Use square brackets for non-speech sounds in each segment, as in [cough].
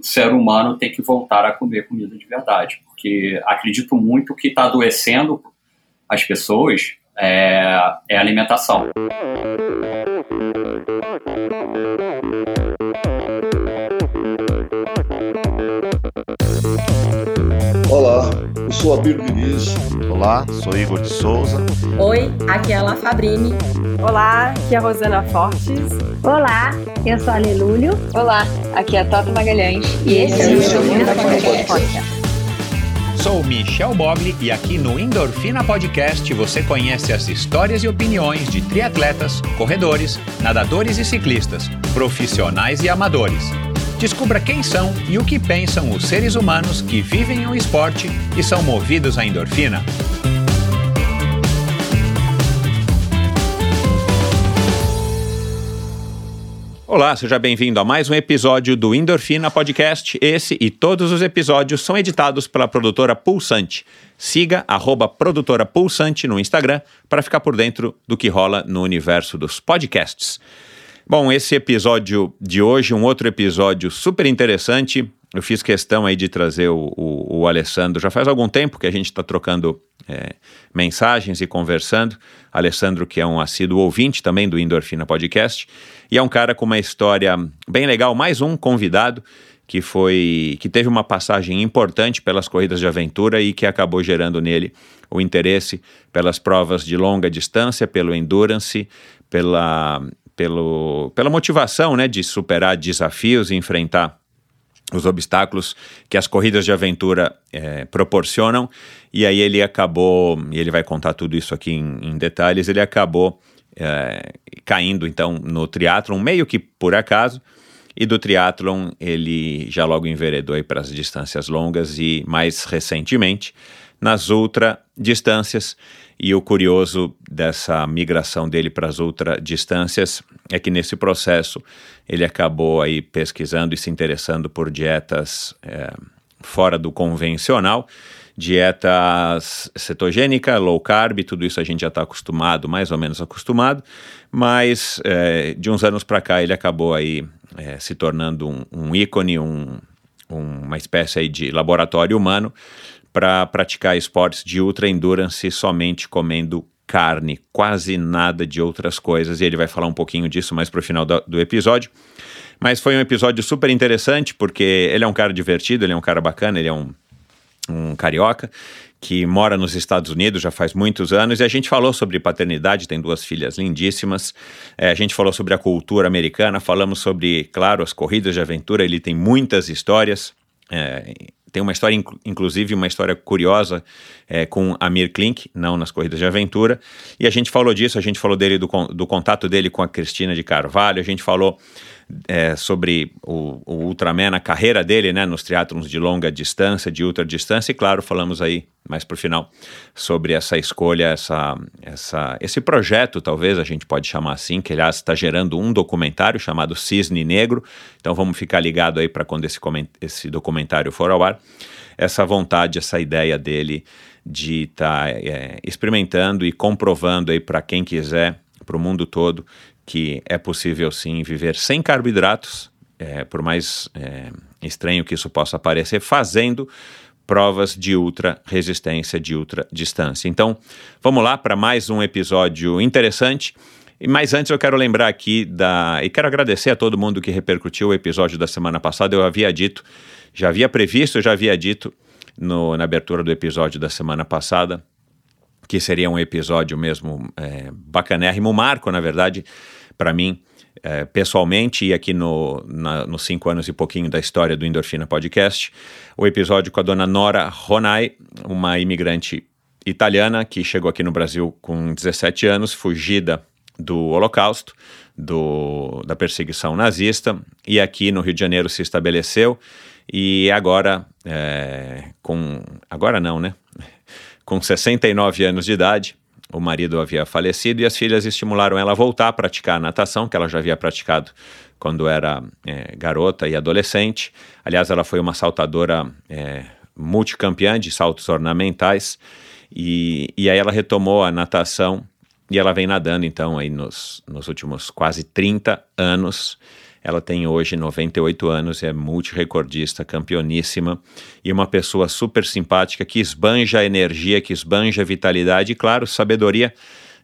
o ser humano tem que voltar a comer comida de verdade, porque acredito muito que está adoecendo as pessoas é, é a alimentação. Olá, eu sou Abir Diniz. Olá, sou Igor de Souza. Oi, aqui é a La Fabrini. Olá, aqui é a Rosana Fortes. Olá, eu sou a Lelúlio. Olá, aqui é a Tota Magalhães. E esse é o Endorfina Podcast. Sou Michel Bogli e aqui no Endorfina Podcast você conhece as histórias e opiniões de triatletas, corredores, nadadores e ciclistas, profissionais e amadores. Descubra quem são e o que pensam os seres humanos que vivem o esporte e são movidos à endorfina. Olá, seja bem-vindo a mais um episódio do Endorfina Podcast. Esse e todos os episódios são editados pela produtora Pulsante. Siga arroba produtora Pulsante no Instagram para ficar por dentro do que rola no universo dos podcasts. Bom, esse episódio de hoje, um outro episódio super interessante. Eu fiz questão aí de trazer o, o, o Alessandro. Já faz algum tempo que a gente está trocando é, mensagens e conversando. Alessandro, que é um assíduo ouvinte também do Endorfina Podcast. E é um cara com uma história bem legal, mais um convidado que foi que teve uma passagem importante pelas corridas de aventura e que acabou gerando nele o interesse pelas provas de longa distância, pelo endurance, pela, pelo, pela motivação né, de superar desafios e enfrentar os obstáculos que as corridas de aventura é, proporcionam. E aí ele acabou, e ele vai contar tudo isso aqui em, em detalhes, ele acabou é, caindo então no triatlon, meio que por acaso, e do triatlon ele já logo enveredou para as distâncias longas e mais recentemente nas ultra distâncias. E o curioso dessa migração dele para as ultra distâncias é que nesse processo ele acabou aí pesquisando e se interessando por dietas é, fora do convencional dietas cetogênica, low carb, tudo isso a gente já está acostumado, mais ou menos acostumado, mas é, de uns anos para cá ele acabou aí é, se tornando um, um ícone, um, uma espécie de laboratório humano para praticar esportes de ultra endurance somente comendo carne, quase nada de outras coisas, e ele vai falar um pouquinho disso mais para o final do, do episódio. Mas foi um episódio super interessante porque ele é um cara divertido, ele é um cara bacana, ele é um um carioca que mora nos Estados Unidos já faz muitos anos, e a gente falou sobre paternidade, tem duas filhas lindíssimas. É, a gente falou sobre a cultura americana, falamos sobre, claro, as corridas de aventura, ele tem muitas histórias. É, tem uma história, inclusive, uma história curiosa é, com Amir Klink, não nas corridas de aventura. E a gente falou disso, a gente falou dele do, do contato dele com a Cristina de Carvalho, a gente falou é, sobre o, o, Ultraman, a carreira dele, né, nos triatlons de longa distância, de ultra distância, e claro, falamos aí mais para o final sobre essa escolha, essa, essa, esse projeto, talvez a gente pode chamar assim, que aliás está gerando um documentário chamado Cisne Negro, então vamos ficar ligado aí para quando esse, esse documentário for ao ar, essa vontade, essa ideia dele de estar tá, é, experimentando e comprovando aí para quem quiser, para o mundo todo, que é possível sim viver sem carboidratos, é, por mais é, estranho que isso possa parecer, fazendo provas de ultra resistência, de ultra distância. Então, vamos lá para mais um episódio interessante. Mas antes eu quero lembrar aqui da. E quero agradecer a todo mundo que repercutiu o episódio da semana passada. Eu havia dito, já havia previsto, já havia dito no, na abertura do episódio da semana passada que seria um episódio mesmo é, bacanérrimo, marco, na verdade, para mim, é, pessoalmente, e aqui no, na, nos cinco anos e pouquinho da história do Endorfina Podcast, o episódio com a dona Nora Ronai, uma imigrante italiana que chegou aqui no Brasil com 17 anos, fugida do Holocausto, do, da perseguição nazista, e aqui no Rio de Janeiro se estabeleceu, e agora, é, com. Agora não, né? [laughs] Com 69 anos de idade, o marido havia falecido e as filhas estimularam ela a voltar a praticar a natação, que ela já havia praticado quando era é, garota e adolescente. Aliás, ela foi uma saltadora é, multicampeã de saltos ornamentais e, e aí ela retomou a natação e ela vem nadando então aí nos, nos últimos quase 30 anos. Ela tem hoje 98 anos, é multirecordista, campeoníssima e uma pessoa super simpática que esbanja energia, que esbanja vitalidade e, claro, sabedoria.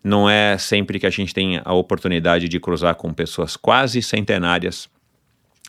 Não é sempre que a gente tem a oportunidade de cruzar com pessoas quase centenárias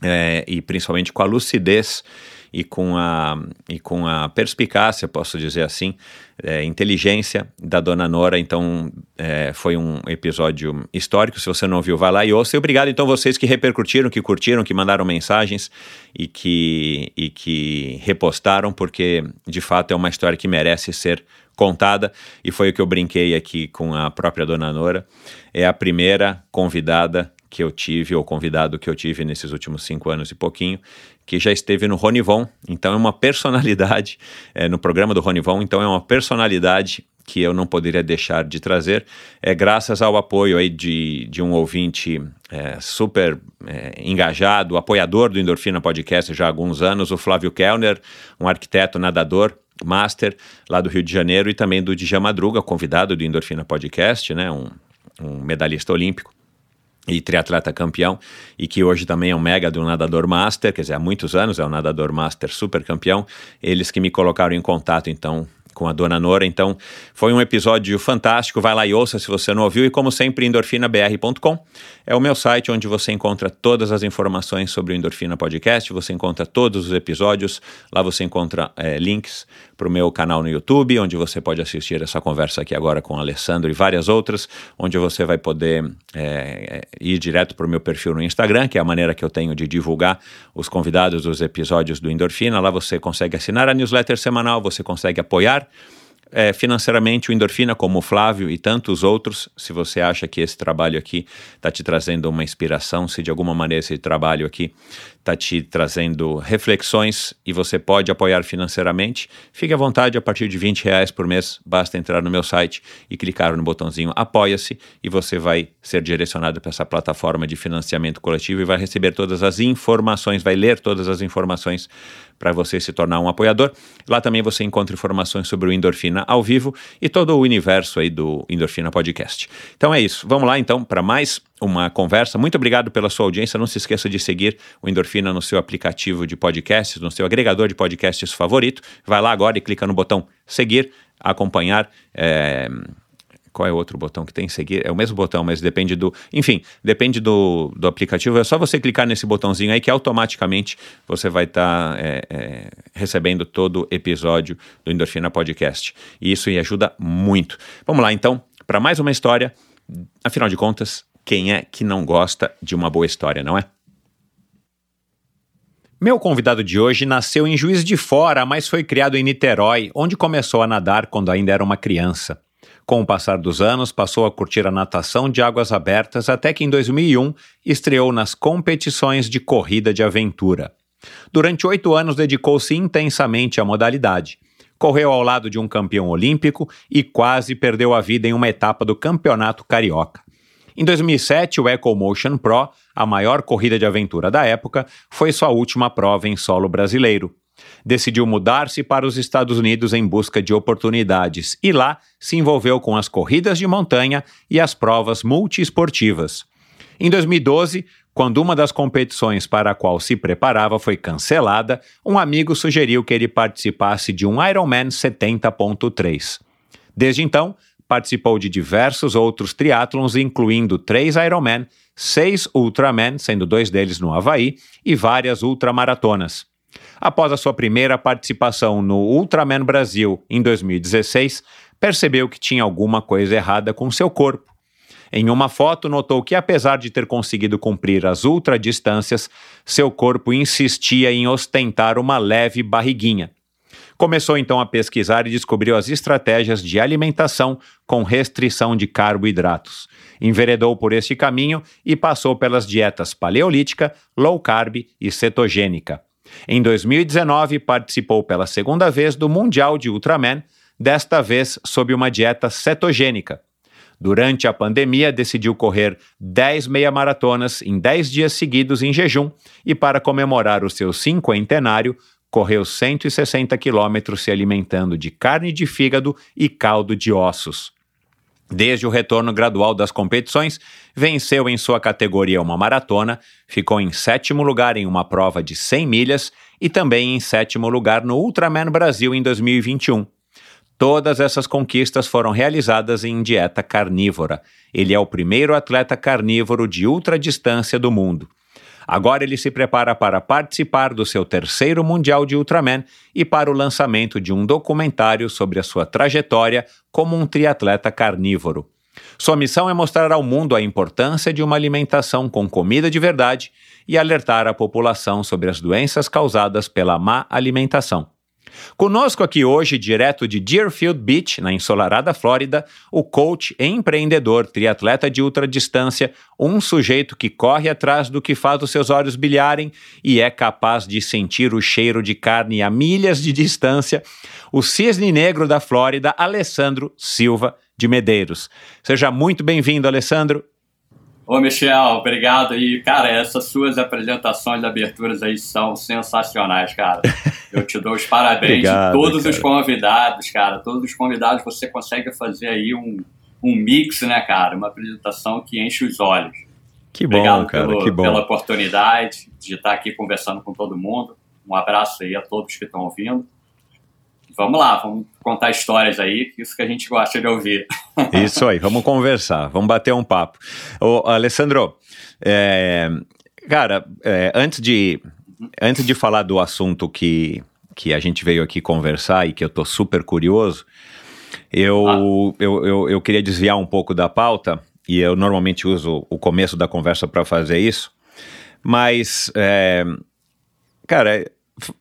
é, e principalmente com a lucidez e com a, e com a perspicácia, posso dizer assim, é, inteligência da dona Nora. Então, é, foi um episódio histórico. Se você não ouviu, vai lá e ouça. E obrigado, então, vocês que repercutiram, que curtiram, que mandaram mensagens e que, e que repostaram, porque de fato é uma história que merece ser contada. E foi o que eu brinquei aqui com a própria dona Nora. É a primeira convidada que eu tive, ou convidado que eu tive nesses últimos cinco anos e pouquinho, que já esteve no Ronivon, então é uma personalidade, [laughs] é, no programa do Ronivon, então é uma personalidade que eu não poderia deixar de trazer, é graças ao apoio aí de, de um ouvinte é, super é, engajado, apoiador do Endorfina Podcast já há alguns anos, o Flávio Kellner, um arquiteto nadador, master lá do Rio de Janeiro e também do Dja Madruga, convidado do Endorfina Podcast, né, um, um medalhista olímpico e triatleta campeão, e que hoje também é um mega do nadador master, quer dizer, há muitos anos é um nadador master super campeão, eles que me colocaram em contato, então, com a dona Nora. Então, foi um episódio fantástico. Vai lá e ouça se você não ouviu. E como sempre, endorfinabr.com é o meu site onde você encontra todas as informações sobre o Endorfina Podcast. Você encontra todos os episódios. Lá você encontra é, links para o meu canal no YouTube, onde você pode assistir essa conversa aqui agora com o Alessandro e várias outras, onde você vai poder é, ir direto para o meu perfil no Instagram, que é a maneira que eu tenho de divulgar os convidados dos episódios do Endorfina. Lá você consegue assinar a newsletter semanal, você consegue apoiar é, financeiramente o Endorfina, como o Flávio e tantos outros, se você acha que esse trabalho aqui está te trazendo uma inspiração, se de alguma maneira esse trabalho aqui está te trazendo reflexões e você pode apoiar financeiramente, fique à vontade, a partir de 20 reais por mês, basta entrar no meu site e clicar no botãozinho Apoia-se e você vai ser direcionado para essa plataforma de financiamento coletivo e vai receber todas as informações, vai ler todas as informações para você se tornar um apoiador. Lá também você encontra informações sobre o Endorfina ao vivo e todo o universo aí do Endorfina Podcast. Então é isso. Vamos lá então para mais uma conversa. Muito obrigado pela sua audiência. Não se esqueça de seguir o Endorfina no seu aplicativo de podcasts, no seu agregador de podcasts favorito. Vai lá agora e clica no botão seguir, acompanhar. É qual é o outro botão que tem? Seguir? É o mesmo botão, mas depende do. Enfim, depende do, do aplicativo. É só você clicar nesse botãozinho aí que automaticamente você vai estar tá, é, é, recebendo todo episódio do Endorfina Podcast. E isso ajuda muito. Vamos lá, então, para mais uma história. Afinal de contas, quem é que não gosta de uma boa história, não é? Meu convidado de hoje nasceu em Juiz de Fora, mas foi criado em Niterói, onde começou a nadar quando ainda era uma criança. Com o passar dos anos, passou a curtir a natação de águas abertas até que em 2001 estreou nas competições de corrida de aventura. Durante oito anos dedicou-se intensamente à modalidade. Correu ao lado de um campeão olímpico e quase perdeu a vida em uma etapa do Campeonato Carioca. Em 2007, o EcoMotion Pro, a maior corrida de aventura da época, foi sua última prova em solo brasileiro decidiu mudar-se para os Estados Unidos em busca de oportunidades e lá se envolveu com as corridas de montanha e as provas multiesportivas. Em 2012, quando uma das competições para a qual se preparava foi cancelada, um amigo sugeriu que ele participasse de um Ironman 70.3. Desde então, participou de diversos outros triatlons, incluindo três Ironman, seis Ultraman, sendo dois deles no Havaí, e várias ultramaratonas. Após a sua primeira participação no Ultraman Brasil em 2016, percebeu que tinha alguma coisa errada com seu corpo. Em uma foto, notou que, apesar de ter conseguido cumprir as ultradistâncias, seu corpo insistia em ostentar uma leve barriguinha. Começou então a pesquisar e descobriu as estratégias de alimentação com restrição de carboidratos. Enveredou por este caminho e passou pelas dietas paleolítica, low carb e cetogênica. Em 2019, participou pela segunda vez do Mundial de Ultraman, desta vez sob uma dieta cetogênica. Durante a pandemia, decidiu correr 10 meia-maratonas em 10 dias seguidos em jejum e, para comemorar o seu cinquentenário, correu 160 quilômetros se alimentando de carne de fígado e caldo de ossos. Desde o retorno gradual das competições, venceu em sua categoria uma maratona, ficou em sétimo lugar em uma prova de 100 milhas e também em sétimo lugar no Ultraman Brasil em 2021. Todas essas conquistas foram realizadas em dieta carnívora. Ele é o primeiro atleta carnívoro de ultradistância do mundo. Agora ele se prepara para participar do seu terceiro Mundial de Ultraman e para o lançamento de um documentário sobre a sua trajetória como um triatleta carnívoro. Sua missão é mostrar ao mundo a importância de uma alimentação com comida de verdade e alertar a população sobre as doenças causadas pela má alimentação. Conosco aqui hoje, direto de Deerfield Beach, na ensolarada Flórida, o coach empreendedor, triatleta de ultradistância, um sujeito que corre atrás do que faz os seus olhos brilharem e é capaz de sentir o cheiro de carne a milhas de distância, o cisne negro da Flórida, Alessandro Silva de Medeiros. Seja muito bem-vindo, Alessandro. Ô, Michel, obrigado. E, cara, essas suas apresentações, aberturas aí são sensacionais, cara. [laughs] Eu te dou os parabéns Obrigado, de todos cara. os convidados, cara. Todos os convidados você consegue fazer aí um, um mix, né, cara? Uma apresentação que enche os olhos. Que bom, Obrigado cara, pelo- que bom. pela oportunidade de estar aqui conversando com todo mundo. Um abraço aí a todos que estão ouvindo. Vamos lá, vamos contar histórias aí, isso que a gente gosta de ouvir. [laughs] Isso aí, vamos conversar, vamos bater um papo. Ô, Alessandro, é, cara, é, antes, de, antes de falar do assunto que, que a gente veio aqui conversar e que eu tô super curioso, eu, eu, eu, eu queria desviar um pouco da pauta, e eu normalmente uso o começo da conversa para fazer isso, mas, é, cara,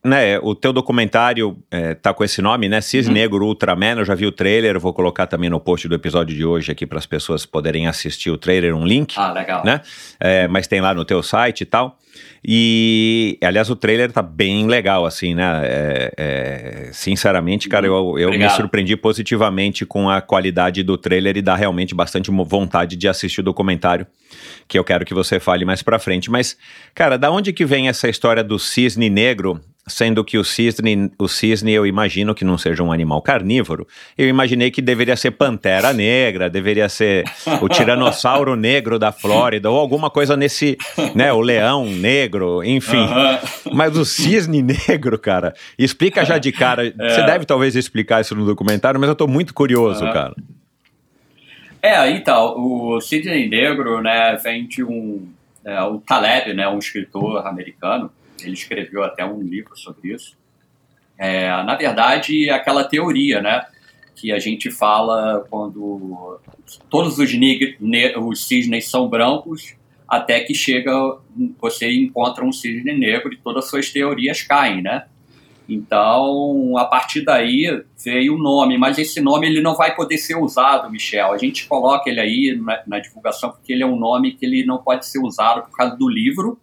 né, o teu documentário é, tá com esse nome, né? Cis Negro Ultraman, eu já vi o trailer, vou colocar também no post do episódio de hoje aqui para as pessoas poderem assistir o trailer, um link, Ah, legal. né? É, mas tem lá no teu site e tal. E, aliás, o trailer tá bem legal, assim, né? É, é, sinceramente, cara, eu, eu me surpreendi positivamente com a qualidade do trailer e dá realmente bastante vontade de assistir o documentário, que eu quero que você fale mais pra frente. Mas, cara, da onde que vem essa história do cisne negro? Sendo que o cisne, o cisne eu imagino que não seja um animal carnívoro, eu imaginei que deveria ser pantera negra, deveria ser o tiranossauro [laughs] negro da Flórida, ou alguma coisa nesse, né, o leão negro, enfim. Mas o cisne negro, cara, explica já de cara. [laughs] Você deve talvez explicar isso no documentário, mas eu tô muito curioso, cara. É, então, o Sidney Negro, né, vem de um... é, o Taleb, né, um escritor americano, ele escreveu até um livro sobre isso. É, na verdade, aquela teoria, né, que a gente fala quando todos os, os cisnes são brancos, até que chega, você encontra um cisne negro e todas as suas teorias caem, né? Então, a partir daí veio o nome, mas esse nome ele não vai poder ser usado, Michel. A gente coloca ele aí na, na divulgação porque ele é um nome que ele não pode ser usado por causa do livro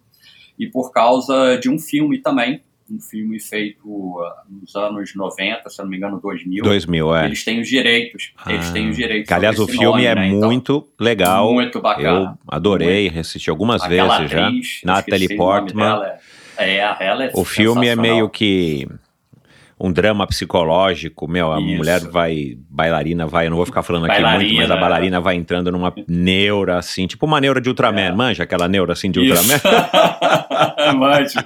e por causa de um filme também, um filme feito ah, nos anos 90, se não me engano, 2000. 2000, é. Eles têm os direitos, eles Ah, têm os direitos. Que, aliás, o filme nome, é né? Então, muito legal. muito bacana. Eu adorei, assisti algumas Aquela vezes já. atriz, eu Natalie Portman. dela, É, ela é O filme é meio que um drama psicológico, meu, a Isso. mulher vai, bailarina vai, eu não vou ficar falando aqui muito, mas a Bailarina. bailarina vai entrando numa neura, assim, tipo uma neura de Ultraman, É. manja aquela neura assim de Isso. [laughs] Ultraman? Manjo.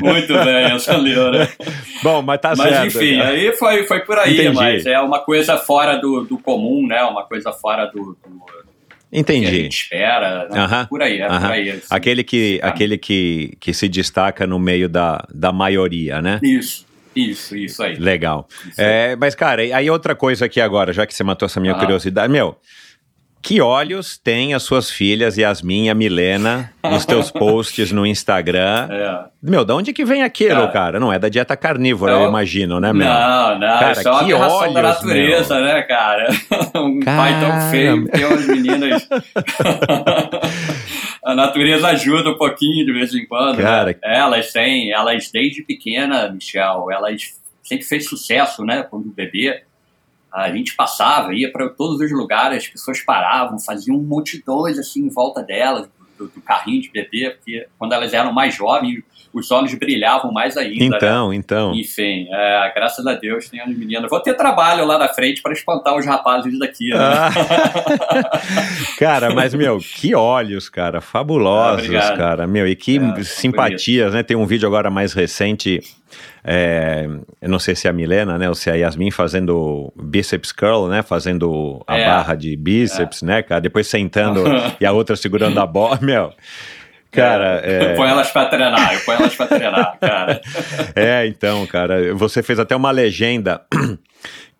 Muito bem, essa neura. [laughs] Bom, mas tá Mas certo. enfim, cara. aí foi, foi por aí, Entendi. mas é uma coisa fora do, do comum, né? Uma coisa fora do, do Entendi. espera. né? Aham. Por aí, é Aham. por aí. assim. Aquele que, Tá. aquele que, que se destaca no meio da, da maioria, né? Isso, isso, isso aí. Legal. Isso aí. É, mas, cara, aí outra coisa aqui agora, já que você matou essa minha Ah. curiosidade. Meu, que olhos têm as suas filhas Yasmin e a Milena nos teus [laughs] posts no Instagram? É. Meu, de onde que vem aquilo, Cara. cara? Não é da dieta carnívora, eu Não. imagino, né, meu? Não, não, Cara, é uma que olhos, da natureza, né, cara? [laughs] Um pai tão Cara. feio que tem umas meninas. [laughs] A natureza ajuda um pouquinho de vez em quando. né? Cara. Elas têm, elas desde pequena, Michel, elas sempre fez sucesso, né? Quando bebê, a gente passava, ia para todos os lugares, as pessoas paravam, faziam multidões assim em volta delas, do, do, carrinho de bebê, porque quando elas eram mais jovens, os olhos brilhavam mais ainda. Então, né? então. Enfim, é, graças a Deus tem as meninas. Vou ter trabalho lá na frente para espantar os rapazes daqui. Né? Ah. [laughs] cara, mas, meu, que olhos, cara, fabulosos, ah, cara, meu, e que é, simpatias, né? Tem um vídeo agora mais recente é, eu não sei se é a Milena, né, ou se é a Yasmin fazendo bíceps curl, né, fazendo a é. barra de bíceps, é. né, cara, depois sentando [laughs] e a outra segurando a bola, [laughs] meu... Cara, é... põe elas pra treinar, eu ponho elas pra treinar, cara. [laughs] É, então, cara, você fez até uma legenda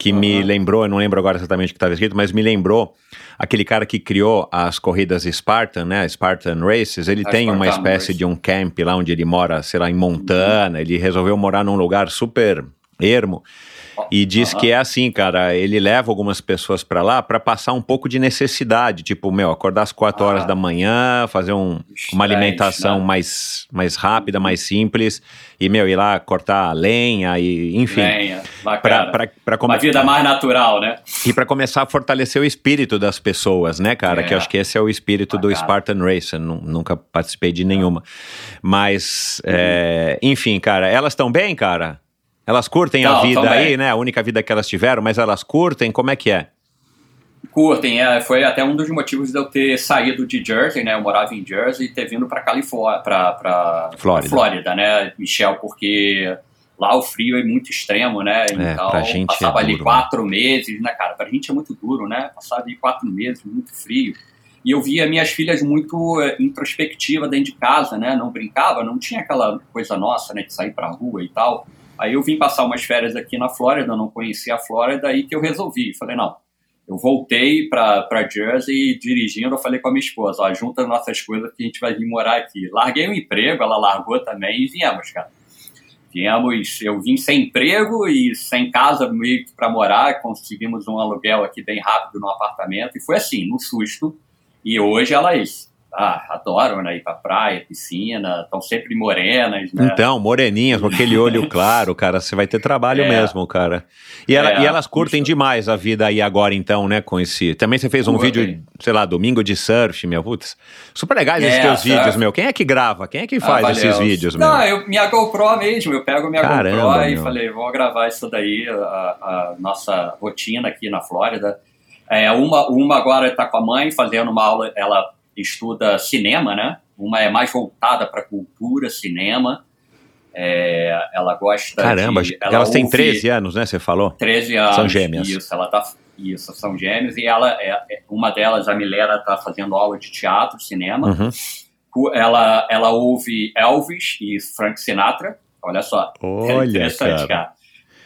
que uhum. me lembrou, eu não lembro agora exatamente o que estava escrito, mas me lembrou aquele cara que criou as corridas Spartan, né? Spartan Races, ele a tem Spartan uma espécie Race. de um camp lá onde ele mora, sei lá, em Montana, uhum. ele resolveu morar num lugar super ermo. E diz que é assim, cara, ele leva algumas pessoas para lá para passar um pouco de necessidade, tipo, meu, acordar às 4 horas ah. da manhã, fazer um, uma alimentação né? mais, mais rápida, mais simples, e, meu, ir lá cortar lenha, e enfim. Lenha, bacana. Pra, pra, pra come... Uma vida mais natural, né? E para começar a fortalecer o espírito das pessoas, né, cara? É. Que eu acho que esse é o espírito bacana. do Spartan Race, eu nunca participei de nenhuma. Mas, uhum. é, enfim, cara, elas estão bem, cara? Elas curtem Não, a vida também. aí, né? A única vida que elas tiveram, mas elas curtem, como é que é? Curtem, é, foi até um dos motivos de eu ter saído de Jersey, né? Eu morava em Jersey e ter vindo para Califórnia, para Flórida. Flórida, né, Michel, porque lá o frio é muito extremo, né? É, então, pra gente passava é ali duro, quatro né? meses, né, cara? Pra gente é muito duro, né? Passava ali quatro meses, muito frio. E eu via minhas filhas muito é, introspectiva dentro de casa, né? Não brincava, não tinha aquela coisa nossa, né? De sair pra rua e tal. Aí eu vim passar umas férias aqui na Flórida, não conhecia a Flórida, aí que eu resolvi. Falei, não, eu voltei para Jersey dirigindo, eu falei com a minha esposa, ó, junta nossas coisas que a gente vai vir morar aqui. Larguei o emprego, ela largou também e viemos, cara. Viemos, eu vim sem emprego e sem casa meio para morar, conseguimos um aluguel aqui bem rápido no apartamento e foi assim, no susto. E hoje elas ah, adoram né, ir pra praia, piscina, estão sempre morenas, né? Então, moreninhas, com aquele olho [laughs] claro, cara, você vai ter trabalho é. mesmo, cara. E, ela, é, e elas curtem demais a vida aí agora, então, né, com esse... Também você fez um vídeo, sei lá, domingo de surf, meu, putz, super legais esses é, teus surf. vídeos, meu. Quem é que grava? Quem é que ah, faz ah, esses vídeos, meu? Não, eu, minha GoPro mesmo, eu pego minha Caramba, GoPro meu. e falei, vou gravar isso daí, a, a nossa rotina aqui na Flórida. É, uma, uma agora está com a mãe fazendo uma aula, ela estuda cinema, né? Uma é mais voltada para cultura, cinema. É, ela gosta Caramba, de, ela elas têm 13 anos, né? Você falou? 13 anos. São gêmeas. Isso, ela tá, isso, são gêmeas. E ela, é, é uma delas, a Milena, está fazendo aula de teatro, cinema. Uhum. Ela, ela ouve Elvis e Frank Sinatra. Olha só. Olha, é interessante, cara. cara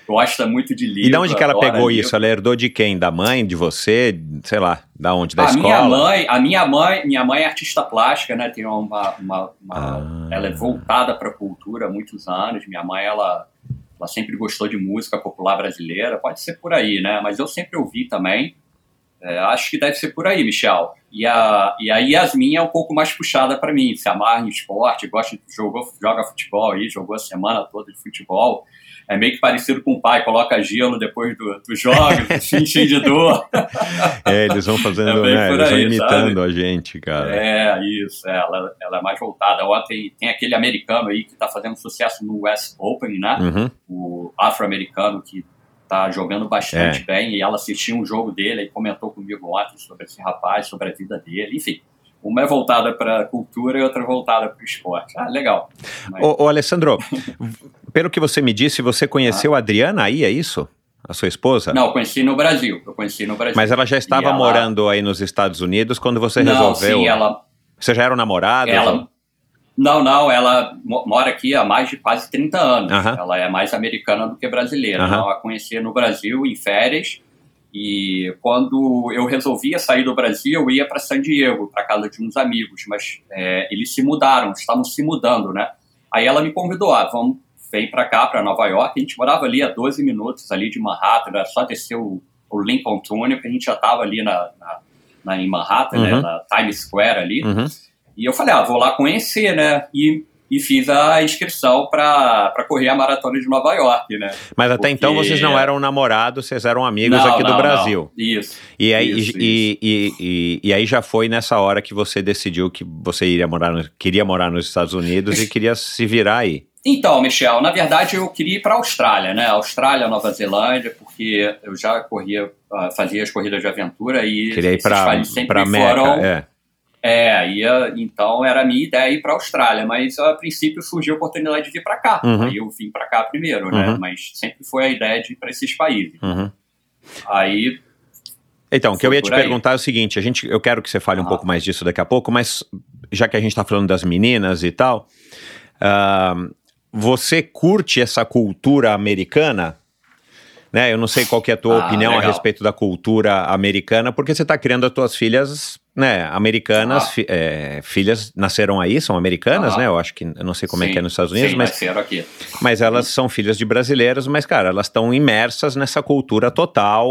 gosta muito de livro. E de onde que ela pegou livro. isso? Ela herdou de quem? Da mãe, de você? Sei lá, da onde? Da a escola? Minha mãe, a minha mãe, minha mãe é artista plástica, né? Tem uma, uma, uma ah. ela é voltada para a cultura há muitos anos. Minha mãe, ela, ela sempre gostou de música popular brasileira. Pode ser por aí, né? Mas eu sempre ouvi também. É, acho que deve ser por aí, Michel. E a, e a Yasmin é um pouco mais puxada para mim, se amarra em esporte, gosta jogou, joga futebol aí, jogou a semana toda de futebol é meio que parecido com o pai, coloca gelo depois dos do jogos, [laughs] sentir de dor. [laughs] É, eles vão fazendo, é né, eles vão imitando sabe? a gente, cara. É, isso, é, ela, ela é mais voltada. Ontem tem aquele americano aí que está fazendo sucesso no West Open, né? Uhum. O afro-americano que tá jogando bastante é. bem, e ela assistiu um jogo dele e comentou comigo ontem sobre esse rapaz, sobre a vida dele, enfim. Uma é voltada para a cultura e outra voltada para o esporte. Ah, legal. Mas... Ô, ô, Alessandro, [laughs] pelo que você me disse, você conheceu ah. a Adriana aí, é isso? A sua esposa? Não, eu conheci no Brasil. Eu conheci no Brasil. Mas ela já estava ela... morando aí nos Estados Unidos quando você não, resolveu? Sim, ela. Você já era namorada? Ela. Não, não, ela mora aqui há mais de quase 30 anos. Uh -huh. Ela é mais americana do que brasileira. Uh -huh. Então, ela conhecia no Brasil em férias e quando eu resolvia sair do Brasil, eu ia para San Diego, para casa de uns amigos, mas é, eles se mudaram, estavam se mudando, né? Aí ela me convidou, ah, vamos, vem para cá, para Nova York. A gente morava ali a 12 minutos ali de Manhattan, era só descer o, o Lincoln Tunnel, que a gente já estava ali na, na, na, em Manhattan, né? uhum. né? na Times Square ali. Uhum. E eu falei, ah, vou lá conhecer, né? E e fiz a inscrição para correr a maratona de Nova York, né? Mas até então Porque- então vocês não eram namorados, vocês eram amigos Não, aqui do não, Brasil. não. Isso. E aí, Isso, e, e, e, e aí já foi nessa hora que você decidiu que você iria morar no- queria morar nos Estados Unidos e [laughs] queria se virar aí. Então, Michel, na verdade eu queria ir para a Austrália, né? Austrália, Nova Zelândia, porque eu já corria, ah, fazia as corridas de aventura e Queria ir para sempre para Meca, foram é. É, ia, então era a minha ideia ir para a Austrália, mas a princípio surgiu a oportunidade de vir para cá. Uhum. Aí eu vim para cá primeiro, né? Uhum. Mas sempre foi a ideia de ir para esses países. Uhum. Aí, Então, o que eu ia te perguntar é o seguinte: a gente, eu quero que você fale um Ah. pouco mais disso daqui a pouco, mas já que a gente está falando das meninas e tal, ah, você curte essa cultura americana? Né? Eu não sei qual que é a tua Ah, opinião a legal. respeito da cultura americana, porque você está criando as tuas filhas, né, americanas, Ah. fi- é, filhas nasceram aí, são americanas, Ah. né? Eu acho que, eu não sei como é sim, que é nos Estados Unidos, sim, mas nasceram aqui. mas elas são filhas de brasileiros, mas, cara, elas estão imersas nessa cultura total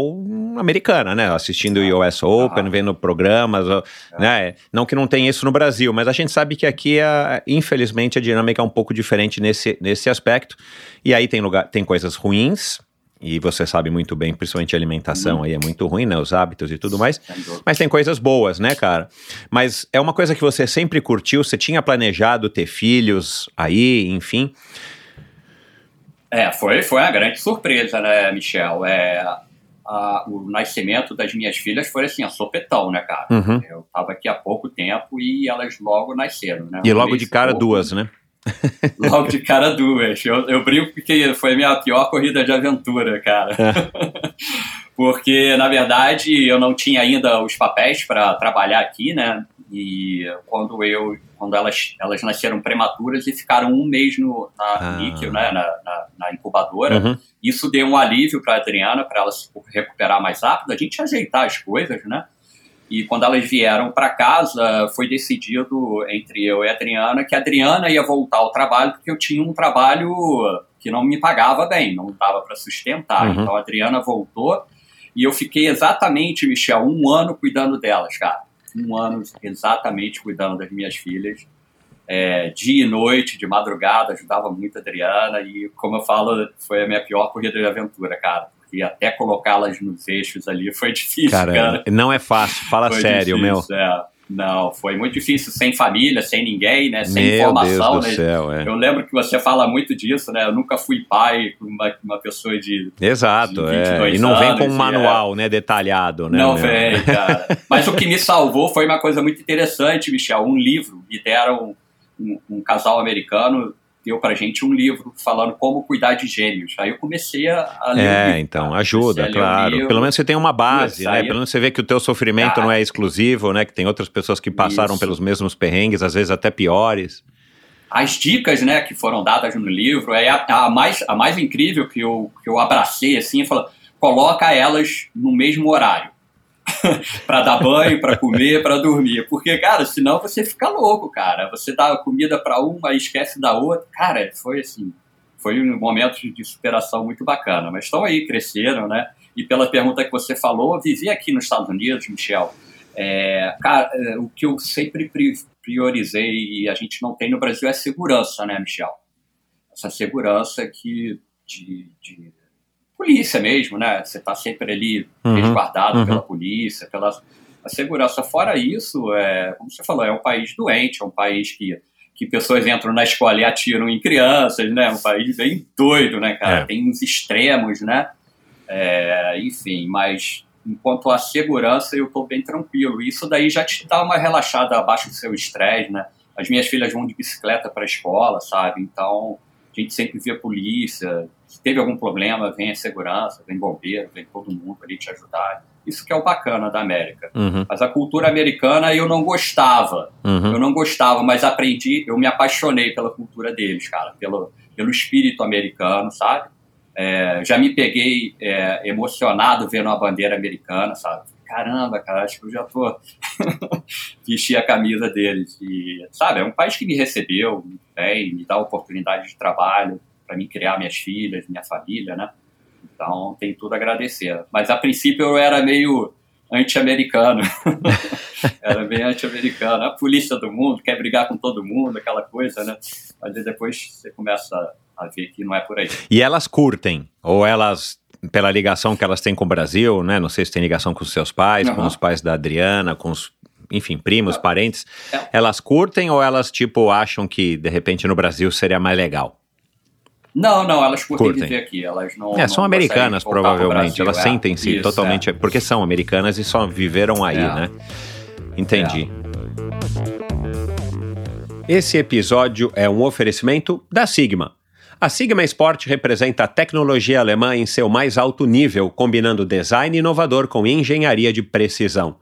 americana, né? Assistindo o US Open, Ah. vendo programas, ó, né? Não que não tem isso no Brasil, mas a gente sabe que aqui, a, infelizmente, a dinâmica é um pouco diferente nesse, nesse aspecto. E aí tem, lugar, tem coisas ruins, e você sabe muito bem, principalmente a alimentação aí é muito ruim, né? Os hábitos e tudo mais. Mas tem coisas boas, né, cara? Mas é uma coisa que você sempre curtiu, você tinha planejado ter filhos aí, enfim. É, foi, foi uma grande surpresa, né, Michel? É, a- o nascimento das minhas filhas foi assim, a sopetão, né, cara? Uhum. Eu tava aqui há pouco tempo e elas logo nasceram, né? E logo de cara pouco. duas, né? [laughs] Logo de cara duas. Eu, eu brinco porque foi a minha pior corrida de aventura, cara. [laughs] porque, na verdade, eu não tinha ainda os papéis para trabalhar aqui, né? E quando eu, quando elas, elas nasceram prematuras e ficaram um mês no, na Ah. níquel, né? Na, na, na incubadora, Uhum. isso deu um alívio para a Adriana, para ela se recuperar mais rápido, a gente ajeitar as coisas, né? E quando elas vieram para casa, foi decidido entre eu e a Adriana que a Adriana ia voltar ao trabalho porque eu tinha um trabalho que não me pagava bem, não dava para sustentar. Uhum. Então a Adriana voltou e eu fiquei exatamente, Michel, um ano cuidando delas, cara. Um ano exatamente cuidando das minhas filhas. É, dia e noite, de madrugada, ajudava muito a Adriana e, como eu falo, foi a minha pior corrida de aventura, cara. Porque até colocá-las nos eixos ali foi [laughs] difícil, cara. Cara, não é fácil, fala Foi sério, difícil, é. Não, foi muito difícil, sem família, sem ninguém, né? meu. Sem Meu informação, Deus do né? céu, é. Eu lembro que você fala muito disso, né? Eu nunca fui pai com uma, uma pessoa de. Exato, de é. 22 E não vem com um anos, e manual, né, detalhado, né? não meu? vem, cara. [laughs] Mas o que me salvou foi uma coisa muito interessante, Michel. Um livro. Me deram um, um casal americano deu pra gente um livro falando como cuidar de gêmeos. Aí eu comecei a, a ler É, então, ajuda, claro. livro. Pelo menos você tem uma base, né? Pelo menos você vê que o teu sofrimento Cara. não é exclusivo, né? Que tem outras pessoas que passaram Isso. pelos mesmos perrengues, às vezes até piores. as dicas né, que foram dadas no livro é a, a mais, a mais incrível que eu, que eu abracei assim, e falei, coloca elas no mesmo horário. [laughs] para dar banho, para comer, para dormir. Porque, cara, senão você fica louco, cara. Você dá comida para uma e esquece da outra. Cara, foi assim, foi um momento de superação muito bacana. Mas estão aí, cresceram, né? E pela pergunta que você falou, vivi aqui nos Estados Unidos, Michel. É, cara, é, o que eu sempre pri- priorizei e a gente não tem no Brasil é segurança, né, Michel? Essa segurança que de, de polícia mesmo, né? Você está sempre ali Uhum, resguardado uhum. pela polícia, pela a segurança. Fora isso, é, como você falou, é um país doente, é um país que, que pessoas entram na escola e atiram em crianças, né? Um país bem doido, né, cara? É. Tem uns extremos, né? É, enfim, mas enquanto a segurança eu estou bem tranquilo. Isso daí já te dá uma relaxada abaixo do seu estresse, né? As minhas filhas vão de bicicleta para a escola, sabe? Então a gente sempre vê a polícia. Se teve algum problema, vem a segurança, vem bombeiro, vem todo mundo ali te ajudar. Isso que é o bacana da América. Uhum, Mas a cultura americana eu não gostava. uhum. Eu não gostava, mas aprendi, eu me apaixonei pela cultura deles, cara, pelo, pelo espírito americano, sabe? É, já me peguei é, emocionado vendo a bandeira americana, sabe? Caramba, cara, acho que eu já tô. [laughs] Vestir a camisa deles. E, sabe, é um país que me recebeu bem, me dá oportunidade de trabalho para mim criar minhas filhas, minha família, né? Então tem tudo a agradecer. Mas a princípio eu era meio anti-americano. [laughs] era bem anti-americano. A polícia do mundo, quer brigar com todo mundo, aquela coisa, né? Mas depois você começa a ver que não é por aí. E elas curtem? Ou elas, pela ligação que elas têm com o Brasil, né? Não sei se tem ligação com os seus pais, uhum. com os pais da Adriana, com os enfim, primos, parentes, é. elas curtem ou elas, tipo, acham que, de repente, no Brasil seria mais legal? Não, não, elas curtem, curtem. viver aqui. Elas não. É, são não americanas, provavelmente. Elas é, sentem-se totalmente. É. Porque são americanas e só viveram aí, é. né? Entendi. É. Esse episódio é um oferecimento da Sigma. A Sigma Sport representa a tecnologia alemã em seu mais alto nível, combinando design inovador com engenharia de precisão.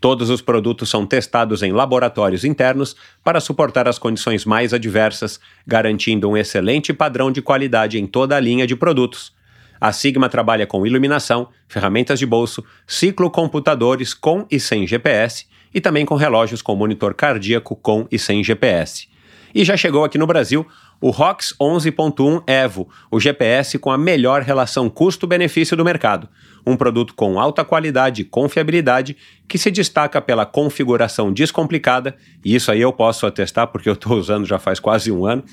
Todos os produtos são testados em laboratórios internos para suportar as condições mais adversas, garantindo um excelente padrão de qualidade em toda a linha de produtos. A Sigma trabalha com iluminação, ferramentas de bolso, ciclocomputadores com e sem GPS e também com relógios com monitor cardíaco com e sem GPS. E já chegou aqui no Brasil o ROX 11.1 Evo, o GPS com a melhor relação custo-benefício do mercado. Um produto com alta qualidade e confiabilidade que se destaca pela configuração descomplicada, e isso aí eu posso atestar porque eu estou usando já faz quase um ano.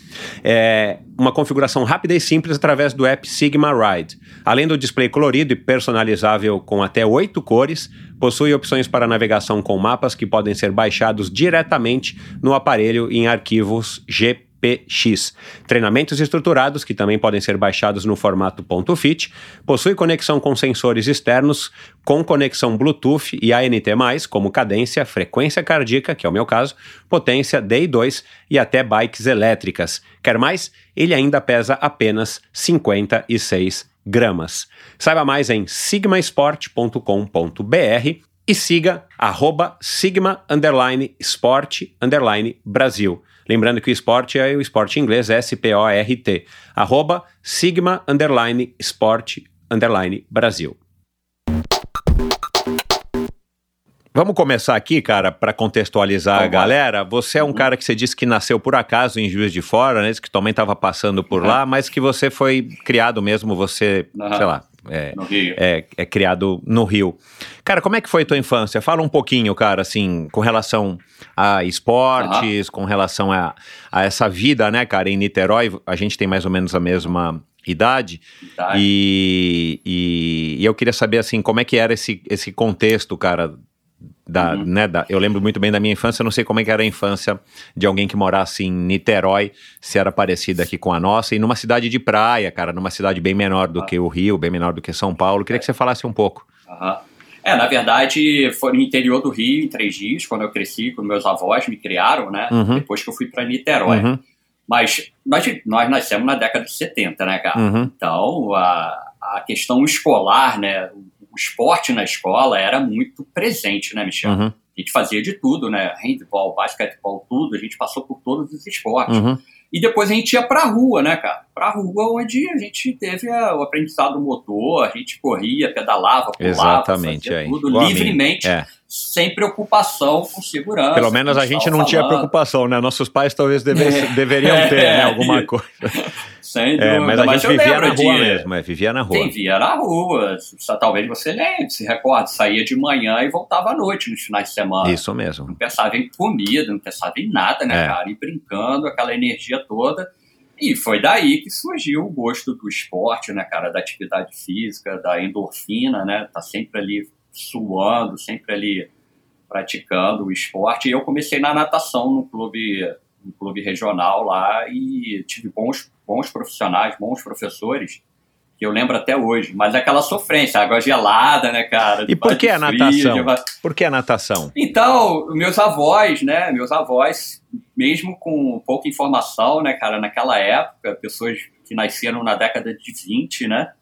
É uma configuração rápida e simples através do app Sigma Ride. Além do display colorido e personalizável com até oito cores, possui opções para navegação com mapas que podem ser baixados diretamente no aparelho em arquivos GP PX. Treinamentos estruturados, que também podem ser baixados no formato .fit, possui conexão com sensores externos, com conexão Bluetooth e ANT+, como cadência, frequência cardíaca, que é o meu caso, potência DI2 e até bikes elétricas. Quer mais? Ele ainda pesa apenas 56 gramas. Saiba mais em sigmasport.com.br e siga arroba sigma underline sport underline Brasil. Lembrando que o esporte é o esporte em inglês, S-P-O-R-T. Arroba sigma underline sport underline Brasil. Vamos começar aqui, cara, para contextualizar a galera. Você é um uhum. cara que você disse que nasceu por acaso em Juiz de Fora, né? Que também estava passando por uhum. lá, mas que você foi criado mesmo, você, uhum. sei lá, é, é, é, criado no Rio. Cara, como é que foi tua infância? Fala um pouquinho, cara, assim, com relação a esportes, uhum. com relação a, a essa vida, né, cara, em Niterói, a gente tem mais ou menos a mesma idade. E, e, e, eu queria saber, assim, como é que era esse, esse contexto, cara, da, uhum. né, da, eu lembro muito bem da minha infância, não sei como é que era a infância de alguém que morasse em Niterói, se era parecida aqui com a nossa, e numa cidade de praia, cara, numa cidade bem menor do ah. que o Rio, bem menor do que São Paulo. Queria que você falasse um pouco. Uhum. É, na verdade, foi no interior do Rio, em três dias, quando eu cresci, quando meus avós me criaram, né? Uhum. Depois que eu fui para Niterói. Uhum. Mas nós, nós nascemos na década de 70, né, cara? Uhum. Então, a, a questão escolar, né? O esporte na escola era muito presente, né, Michel? Uhum. A gente fazia de tudo, né? Handball, basquetebol, tudo. A gente passou por todos os esportes. Uhum. E depois a gente ia pra rua, né, cara? Pra rua onde a gente teve a, o aprendizado motor, a gente corria, pedalava, pulava, Exatamente, fazia tudo Igual livremente, é. Sem preocupação com segurança. Pelo menos a gente não falando. tinha preocupação, né? Nossos pais talvez devesse, é. deveriam ter, né? Alguma [laughs] coisa. Sem dúvida. É, mas a gente vivia na rua de... mesmo, é, vivia na rua. Vivia na rua. Talvez você lembre, se recorde, saía de manhã e voltava à noite nos finais de semana. Isso mesmo. Não pensava em comida, não pensava em nada, né, é. cara? E brincando, aquela energia toda. E foi daí que surgiu o gosto do esporte, né, cara? Da atividade física, da endorfina, né? Tá sempre ali suando, sempre ali praticando o esporte. E eu comecei na natação no clube, no clube regional lá e tive bons bons profissionais, bons professores, que eu lembro até hoje. Mas é aquela sofrência, água gelada, né, cara? E por que a natação? Por que a natação? Então, meus avós, né, meus avós, mesmo com pouca informação, né, cara, naquela época, pessoas que nasceram na década de 20, né,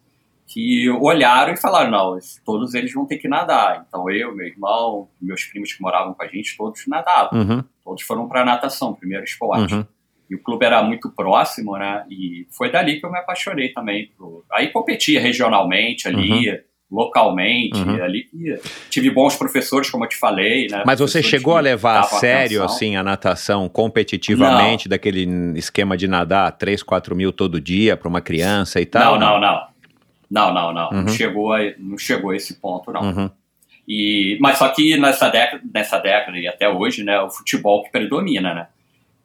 que olharam e falaram, não, todos eles vão ter que nadar. Então eu, meu irmão, meus primos que moravam com a gente, todos nadavam. Uhum. Todos foram para natação, primeiro esporte. Uhum. E o clube era muito próximo, né? E foi dali que eu me apaixonei também. Por... Aí competia regionalmente ali. Uhum localmente, uhum. ali tive bons professores, como eu te falei, né? Mas você chegou a levar a sério, atenção. assim, a natação competitivamente, não. daquele esquema de nadar 3, 4 mil todo dia para uma criança e tal? Não, não, não. Não, não, não. Uhum. Não, chegou a, não chegou a esse ponto, não. Uhum. E, mas só que nessa década, nessa década e até hoje, né, o futebol que predomina, né?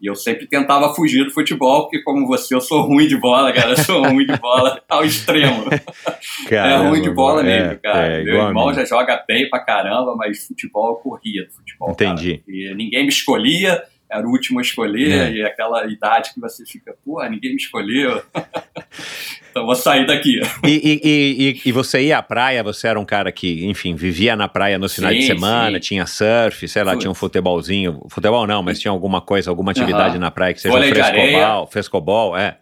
E eu sempre tentava fugir do futebol, porque como você, eu sou ruim de bola, cara. Eu sou ruim de bola [laughs] ao extremo. [laughs] Caramba, é ruim de bola é, mesmo, cara. É, Meu irmão já joga bem pra caramba, mas futebol eu corria do futebol. Entendi. Cara. E ninguém me escolhia, era o último a escolher, é. e aquela idade que você fica, pô, ninguém me escolheu. [laughs] então vou sair daqui. E, e, e, e, você ia à praia, você era um cara que, enfim, vivia na praia nos finais sim, de semana, sim. tinha surf, sei lá, Putz. tinha um futebolzinho. Futebol não, mas tinha alguma coisa, alguma atividade uhum. na praia que seja vôlei um frescobol, frescobol, é.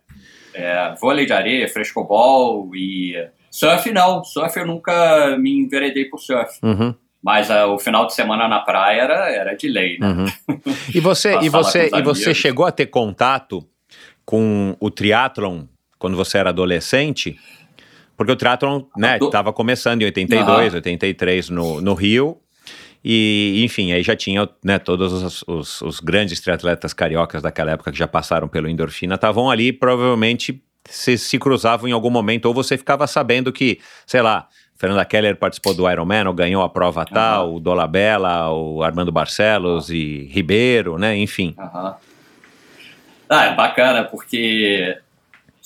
É, vôlei de areia, frescobol e surf não, surf eu nunca me enveredei por surf. Uhum. Mas uh, o final de semana na praia era, era de lei, né? Uhum. [laughs] E você, e você, e você chegou a ter contato com o triatlon quando você era adolescente? Porque o triatlon, né, estava começando em 82, uhum. 83 no, no Rio. E, enfim, aí já tinha, né, todos os, os, os, grandes triatletas cariocas daquela época que já passaram pelo Endorfina, estavam ali, provavelmente se, se cruzavam em algum momento, ou você ficava sabendo que, sei lá, Fernanda Keller participou do Ironman, ganhou a prova uhum. tal, o Dolabella, o Armando Barcelos uhum. e Ribeiro, né? Enfim. Uhum. Ah, é bacana, porque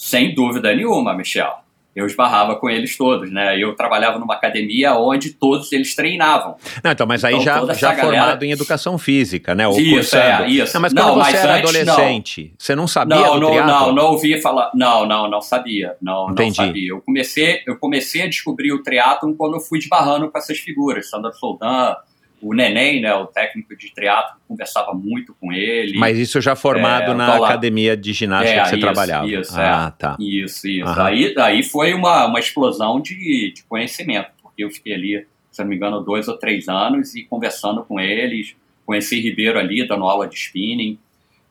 sem dúvida nenhuma, Michel, eu esbarrava com eles todos, né? Eu trabalhava numa academia onde todos eles treinavam. Não, então, mas aí então, já, já formado galera... em educação física, né? Ou isso, cursando. é, isso. Não, mas quando não, você mas era antes, adolescente, não. você não sabia não, não, Não, não ouvia falar. Não, não, não sabia. Não, Entendi. não sabia. Eu comecei, eu comecei a descobrir o triatlon quando eu fui esbarrando com essas figuras, Sandra Soldan, o Neném, né, o técnico de teatro, conversava muito com ele. Mas isso já formado é, na academia de ginástica é, que você isso, trabalhava. Isso, ah, é. tá. Isso, isso. Aí, aí foi uma, uma explosão de, de conhecimento, porque eu fiquei ali, se não me engano, dois ou três anos e conversando com eles, conheci Ribeiro ali, dando aula de spinning,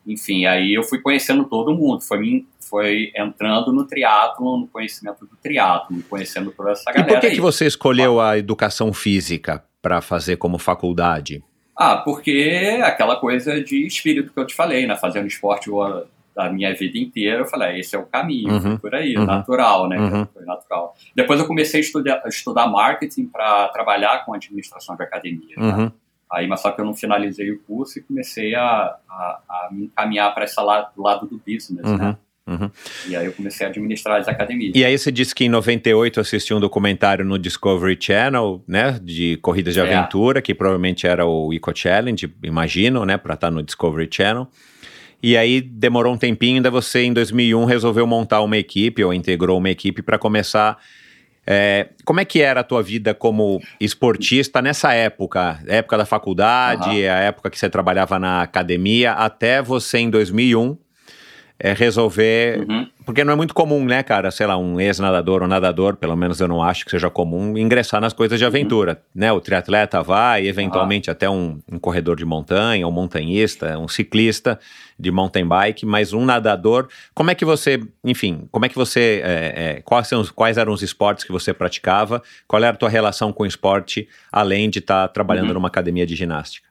enfim, aí eu fui conhecendo todo mundo, foi, foi entrando no triatlo, no conhecimento do triatlo, conhecendo toda essa galera. E por que, aí. que você escolheu a educação física? Para fazer como faculdade? Ah, porque aquela coisa de espírito que eu te falei, né? Fazendo esporte a minha vida inteira, eu falei, ah, esse é o caminho, uhum, por aí, uhum, natural, né? Uhum. Foi natural. Depois eu comecei a estudar, estudar marketing para trabalhar com administração de academia. Né? Uhum. Aí, mas só que eu não finalizei o curso e comecei a, a, a me encaminhar para esse lado, lado do business, né? Uhum. E aí eu comecei a administrar as academias. E aí você disse que em 98 assistiu um documentário no Discovery Channel, né, de corridas de é. aventura, que provavelmente era o Eco Challenge, imagino, né, para estar tá no Discovery Channel. E aí demorou um tempinho, ainda você em 2001 resolveu montar uma equipe ou integrou uma equipe para começar é, como é que era a tua vida como esportista nessa época? Época da faculdade, uhum. a época que você trabalhava na academia, até você em 2001 é resolver. Uhum. Porque não é muito comum, né, cara? Sei lá, um ex-nadador ou nadador, pelo menos eu não acho que seja comum, ingressar nas coisas de uhum. aventura. Uhum. Né? O triatleta vai, eventualmente até um, um, corredor de montanha, um montanhista, um ciclista de mountain bike, mas um nadador. Como é que você, enfim, como é que você. É, é, quais, são, quais eram os esportes que você praticava? Qual era a tua relação com o esporte, além de estar tá trabalhando uhum. numa academia de ginástica?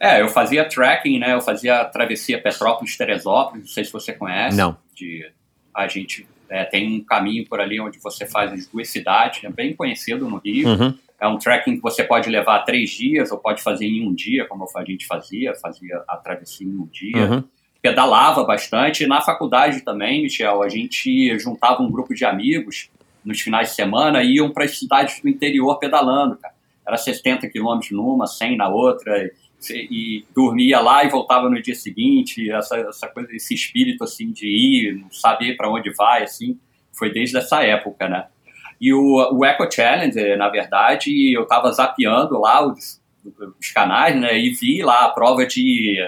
É, eu fazia trekking, né? Eu fazia travessia Petrópolis-Teresópolis, não sei se você conhece. Não. De, a gente é, tem um caminho por ali onde você faz as duas cidades, é bem conhecido no Rio. Uhum. É um trekking que você pode levar três dias ou pode fazer em um dia, como a gente fazia, fazia a travessia em um dia. Uhum. Pedalava bastante. Na faculdade também, Michel, a gente juntava um grupo de amigos nos finais de semana e iam para as cidades do interior pedalando, cara. Era 70 quilômetros numa, 100 na outra e dormia lá e voltava no dia seguinte, essa, essa coisa, esse espírito assim de ir, não saber para onde vai, assim, foi desde essa época, né? E o, o Eco Challenge, na verdade, eu estava zapeando lá os, os, canais, né, e vi lá a prova de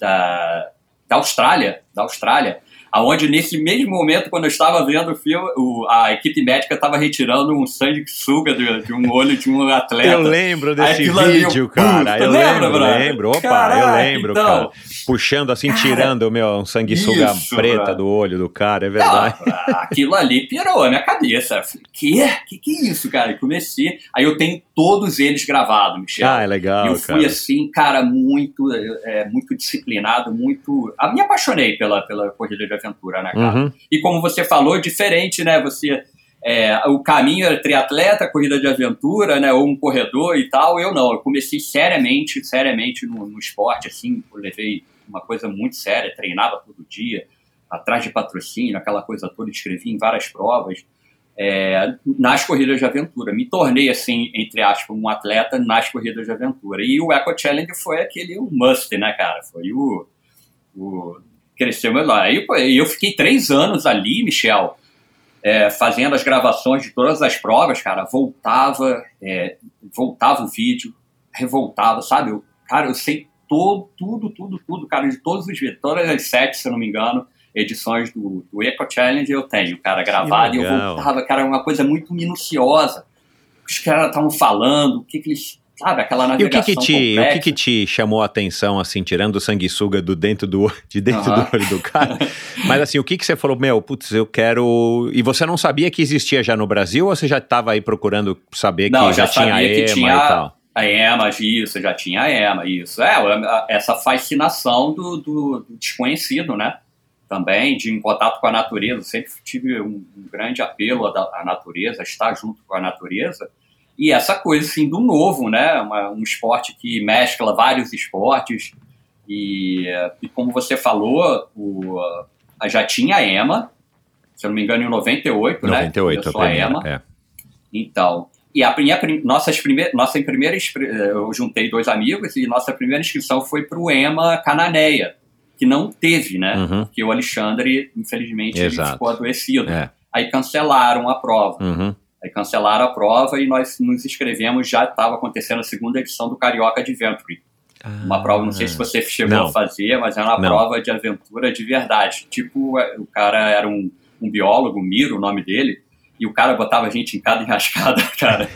da, da Austrália, da Austrália, aonde nesse mesmo momento, quando eu estava vendo o filme, o, a equipe médica estava retirando um sanguessuga de, de um olho de um atleta. Eu lembro desse vídeo, eu, cara. Eu lembro, lembro, lembro. Opa, Caraca, eu lembro, então, cara. Puxando assim, cara, tirando o meu um sanguessuga isso, preta do olho do cara, é verdade. Não, aquilo ali pirou a minha cabeça. Eu falei, que? Que que é isso, cara? E comecei. Aí eu tenho todos eles gravados, Michel. Ah, é legal. E eu fui cara. assim, cara, muito, é, muito disciplinado, muito. Eu me apaixonei pela, pela corrida de aventura, né, cara? Uhum. E como você falou, diferente, né? Você é, o caminho era triatleta, corrida de aventura, né, ou um corredor e tal. Eu não, eu comecei seriamente, seriamente no, no esporte, assim, eu levei uma coisa muito séria, treinava todo dia, atrás de patrocínio, aquela coisa toda, escrevi em várias provas, é, nas corridas de aventura. Me tornei, assim, entre aspas, um atleta nas corridas de aventura. E o Eco Challenge foi aquele o must, né, cara? Foi o, o cresceu meu Aí eu fiquei três anos ali, Michel, é, fazendo as gravações de todas as provas, cara. Voltava, é, voltava o vídeo, revoltava, sabe? Eu, cara, eu sei todo, tudo, tudo, tudo, cara, de todos os vídeos, todas as sete, se eu não me engano, edições do, do Eco Challenge eu tenho, cara, gravado, e eu voltava, cara, uma coisa muito minuciosa. Os caras estavam falando, o que, que eles sabe, aquela navegação E o que que te, o que que te chamou a atenção, assim, tirando o sanguessuga do dentro do, de dentro uhum. do olho do cara? [laughs] Mas assim, o que que você falou, meu, putz, eu quero... E você não sabia que existia já no Brasil ou você já estava aí procurando saber não, que já, já tinha a EMA tinha... e tal? A EMA, isso, já tinha a EMA, isso. É, essa fascinação do, do, do desconhecido, né? também, de em contato com a natureza. Sempre tive um, um grande apelo à, à, natureza, estar junto com a natureza. E essa coisa, assim, do novo, né? Uma, um esporte que mescla vários esportes. E, e como você falou, o, já tinha a EMA, se eu não me engano, em 98, 98 né? 98, a, EMA. É. Então, e a minha, nossas primeiras, nossa primeira, eu juntei dois amigos e nossa primeira inscrição foi para o EMA Cananéia, que não teve, né? Uhum. Porque o Alexandre, infelizmente, ficou adoecido. É. Aí cancelaram a prova. Uhum. Aí cancelaram a prova e nós nos inscrevemos, já estava acontecendo a segunda edição do Carioca Adventure. Ah, uma prova, não sei se você chegou não. a fazer, mas era uma não. prova de aventura de verdade. Tipo, o cara era um, um biólogo, Miro, o nome dele, e o cara botava a gente em cada enrascada, [laughs] cara.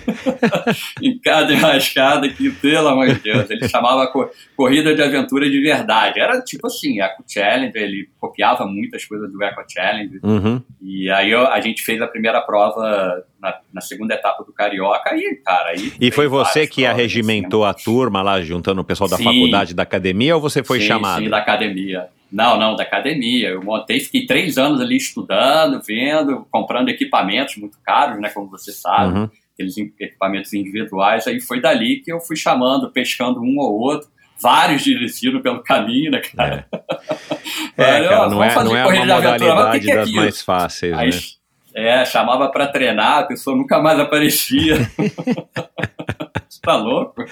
em cada enrascada, que, pelo amor de Deus, ele chamava co corrida de aventura de verdade. Era tipo assim, Eco Challenge, ele copiava muitas coisas do Eco Challenge. Uhum. E aí eu, a gente fez a primeira prova na, na, segunda etapa do Carioca e, cara, aí... E foi você que arregimentou a turma lá, juntando o pessoal da sim. faculdade, da academia, ou você foi sim, chamado? Sim, da academia. Não, não, da academia. Eu montei, fiquei três anos ali estudando, vendo, comprando equipamentos muito caros, né, como você sabe, uhum. aqueles equipamentos individuais. Aí foi dali que eu fui chamando, pescando um ou outro, vários dirigindo pelo caminho, né, cara? É, [laughs] é cara, não, é, não é uma modalidade que é das mais fáceis, Aí, né? É, chamava para treinar, a pessoa nunca mais aparecia. [laughs] Você tá louco?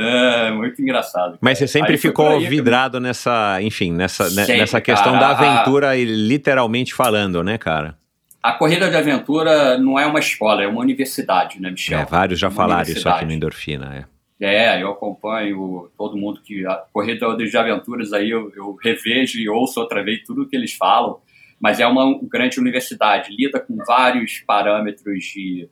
É, muito engraçado. Mas você sempre ficou aí, vidrado eu... nessa, enfim, nessa, sempre, nessa questão cara, da aventura, a... literalmente falando, né, cara? A corrida de aventura não é uma escola, é uma universidade, né, Michel? É, vários já falaram isso aqui no Endorfina, é. É, eu acompanho todo mundo que. A corrida de aventuras aí eu, eu revejo e ouço outra vez tudo que eles falam, mas é uma grande universidade, lida com vários parâmetros de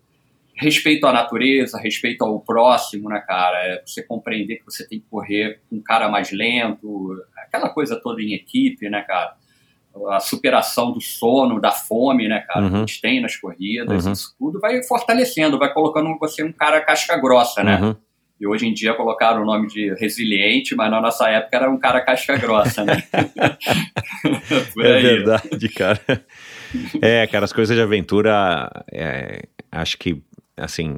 respeito à natureza, respeito ao próximo, né, cara? É você compreender que você tem que correr com um cara mais lento, aquela coisa toda em equipe, né, cara? A superação do sono, da fome, né, cara? Uhum. Que a gente tem nas corridas, uhum. isso tudo vai fortalecendo, vai colocando você um cara casca grossa, né? Uhum. E hoje em dia colocaram o nome de resiliente, mas na nossa época era um cara casca grossa, né? [laughs] é verdade, cara. É, cara, as coisas de aventura, é, acho que assim,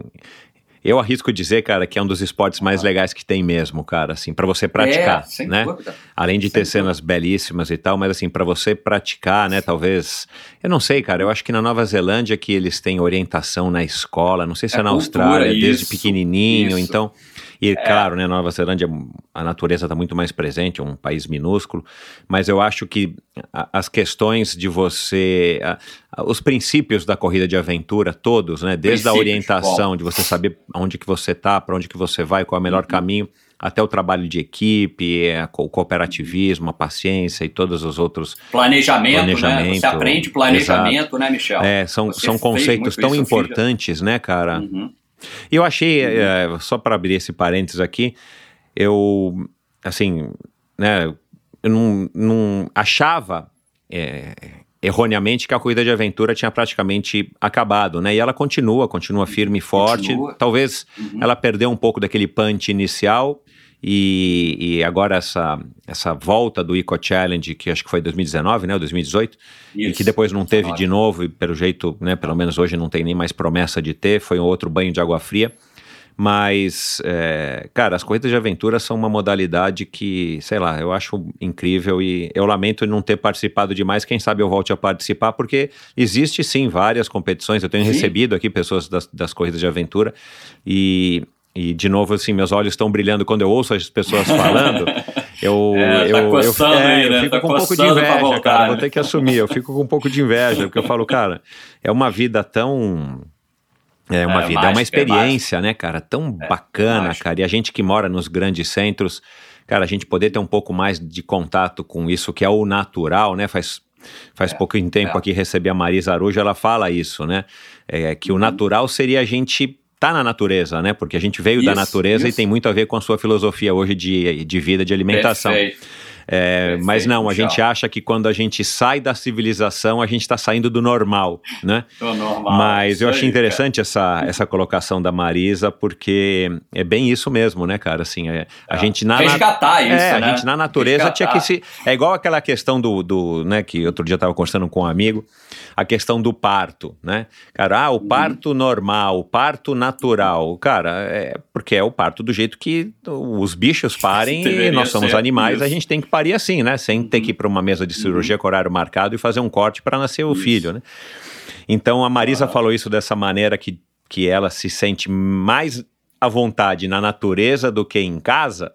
eu arrisco dizer, cara, que é um dos esportes mais legais que tem mesmo, cara, assim, para você praticar, é, né? Dúvida. Além de sem ter dúvida. cenas belíssimas e tal, mas assim, para você praticar, né, talvez, eu não sei, cara, eu acho que na Nova Zelândia que eles têm orientação na escola, não sei se é, é na cultura, Austrália, isso, desde pequenininho, isso. então, e é. claro, né, Nova Zelândia, a natureza está muito mais presente, é um país minúsculo, mas eu acho que as questões de você, os princípios da corrida de aventura todos, né, desde a orientação, de você saber onde que você está, para onde que você vai, qual é o melhor uhum. caminho, até o trabalho de equipe, o cooperativismo, a paciência e todos os outros. Planejamento, planejamento né? Você aprende planejamento, exato. né, Michel? É, são, são conceitos tão importantes, né, cara? Uhum. Eu achei, é, só para abrir esse parênteses aqui, eu, assim, né, eu não, não achava é, erroneamente que a corrida de aventura tinha praticamente acabado, né? E ela continua, continua firme e forte. Continua. Talvez uhum. ela perdeu um pouco daquele punch inicial E, e, agora essa, essa volta do Eco Challenge, que acho que foi 2019, né, ou 2018, Isso. e que depois não teve de novo, e pelo jeito, né, pelo menos hoje não tem nem mais promessa de ter, foi um outro banho de água fria. Mas, é, cara, as corridas de aventura são uma modalidade que, sei lá, eu acho incrível e eu lamento não ter participado demais. Quem sabe eu volte a participar, porque existe sim várias competições. Eu tenho sim. recebido aqui pessoas das, das corridas de aventura e e, de novo, assim, meus olhos estão brilhando quando eu ouço as pessoas falando. [laughs] Eu, é, tá eu, eu, é, aí, né? eu fico tá com um pouco de inveja, voltar, cara. Né? Vou ter que assumir. Eu fico com um pouco de inveja, porque eu falo, cara, é uma vida tão. É uma é, vida, mágica, é uma experiência, é né, cara? Tão é, bacana, cara. E a gente que mora nos grandes centros, cara, a gente poder ter um pouco mais de contato com isso que é o natural, né? Faz Faz é, pouco tempo é. aqui recebi a Marisa Arujo, ela fala isso, né? É, que uhum. o natural seria a gente tá na natureza, né? Porque a gente veio isso, da natureza isso. e tem muito a ver com a sua filosofia hoje de, de vida, de alimentação. Perfeito. É, mas não, a gente acha que quando a gente sai da civilização, a gente está saindo do normal, né? Do normal. Mas eu achei interessante essa, essa colocação da Marisa, porque é bem isso mesmo, né, cara? Assim, é, a é. gente na Resgatar isso, é, né? a gente na natureza Resgatar. tinha que se é igual aquela questão do, do né, que outro dia eu estava conversando com um amigo, a questão do parto, né? Cara, ah, o uhum. parto normal, o parto natural, cara, é porque é o parto do jeito que os bichos [laughs] parem e nós somos animais, isso. a gente tem que parir assim, né? Sem ter que ir para uma mesa de cirurgia com horário marcado e fazer um corte para nascer o isso. filho, né? Então a Marisa ah. falou isso dessa maneira que, que ela se sente mais à vontade na natureza do que em casa.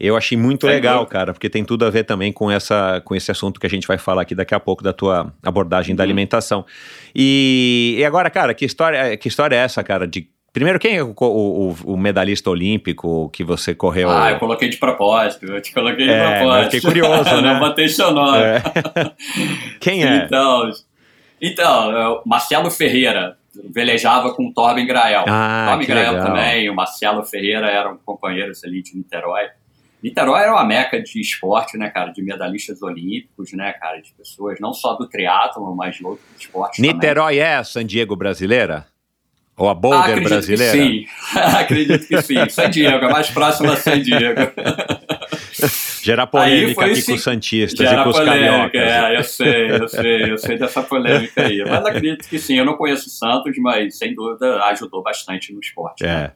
Eu achei muito é legal, cara, porque tem tudo a ver também com, essa, com esse assunto que a gente vai falar aqui daqui a pouco, da tua abordagem da uhum. alimentação. E, e agora, cara, que história, que história é essa, cara, de Primeiro, quem é o, o, o, medalhista olímpico que você correu? Ah, eu coloquei de propósito. Eu te coloquei de é, propósito. Fiquei curioso, [laughs] né? Não botei seu nome. É. [laughs] quem é? Então, então, é Marcelo Ferreira velejava com o Torben Grael. Ah, Torben Grael legal. também, o Marcelo Ferreira eram companheiros ali de Niterói. Niterói era uma meca de esporte, né, cara? De medalhistas olímpicos, né, cara? De pessoas não só do triatlo, mas de outros esportes Niterói também. é San Diego brasileira? Ou a Boulder Acredito brasileira? sim, [laughs] acredito que sim. San Diego, é mais próximo da San Diego. [laughs] Gerar polêmica aqui esse... com os Santistas e com os polêmica, cariocas. É, eu sei, eu sei, eu sei dessa polêmica aí. Mas acredito que sim, eu não conheço Santos, mas sem dúvida ajudou bastante no esporte. É. Né?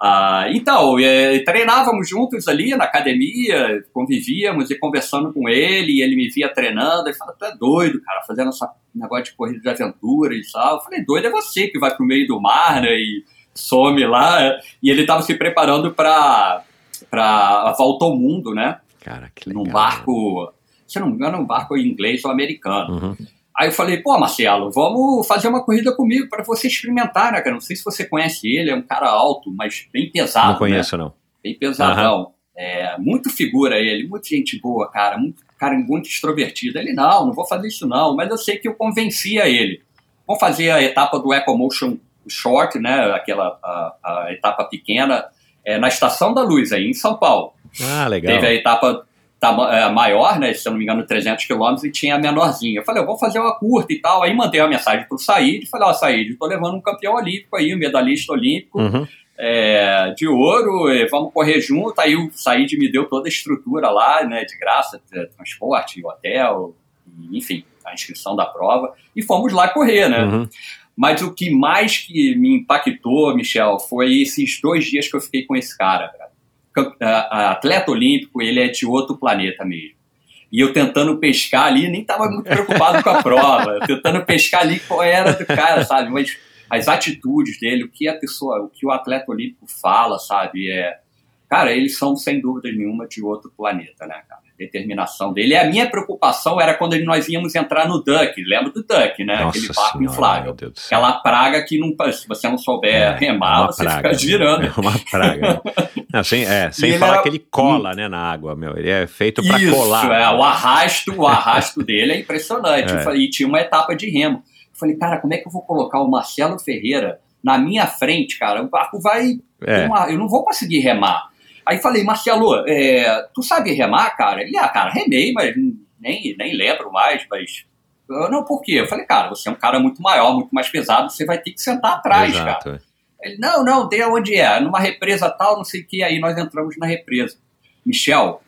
Ah, então, é, treinávamos juntos ali na academia, convivíamos e conversando com ele, e ele me via treinando, ele falava, tu é doido, cara, fazendo esse negócio de corrida de aventura e tal. Eu falei, doido é você que vai pro meio do mar, né, e some lá. E ele estava se preparando para a volta ao mundo, né? Cara, que legal. Num barco, se não me engano, um barco inglês ou americano. Uhum. Aí eu falei, pô, Marcelo, vamos fazer uma corrida comigo para você experimentar, né, cara? Não sei se você conhece ele, é um cara alto, mas bem pesado. Não conheço, né? não. Bem pesadão. Uhum. É, muito figura ele, muita gente boa, cara, muito, cara muito extrovertido. Ele, não, não vou fazer isso não, mas eu sei que eu convencia ele. Vamos fazer a etapa do EcoMotion Short, né, aquela a, a etapa pequena, é, na Estação da Luz, aí em São Paulo. Ah, legal. Teve a etapa maior, né, se eu não me engano, 300 quilômetros, e tinha a menorzinha. Eu falei, eu vou fazer uma curta e tal. Aí mandei uma mensagem pro Said e falei, ó, oh, Said, tô levando um campeão olímpico aí, um medalhista olímpico uhum. é, de ouro, vamos correr junto. Aí o Said me deu toda a estrutura lá, né, de graça, transporte, hotel, enfim, a inscrição da prova, e fomos lá correr, né. Uhum. Mas o que mais que me impactou, Michel, foi esses dois dias que eu fiquei com esse cara, cara atleta olímpico, ele é de outro planeta mesmo. E eu tentando pescar ali, nem estava muito preocupado com a prova, tentando pescar ali qual era do cara, sabe? Mas as atitudes dele, o que a pessoa, o que o atleta olímpico fala, sabe? É, cara, eles são sem dúvida nenhuma de outro planeta, né, cara? Determinação dele. E a minha preocupação era quando nós íamos entrar no Duck, lembra do Duck, né? Nossa Aquele barco senhora, inflável. Aquela praga que não, se você não souber é, remar, é você praga, fica girando. É [laughs] uma praga. não, sem é, [laughs] sem falar era... que ele cola né, na água, meu. Ele é feito para colar. Isso, é, o arrasto, o arrasto dele é impressionante. É. E tinha uma etapa de remo. Eu falei, cara, como é que eu vou colocar o Marcelo Ferreira na minha frente, cara? O barco vai. É. Uma... eu não vou conseguir remar. Aí falei, Marcelo, é, tu sabe remar, cara? Ele, ah, cara, remei, mas nem, nem lembro mais, mas. Eu, não, por quê? Eu falei, cara, você é um cara muito maior, muito mais pesado, você vai ter que sentar atrás, Exato. cara. Ele, não, não, tem aonde é, numa represa tal, não sei o que, aí nós entramos na represa. Michel,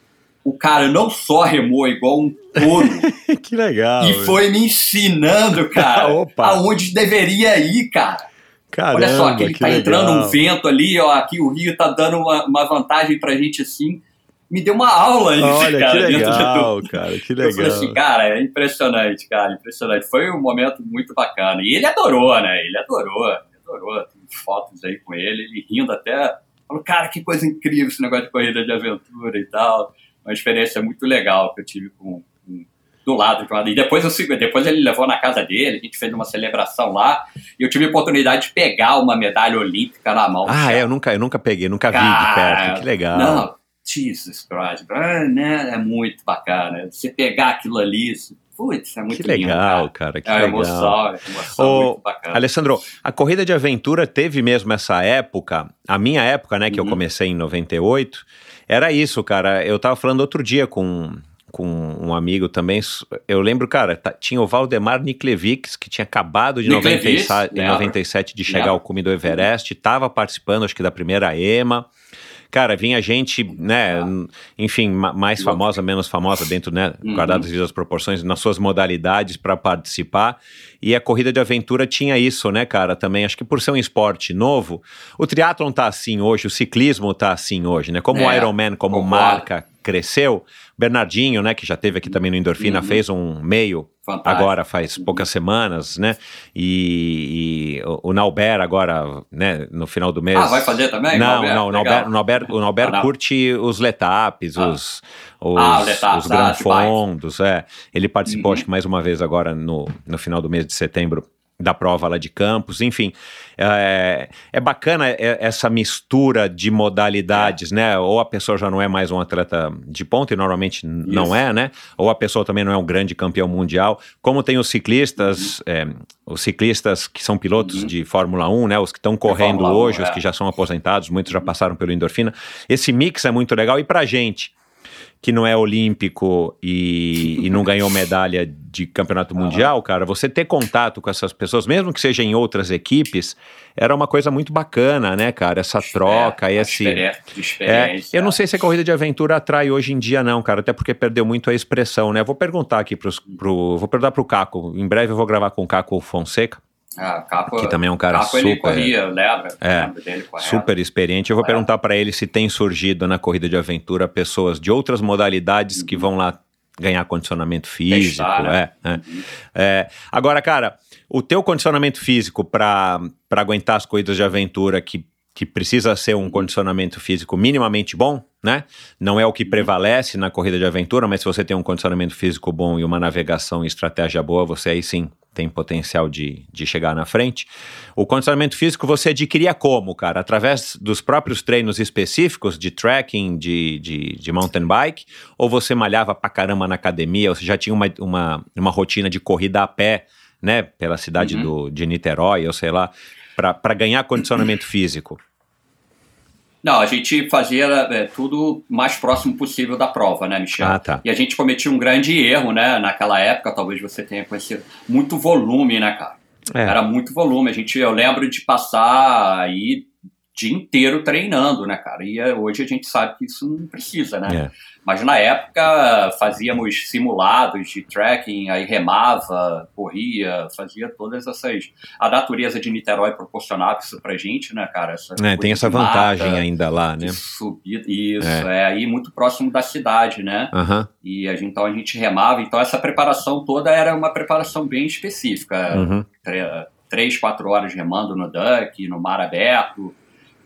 o cara não só remou igual um touro. [laughs] que legal. E foi me ensinando, cara, [laughs] aonde deveria ir, cara. Caramba, Olha só, aqui que tá legal. entrando um vento ali, ó, aqui o rio tá dando uma, uma vantagem pra gente assim. Me deu uma aula isso, Olha, cara. que legal, do... cara, que Eu falei legal. assim, cara, é impressionante, cara, impressionante. Foi um momento muito bacana. E ele adorou, né? Ele adorou, adorou. Tem fotos aí com ele, ele rindo até. Falou, cara, que coisa incrível esse negócio de corrida de aventura e tal. Uma experiência muito legal que eu tive com do lado de lado. E depois, eu, depois ele levou na casa dele, a gente fez uma celebração lá, e eu tive a oportunidade de pegar uma medalha olímpica na mão. Ah, é, eu nunca, eu nunca peguei, nunca vi de Cara, perto. Que legal. Não, Jesus Christ, ah, né? É muito bacana. Você pegar aquilo ali, isso- putz, é muito que legal, lindo, cara. Que cara. É legal. emoção, é emoção Ô, muito bacana. Alessandro, a corrida de aventura teve mesmo essa época, a minha época, né, que eu Uhum. comecei em 98, era isso, cara. Eu tava falando outro dia com, com um amigo também. Eu lembro, cara, tá- tinha o Valdemar Niklevics, que tinha acabado de Niklevics, 97, em lembro. 97 de chegar ao cume do Everest, tava participando, acho que da primeira EMA. Cara, vinha gente, né, Ah. enfim, ma- mais famosa, menos famosa, dentro, né, Uhum. guardadas as proporções, nas suas modalidades para participar. E a corrida de aventura tinha isso, né, cara, também. Acho que por ser um esporte novo, o triatlon tá assim hoje, o ciclismo tá assim hoje, né? Como o É, Ironman, como concordo. marca, cresceu. Bernardinho, né, que já teve aqui também no Endorfina, Uhum. fez um meio Fantástico. agora faz poucas semanas, né? E, e o o Nauber agora, né, no final do mês. Ah, vai fazer também? Não, Nauber? não. Nauber, o Nauber, o Nauber Ah, curte os letapes, Ah. os, os, Ah, os ah, Gran de Fondos, é. Ele participou, Uhum. acho que mais uma vez agora no, no final do mês de setembro da prova lá de Campos, enfim, é, é bacana essa mistura de modalidades, né? Ou a pessoa já não é mais um atleta de ponta, e normalmente n- não Isso. é, né? Ou a pessoa também não é um grande campeão mundial, como tem os ciclistas, é, os ciclistas que são pilotos Uhum. de Fórmula 1, né? Os que estão correndo Fórmula 1, hoje, os é. que já são aposentados, muitos já passaram pelo endorfina. Esse mix é muito legal e pra gente que não é olímpico e, e não ganhou medalha de campeonato mundial, cara, você ter contato com essas pessoas, mesmo que seja em outras equipes, era uma coisa muito bacana, né, cara? Essa troca, É, esse. É, eu não sei se a corrida de aventura atrai hoje em dia, não, cara, até porque perdeu muito a expressão, né? Vou perguntar aqui pros, pro. Vou perguntar pro Caco. Em breve eu vou gravar com o Caco Fonseca, Ah, Capo, que também é um cara Capo super- corria, lembra? É, dele super experiente. Eu vou Correto. perguntar pra ele se tem surgido na corrida de aventura pessoas de outras modalidades que vão lá ganhar condicionamento físico. Testar, né? é, é. É, Agora, cara, o teu condicionamento físico para aguentar as corridas de aventura que, que precisa ser um condicionamento físico minimamente bom, né? Não é o que prevalece na corrida de aventura, mas se você tem um condicionamento físico bom e uma navegação e estratégia boa, você aí sim tem potencial de, de chegar na frente. O condicionamento físico você adquiria como, cara? Através dos próprios treinos específicos de trekking, de, de, de mountain bike? Ou você malhava pra caramba na academia? Ou você já tinha uma, uma, uma rotina de corrida a pé, né? Pela cidade Uhum. do, de Niterói, ou sei lá, para ganhar condicionamento físico? Não, a gente fazia é, tudo o mais próximo possível da prova, né, Michel? Ah, tá. E a gente cometia um grande erro, né? Naquela época, talvez você tenha conhecido muito volume, né, cara? É. Era muito volume. A gente, eu lembro de passar aí dia inteiro treinando, né, cara? E eh, hoje a gente sabe que isso não precisa, né? É. Mas na época fazíamos simulados de trekking, aí remava, corria, fazia todas essas. A natureza de Niterói proporcionava isso pra gente, né, cara? Essa É, tem essa mata, vantagem ainda lá, né? de subida. Isso, É. é. aí muito próximo da cidade, né? Aham. E a gente, então a gente remava, então essa preparação toda era uma preparação bem específica. Uhum. Tre- Três, quatro horas remando no duck, no mar aberto,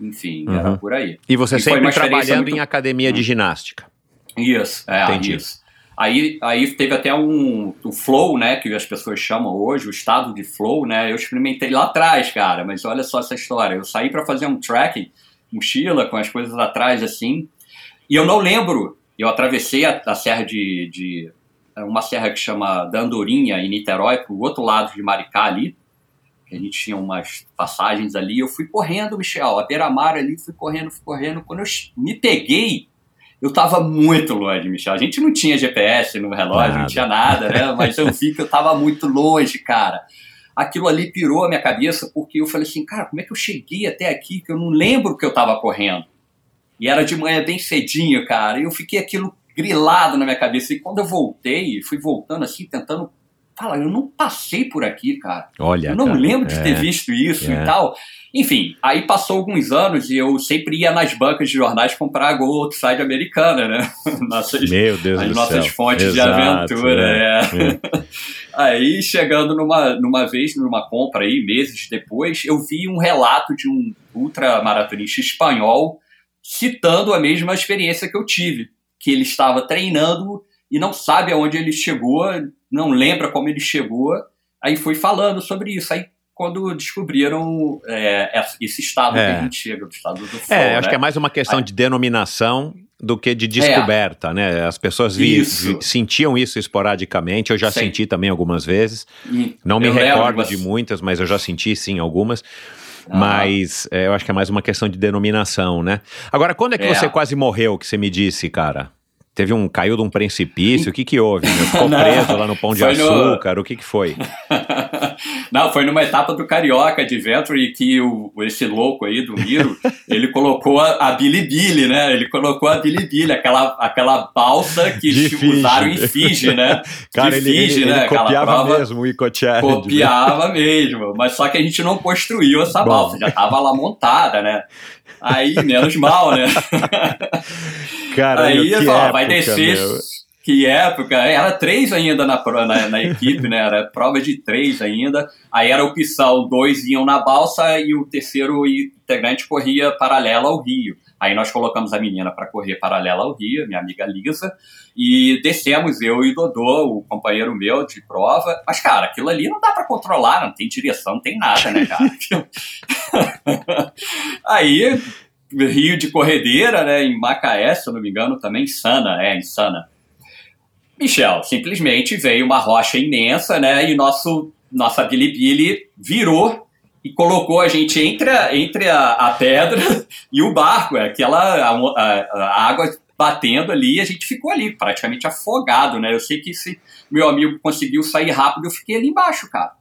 enfim, era Uhum. por aí. E você E sempre trabalhando muito- em academia de Hum. ginástica. Isso, é, Entendi. isso. Aí, aí teve até um o flow, né, que as pessoas chamam hoje, o estado de flow, né? Eu experimentei lá atrás, cara, mas olha só essa história. Eu saí para fazer um trekking, mochila com as coisas atrás assim, e eu não lembro. Eu atravessei a, a serra de, de uma serra que chama da Andorinha em Niterói, pro outro lado de Maricá ali. A gente tinha umas passagens ali, eu fui correndo, Michel, a beira-mar ali, fui correndo, fui correndo. Quando eu me peguei, eu tava muito longe, Michel. A gente não tinha GPS no relógio, Nada. não tinha nada, né? [laughs] Mas eu vi que eu tava muito longe, cara. aquilo ali pirou a minha cabeça, porque eu falei assim, cara, como é que eu cheguei até aqui, que eu não lembro que eu estava correndo. E era de manhã bem cedinho, cara, e eu fiquei aquilo grilado na minha cabeça. E quando eu voltei, fui voltando assim, tentando Fala, eu não passei por aqui, cara. Olha. Eu não cara, lembro de é, ter visto isso é. e tal. Enfim, aí passou alguns anos e eu sempre ia nas bancas de jornais comprar a Go Outside americana, né? [laughs] Nossas, Meu Deus as do nossas céu. fontes Exato, de aventura. é, é. [laughs] aí, chegando numa, numa vez, numa compra aí, meses depois, eu vi um relato de um ultramaratonista espanhol citando a mesma experiência que eu tive. Que ele estava treinando e não sabe aonde ele chegou, não lembra como ele chegou, aí foi falando sobre isso. Aí quando descobriram é, esse estado É. que a gente chega, o estado do flow, É, acho né? que é mais uma questão Aí- de denominação do que de descoberta, né? As pessoas vi- Isso. vi- sentiam isso esporadicamente, eu já Sim. senti também algumas vezes. E Não me recordo mas- de muitas, mas eu já senti sim algumas. Ah. Mas é, eu acho que é mais uma questão de denominação, né? Agora, quando é que É. você quase morreu, que você me disse, cara? Teve um. caiu de um precipício? O que que houve? meu? Ficou [laughs] preso lá no pão de foi no- açúcar? O que que foi? [laughs] Não, foi numa etapa do Carioca Adventure que o, esse louco aí do Miro, [laughs] ele colocou a, a Bilibili, né? Ele colocou a Bilibili, aquela, aquela balsa que De usaram em Fiji, né? [laughs] Cara, de ele, Fiji, ele, né? ele copiava prova- mesmo o Ico Challenge. né? Copiava mesmo, mas só que a gente não construiu essa Bom. balsa, já tava lá montada, né? Aí, menos mal, né? [laughs] Cara, Aí, que ó, época, vai descer. meu. Que época, era três ainda na, na, na equipe, né? Era prova de três ainda. Aí era opção, dois iam na balsa e o terceiro integrante corria paralela ao rio. Aí nós colocamos a menina para correr paralela ao rio, minha amiga Lisa, e descemos eu e Dodô, o companheiro meu de prova. Mas, cara, aquilo ali não dá para controlar, não tem direção, não tem nada, né, cara? [laughs] Aí, Rio de Corredeira, né, em Macaé, se eu não me engano, também, Sana, é, em Sana. Michel, simplesmente veio uma rocha imensa, né, e nosso, nossa bilibili virou e colocou a gente entre a, entre a, a pedra [laughs] e o barco, é aquela a, a- água batendo ali, e a gente ficou ali, praticamente afogado, né, eu sei que se meu amigo conseguiu sair rápido, eu fiquei ali embaixo, cara.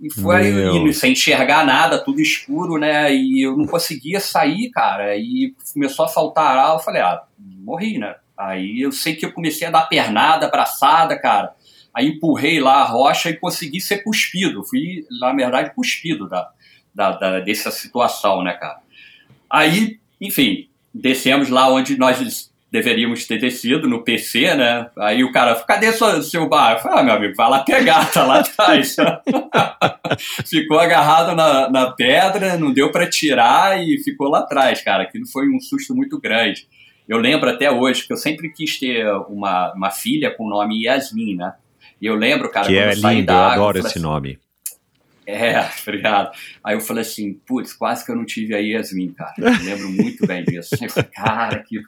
E foi indo sem enxergar nada, tudo escuro, né? E eu não conseguia sair, cara. E começou a faltar ar. Eu falei, ah, morri, né? Aí eu sei que eu comecei a dar pernada, abraçada, cara. Aí empurrei lá a rocha e consegui ser cuspido. Fui, na verdade, cuspido da, da, da- dessa situação, né, cara? Aí, enfim, descemos lá onde nós deveríamos ter descido, no PC, né? Aí o cara, cadê seu, seu bar? Eu falei, ah, meu amigo, vai lá pegar, tá lá [laughs] atrás. [laughs] ficou agarrado na, na pedra, não deu para tirar e ficou lá atrás, cara. Aquilo foi um susto muito grande. Eu lembro até hoje que eu sempre quis ter uma, uma filha com o nome Yasmin, né? E eu lembro, cara, Que quando é eu saí lindo, da eu água, adoro falei esse assim, nome. é, [laughs] obrigado. Aí eu falei assim, putz, quase que eu não tive a Yasmin, cara. Eu lembro muito bem disso. Eu falei, cara, que...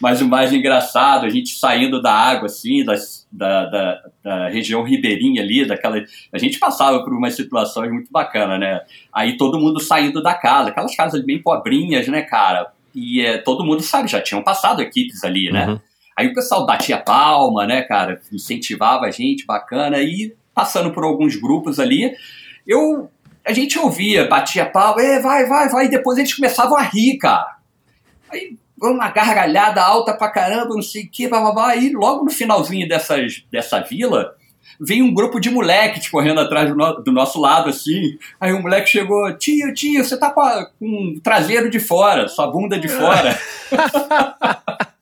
Mas o mais engraçado, a gente saindo da água, assim, das, da, da, da região ribeirinha ali, daquela... A gente passava por umas situações muito bacanas, né? Aí todo mundo saindo da casa, aquelas casas bem pobrinhas, né, cara? E é, todo mundo sabe, já tinham passado equipes ali, né? Uhum. Aí o pessoal batia palma, né, cara? Incentivava a gente, bacana. E passando por alguns grupos ali, eu a gente ouvia, batia palma, é, vai, vai, vai, e depois eles começavam a rir, cara. Aí uma gargalhada alta pra caramba, não sei o que, bababá. Aí logo no finalzinho dessas, dessa vila, veio um grupo de moleques correndo atrás do, no- do nosso lado, assim. Aí o moleque chegou, tio, tio, você tá com, a- com o traseiro de fora, sua bunda de fora. [laughs] [laughs]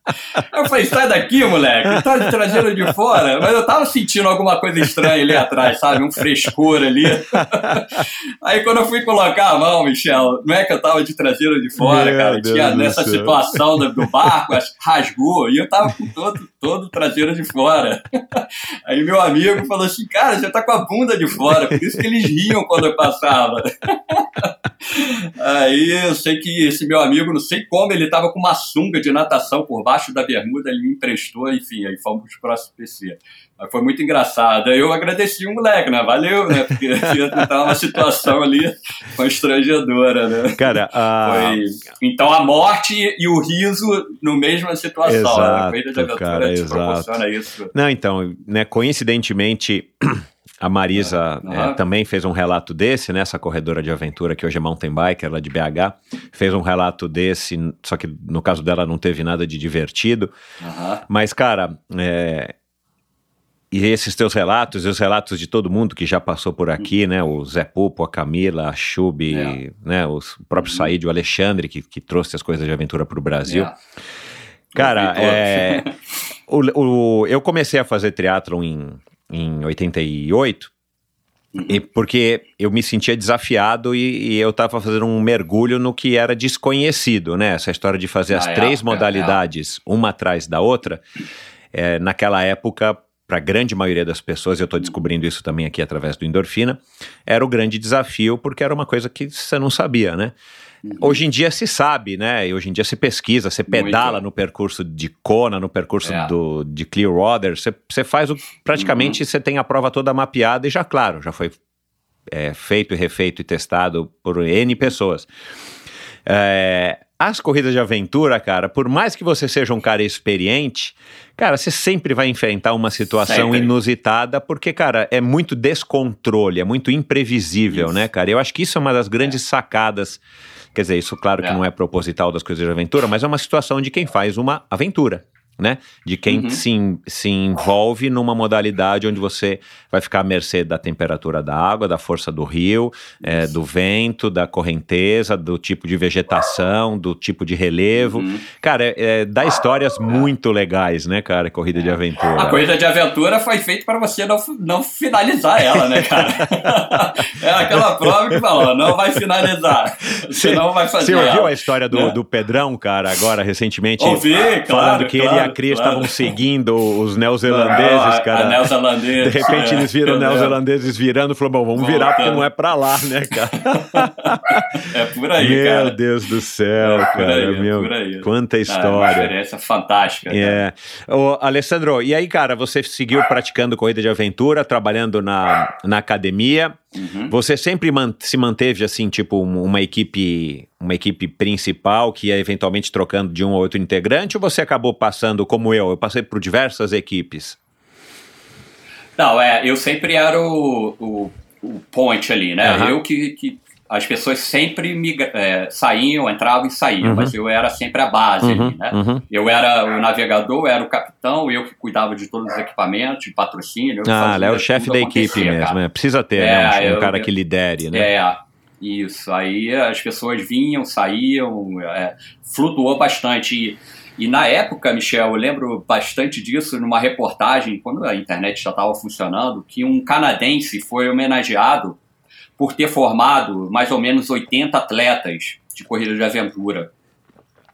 Eu falei, sai daqui, moleque, tá de traseiro de fora. Mas eu tava sentindo alguma coisa estranha ali atrás, sabe? Um frescor ali. [laughs] Aí quando eu fui colocar a mão, Michel, não é que eu tava de traseiro de fora, Meu cara. Deus Tinha nessa céu. situação do, barco, rasgou, e eu tava com todo, todo traseiro de fora. [laughs] Aí meu amigo falou assim, cara, você tá com a bunda de fora, por isso que eles riam quando eu passava. [laughs] Aí eu sei que esse meu amigo, não sei como, ele tava com uma sunga de natação por baixo da bermuda, ele me emprestou, enfim, aí fomos pro próximo PC. Mas foi muito engraçado. Aí eu agradeci o moleque, né? Valeu, né? Porque [laughs] tava uma situação ali constrangedora, né? Cara, a... Foi... Então a morte e o riso no mesma situação. né? Exato, A corrida de aventura cara, te exato. proporciona isso. Não, então, né, coincidentemente, [clears throat] A Marisa Uhum. é, também fez um relato desse, né? Essa corredora de aventura que hoje é mountain biker, ela é de BH, fez um relato desse, só que no caso dela não teve nada de divertido. Aham. Mas, cara, é, e esses teus relatos, e os relatos de todo mundo que já passou por aqui, né? O Zé Pupo, a Camila, a Chub, É. né? Os próprios Uhum. Said, o Alexandre, que, que trouxe as coisas de aventura para o Brasil. É. Cara, é, [laughs] o, o- eu comecei a fazer triatlon em, em 88, Uhum. e porque eu me sentia desafiado e, e eu estava fazendo um mergulho no que era desconhecido, né? Essa história de fazer as três época, modalidades, uma atrás da outra, é, naquela época, para a grande maioria das pessoas, eu estou descobrindo isso também aqui através do Endorfina, era o grande desafio, porque era uma coisa que você não sabia, né? Hoje em dia se sabe, né? E hoje em dia se pesquisa, você pedala Muito. no percurso de Kona, no percurso É. do, de Clearwater, você, você faz o. Praticamente você tem a prova toda mapeada e já, claro, já foi é, feito e refeito e testado por N pessoas. É, as corridas de aventura, cara, por mais que você seja um cara experiente, cara, você sempre vai enfrentar uma situação Sempre. inusitada, porque, cara, é muito descontrole, é muito imprevisível, Isso. né, cara? Eu acho que isso é uma das grandes sacadas. Quer dizer, isso, claro, que É. não é proposital das coisas de aventura, mas é uma situação de quem faz uma aventura. Né? De quem Uhum. se, se envolve numa modalidade onde você vai ficar à mercê da temperatura da água, da força do rio, é, do vento, da correnteza, do tipo de vegetação, do tipo de relevo. Uhum. Cara, é, é, dá histórias muito legais, né, cara? Corrida de aventura. A corrida de aventura foi feita para você não, não finalizar ela, né, cara? [laughs] é aquela prova que falou, não vai finalizar. Você não vai fazer Você ouviu ela, a história do, né? do Pedrão, cara, agora recentemente? Ouvi, Falando claro, que ele e claro, a Cris claro. estavam seguindo os neozelandeses, Ah, cara. A neozelandesa. De repente é, eles viram lembro. neozelandeses virando e falou: bom, vamos virar porque não é pra lá, né, cara? [laughs] É por aí, Meu cara. Deus do céu, É cara. aí, é meu, por aí. quanta Ah, uma história. experiência fantástica. cara. É. Ô, Alessandro, e aí, cara, você seguiu praticando corrida de aventura, trabalhando na, na academia. Uhum. Você sempre man- se manteve assim, tipo, um- uma equipe, uma equipe principal que ia eventualmente trocando de um ou outro integrante, ou você acabou passando como eu? Eu passei por diversas equipes. Não, é, eu sempre era o, o, o point ali, né? Aham. Eu que, que as pessoas sempre migra- é, saíam, entravam e saíam, Uhum. mas eu era sempre a base Uhum, ali, né? uhum. Eu era o navegador, eu era o capitão, eu que cuidava de todos os equipamentos, de patrocínio. Ah, é o chefe da equipe mesmo, cara. né? Precisa ter, É, né? Um, um eu- cara que lidere, né? É, isso. Aí as pessoas vinham, saíam, é, flutuou bastante. E, e na época, Michel, eu lembro bastante disso numa reportagem, quando a internet já estava funcionando, que um canadense foi homenageado por ter formado mais ou menos 80 atletas de corrida de aventura,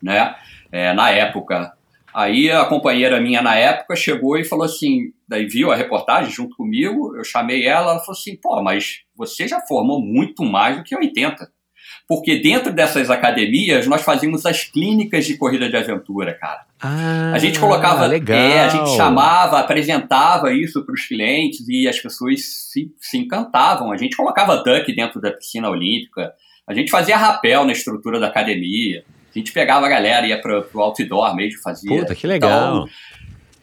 né? É, na época. Aí a companheira minha na época chegou e falou assim, daí viu a reportagem junto comigo, eu chamei ela, ela falou assim, pô, mas você já formou muito mais do que 80. Porque dentro dessas academias nós fazíamos as clínicas de corrida de aventura, cara. Ah, A gente colocava, legal. é, a gente chamava, apresentava isso para os clientes e as pessoas se, se encantavam. A gente colocava duck dentro da piscina olímpica, a gente fazia rapel na estrutura da academia, a gente pegava a galera, ia para o outdoor mesmo, fazia. Puta, que legal. Então,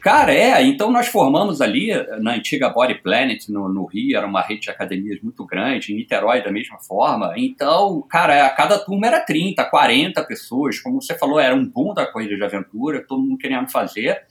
Cara, é, então nós formamos ali na antiga Body Planet, no, no Rio, era uma rede de academias muito grande, em Niterói da mesma forma. Então, cara, a cada turma era 30, 40 pessoas, como você falou, era um boom da corrida de aventura, todo mundo querendo fazer.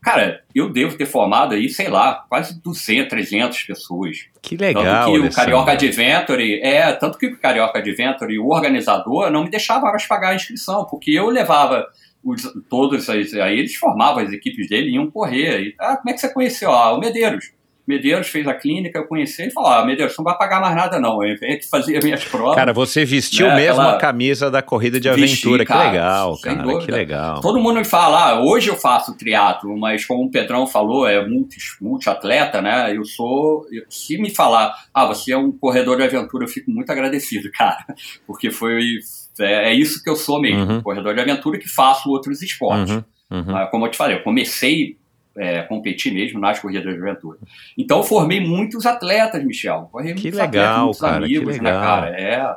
Cara, eu devo ter formado aí, sei lá, quase 200, 300 pessoas. Que legal, tanto que o. Carioca Adventure, é, tanto que o Carioca Adventure, o organizador, não me deixava mais pagar a inscrição, porque eu levava os, todos, as, aí eles formavam as equipes dele e iam correr. E, ah, como é que você conheceu? Ah, o Medeiros. Medeiros fez a clínica, eu conheci e falou: Ah, Medeiros, você não vai pagar mais nada, não. Eu venho aqui fazer as minhas provas. Cara, você vestiu Né, mesmo aquela- a camisa da corrida de Vesti, aventura. que cara, legal, sem cara. dúvida. Que legal. Todo mundo me fala, ah, hoje eu faço triatlo, mas como o Pedrão falou, é multi, multiatleta, né? Eu sou. eu- se me falar, ah, você é um corredor de aventura, eu fico muito agradecido, [laughs] cara. Porque foi. É, é isso que eu sou mesmo, Uhum. corredor de aventura que faço outros esportes. Uhum, uhum. Como eu te falei, eu comecei é, a competir mesmo nas corridas de aventura. Então eu formei muitos atletas, Michel. Formei Que muitos legal, atletas, muitos cara, amigos, né, cara? É,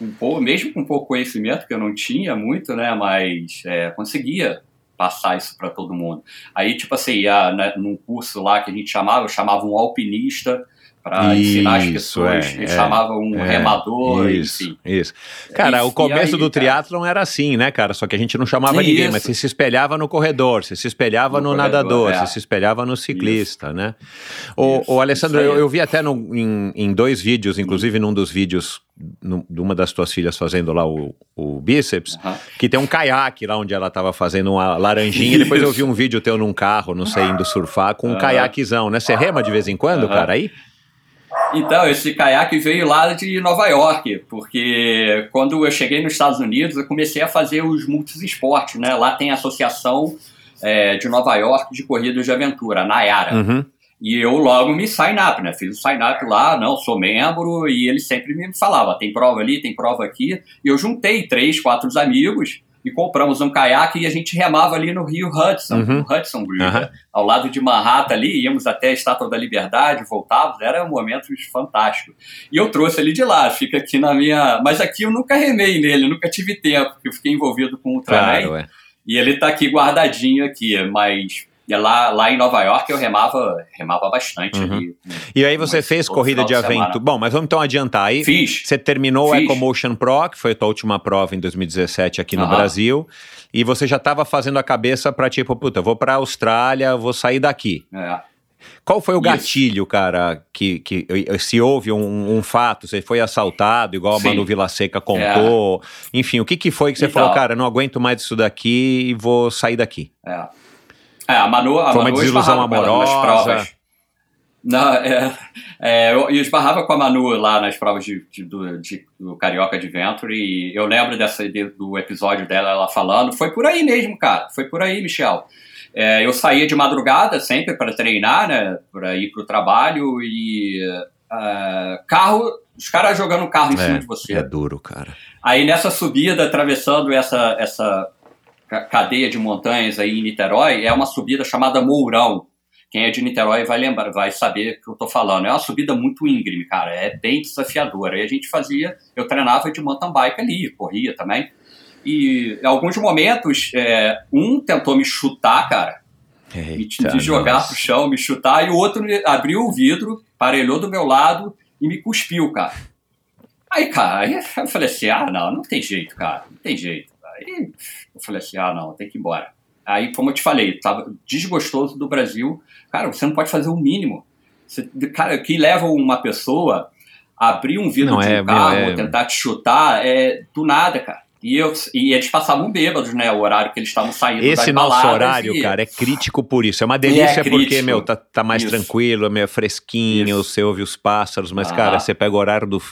um pouco, mesmo com pouco conhecimento, que eu não tinha muito, né? Mas é, conseguia passar isso para todo mundo. Aí, tipo assim, ia, né, num curso lá que a gente chamava, eu chamava um alpinista, para ensinar as pessoas. é, Eles é, chamavam um é, remador, Isso, enfim. isso. Cara, E- o começo aí, do cara? triatlon era assim, né, cara? Só que a gente não chamava ninguém, Isso. mas você se espelhava no corredor, você se espelhava no, No corredor, nadador, é. você se espelhava no ciclista, né? O, Isso, o Alessandro, isso eu, eu vi até no- em, em dois vídeos, inclusive num dos vídeos no- de uma das tuas filhas fazendo lá o, o bíceps, que tem um caiaque lá onde ela tava fazendo uma laranjinha, e depois eu vi um vídeo teu num carro, não sei, indo surfar, com um caiaquezão, né? Você rema de vez em quando, cara, aí? Então, esse caiaque veio lá de Nova York, porque quando eu cheguei nos Estados Unidos, eu comecei a fazer os multisportes, né? Lá tem a Associação é, de Nova York de Corridas de Aventura, a Nayara. Uhum. E eu logo me sign up, né? Fiz o sign up lá, não, sou membro, e ele sempre me falava, tem prova ali, tem prova aqui. E eu juntei três, quatro amigos e compramos um caiaque e a gente remava ali no Rio Hudson, Uhum. no Hudson River, Aham. ao lado de Manhattan ali, íamos até a Estátua da Liberdade, voltávamos, era um momento fantástico. E eu trouxe ele de lá, fica aqui na minha... Mas aqui eu nunca remei nele, nunca tive tempo, porque eu fiquei envolvido com o Ultraman. Claro, é. E ele tá aqui guardadinho aqui, mas é lá, lá em Nova York eu remava, remava bastante Uhum. ali. E aí você fez corrida de aventura. Bom, mas vamos então adiantar aí. Fiz. Você terminou o. EcoMotion Pro, que foi a tua última prova em 2017 aqui no Aham. Brasil, e você já estava fazendo a cabeça para tipo, puta, vou para Austrália, vou sair daqui. É. Qual foi o Isso. gatilho, cara, que, que se houve um, um fato, você foi assaltado, igual a Sim. Manu Vila Seca contou, enfim, o que, que foi que você Então. falou, cara, não aguento mais isso daqui e vou sair daqui? É. É, a Manu, a Foi uma Manu desilusão ela nas amorosa? provas. Não, é, é, eu, eu esbarrava com a Manu lá nas provas de, de- do, de- do Carioca Adventure e eu lembro dessa, de- do episódio dela ela falando. Foi por aí mesmo, cara. Foi por aí, Michel. É, eu saía de madrugada sempre para treinar, né? Para ir para o trabalho e ah, carro, os caras jogando carro em cima de você. é duro, cara. Aí nessa subida, atravessando essa, essa cadeia de montanhas aí em Niterói, é uma subida chamada Mourão. Quem é de Niterói vai lembrar, vai saber o que eu tô falando. É uma subida muito íngreme, cara. É bem desafiadora. E a gente fazia, eu treinava de mountain bike ali, corria também. E em alguns momentos, é, um tentou me chutar, cara, Eita, me jogar nossa. pro chão, me chutar, e o outro abriu o vidro, parelhou do meu lado e me cuspiu, cara. Aí, cara, eu falei assim, ah, não, não tem jeito, cara, não tem jeito. Aí eu falei assim, ah, não, tem que ir embora. Aí, como eu te falei, tava desgostoso do Brasil. Cara, você não pode fazer o mínimo. Você, cara, o que leva uma pessoa a abrir um vidro Não, de um é, carro, é- tentar te chutar, é do nada, cara. E, eu, e eles passavam bêbados, né? O horário que eles estavam saindo Esse nosso horário, e- cara, é crítico por isso. É uma delícia porque, crítico. meu, tá, tá mais Isso. tranquilo, é meio fresquinho, Isso. você ouve os pássaros, mas, Ah. cara, você pega o horário do,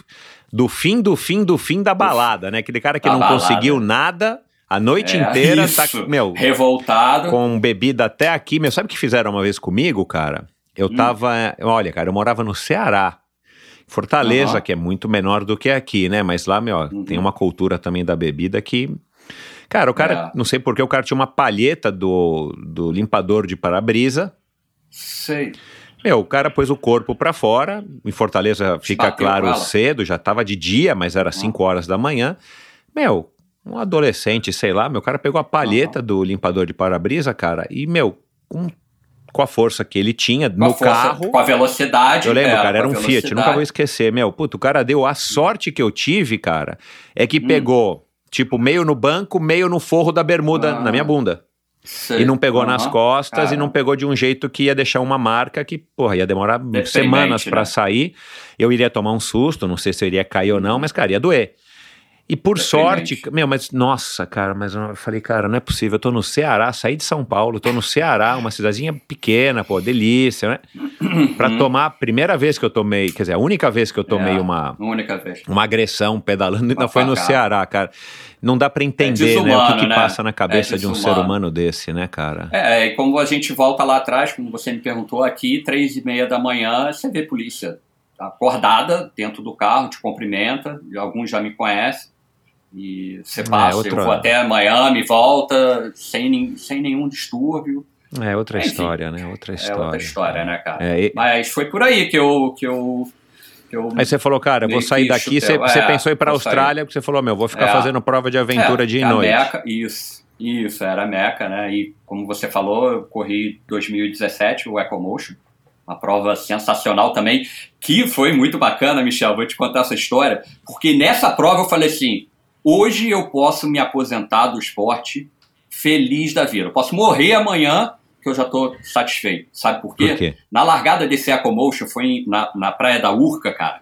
do fim, do fim, do fim da balada, né? Aquele cara que Da não balada. conseguiu nada a noite É, inteira, isso. tá, meu, revoltado. com bebida até aqui. Meu, sabe o que fizeram uma vez comigo, cara? Eu Hum. tava. Olha, cara, eu morava no Ceará. Fortaleza, Aham. que é muito menor do que aqui, né? Mas lá, meu, Uhum. tem uma cultura também da bebida que. Cara, o cara, É. não sei porque, o cara tinha uma palheta do, do limpador de para-brisa. Sei. Meu, o cara pôs o corpo pra fora. Em Fortaleza fica Bateu claro cedo, já tava de dia, mas era 5 horas da manhã. Meu, um adolescente, sei lá, meu cara pegou a palheta do limpador de para-brisa, cara, e, meu, com, com a força que ele tinha Com no força, carro. Com a velocidade. Eu lembro, é, cara, era um Fiat, nunca vou esquecer. Meu, puto, o cara deu a sorte que eu tive, cara, é que Hum. pegou, tipo, meio no banco, meio no forro da bermuda, Ah. na minha bunda. Sei. E não pegou nas Aham. costas e Cara. não pegou de um jeito que ia deixar uma marca que, porra, ia demorar semanas pra né? sair. Eu iria tomar um susto, não sei se eu iria cair ou não, mas, cara, ia doer. E por Deprimente. sorte, meu, mas nossa, cara, mas eu falei, cara, não é possível. Eu tô no Ceará, saí de São Paulo, tô no Ceará, uma cidadezinha pequena, pô, delícia, né? Pra tomar a primeira vez que eu tomei, quer dizer, a única vez que eu tomei Uhum. É. uma, Única vez. uma agressão pedalando, ainda Uma foi no. Ceará, cara. Não dá pra entender, né, o que, que né? passa na cabeça É de um ser humano desse, né, cara? É, e como a gente volta lá atrás, como você me perguntou aqui, três e meia da manhã, você vê polícia acordada dentro do carro, te cumprimenta, alguns já me conhecem, e você passa, É, outra- eu vou até Miami, volta, sem, sem nenhum distúrbio. É outra Enfim, história, né? Outra É história. outra história, né, cara? É, e- Mas foi por aí que eu... Que eu, que eu Aí você falou, cara, eu vou sair daqui. Você, chutel, você é, pensou em ir vou sair. Austrália, porque você falou, meu, vou ficar É. fazendo prova de aventura É, dia e a noite. Meca, isso, isso, era a Meca, né? E como você falou, eu corri 2017 o EcoMotion. Uma prova sensacional também, que foi muito bacana, Michel. Vou te contar essa história, porque nessa prova eu falei assim: hoje eu posso me aposentar do esporte feliz da vida. Eu posso morrer amanhã que eu já estou satisfeito. Sabe por quê? Por quê? Na largada desse Ecomotion, foi na, na praia da Urca, cara.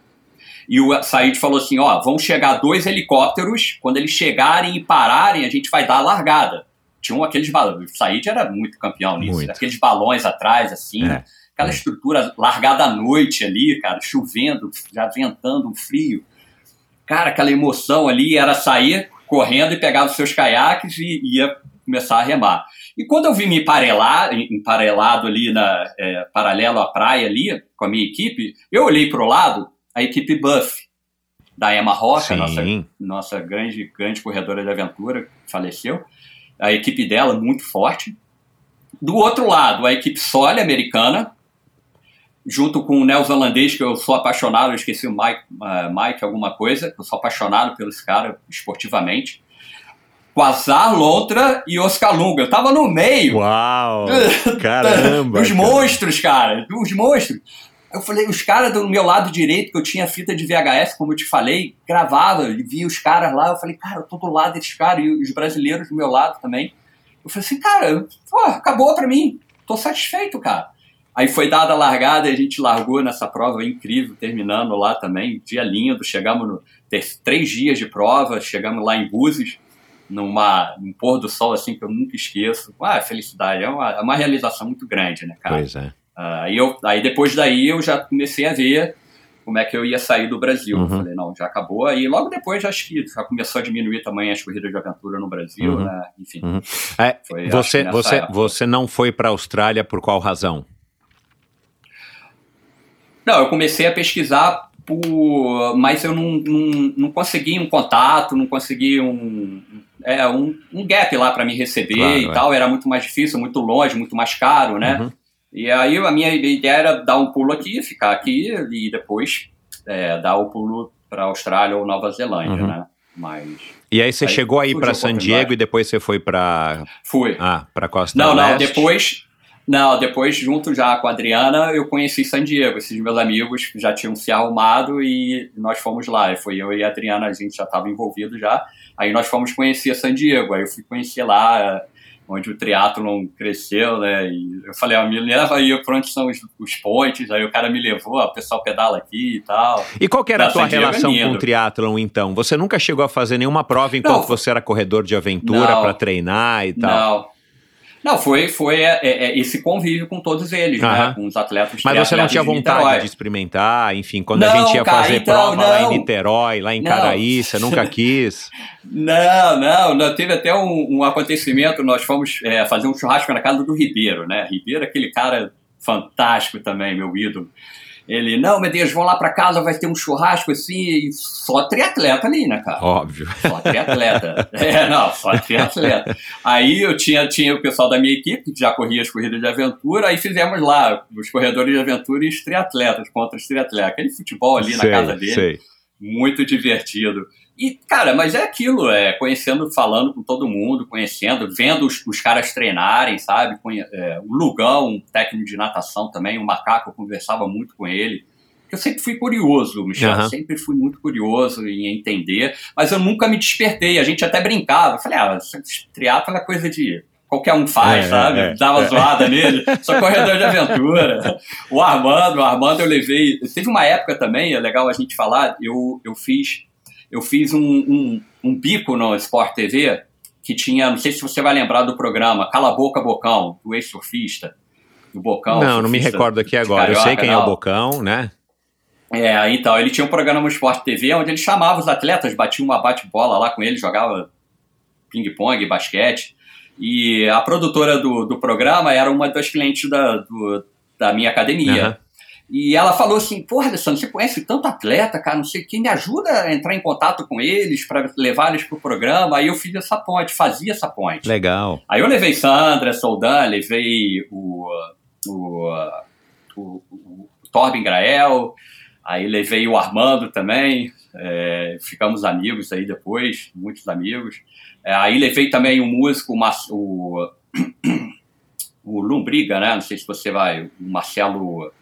E o Said falou assim: ó, vão chegar dois helicópteros, quando eles chegarem e pararem, a gente vai dar a largada. Tinham aqueles balões. O Said era muito campeão nisso. Muito. Aqueles balões atrás, assim. É. Aquela estrutura largada à noite ali, cara, chovendo, já ventando, um frio. Cara, aquela emoção ali era sair correndo e pegar os seus caiaques e ia começar a remar. E quando eu vi me emparelar, emparelado ali, na, é, paralelo à praia ali, com a minha equipe, eu olhei para o lado, a equipe Buff, da Emma Rocha, Sim. nossa, nossa grande, grande corredora de aventura, que faleceu. A equipe dela muito forte. Do outro lado, a equipe Sole americana, junto com o neozelandês, que eu sou apaixonado, eu esqueci o Mike, uh, Mike alguma coisa, eu sou apaixonado pelos caras esportivamente. Quasar Lontra e Oscar Lunga. Eu tava no meio. Uau! [laughs] Caramba! Cara. monstros, cara. Dos monstros. Eu falei, os caras do meu lado direito, que eu tinha fita de VHS, como eu te falei, gravava e via os caras lá. Eu falei, cara, eu tô do lado desses caras e os brasileiros do meu lado também. Eu falei assim, cara, pô, acabou pra mim. Tô satisfeito, cara. Aí foi dada a largada e a gente largou nessa prova incrível, terminando lá também. Dia lindo, chegamos no ter três dias de prova, chegamos lá em Búzios, numa, num pôr do sol assim que eu nunca esqueço. Ah, felicidade, é uma, é uma realização muito grande, né, cara? Pois é. Ah, Aí, eu, aí depois daí eu já comecei a ver como é que eu ia sair do Brasil. Uhum. Eu falei, não, já acabou. Aí logo depois já acho que já começou a diminuir também as corridas de aventura no Brasil, Uhum. né? Enfim. Uhum. É, Foi, você, você, época. você não foi para a Austrália por qual razão? Não, eu comecei a pesquisar por. Mas eu não, não, não consegui um contato, não consegui um. É, um, um gap lá para me receber Claro, e é. tal. Era muito mais difícil, muito longe, muito mais caro, né? Uhum. E aí a minha ideia era dar um pulo aqui, ficar aqui e depois é, dar o pulo para Austrália ou Nova Zelândia, Uhum. né? Mas E aí você Aí chegou aí para San. Diego e depois você foi para fui. ah, para Costa Não, não, depois. Não, depois, junto já com a Adriana, eu conheci San Diego. Esses meus amigos já tinham se arrumado e nós fomos lá. E Foi eu e a Adriana, a gente já estava envolvido já. Aí nós fomos conhecer San Diego. Aí eu fui conhecer lá, onde o triatlon cresceu, né? E eu falei, ah, me leva aí pra onde são os, os pontes. Aí o cara me levou, o pessoal pedala aqui e tal. E qual que era a tua é relação com o triatlon então? Você nunca chegou a fazer nenhuma prova enquanto Não, você era corredor de aventura para treinar e tal? Não. Não, foi, foi é, é, esse convívio com todos eles, Aham. né? Com os atletas Mas você não tinha de vontade Niterói. de experimentar, enfim, quando a Não, gente ia cara, fazer então, prova lá em não. Niterói, lá em Não. Caraí, você nunca [laughs] quis. Não, não, não, teve até um, um acontecimento, nós fomos é, fazer um churrasco na casa do Ribeiro, né? Ribeiro é aquele cara fantástico também, meu ídolo. Ele, não, meu Deus, vão lá pra casa, vai ter um churrasco assim, e só triatleta ali, né, cara? Óbvio. Só triatleta. [laughs] é, não, só triatleta. Aí eu tinha, tinha o pessoal da minha equipe, que já corria as corridas de aventura, aí fizemos lá os corredores de aventura e os triatletas contra os triatletas. Aquele futebol ali sei, na casa dele sei. muito divertido. E, cara, mas é aquilo, é conhecendo, falando com todo mundo, conhecendo, vendo os, os caras treinarem, sabe? Conhe- é, o Lugão, um técnico de natação também, o Macaco, eu conversava muito com ele. Eu sempre fui curioso, Michel, Aham. sempre fui muito curioso em entender, mas eu nunca me despertei. A gente até brincava, eu falei, ah, triatlo é coisa de qualquer um faz, É, sabe? é, Dava é. zoada nele, sou corredor de aventura. O Armando, o Armando eu levei. Teve uma época também, é legal a gente falar, eu, eu fiz, eu fiz um, um, um bico no Sport TV que tinha, não sei se você vai lembrar do programa, Cala a Boca Bocão, do ex-surfista. Do Bocão. não, não me recordo aqui agora. Eu sei Carioca, quem é o não. Bocão, né? É, então, ele tinha um programa no Sport TV onde ele chamava os atletas, batia uma bate-bola lá com ele, jogava ping-pong, basquete. E a produtora do, do programa era uma das clientes da, do- da minha academia. Aham. E ela falou assim: Porra, Alessandro, você conhece tanto atleta, cara, não sei o que, me ajuda a entrar em contato com eles para levar eles pro programa. Aí eu fiz essa ponte, fazia essa ponte. Legal. Aí eu levei Sandra, Soldan, levei o, o, o, o Torben Grael, aí levei o Armando também, é, ficamos amigos aí depois, muitos amigos. É, aí levei também o músico, o, o, [clears throat] o Lombriga, né? Não sei se você vai, o Marcelo.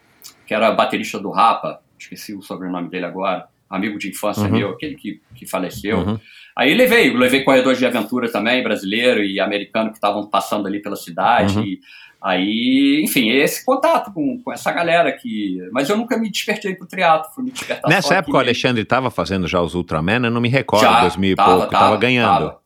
Que era baterista do Rapa, esqueci o sobrenome dele agora, amigo de infância Uhum. meu, aquele que, que faleceu. Uhum. Aí levei, levei corredores de aventura também, brasileiro e americano que estavam passando ali pela cidade. Uhum. Aí, enfim, esse contato com, com essa galera que. Mas eu nunca me despertei pro triatlo, fui me despertar Nessa época o. Alexandre estava fazendo já os Ultraman, eu não me recordo, Já, 2000 e pouco, tava, tava, ganhando. Tava,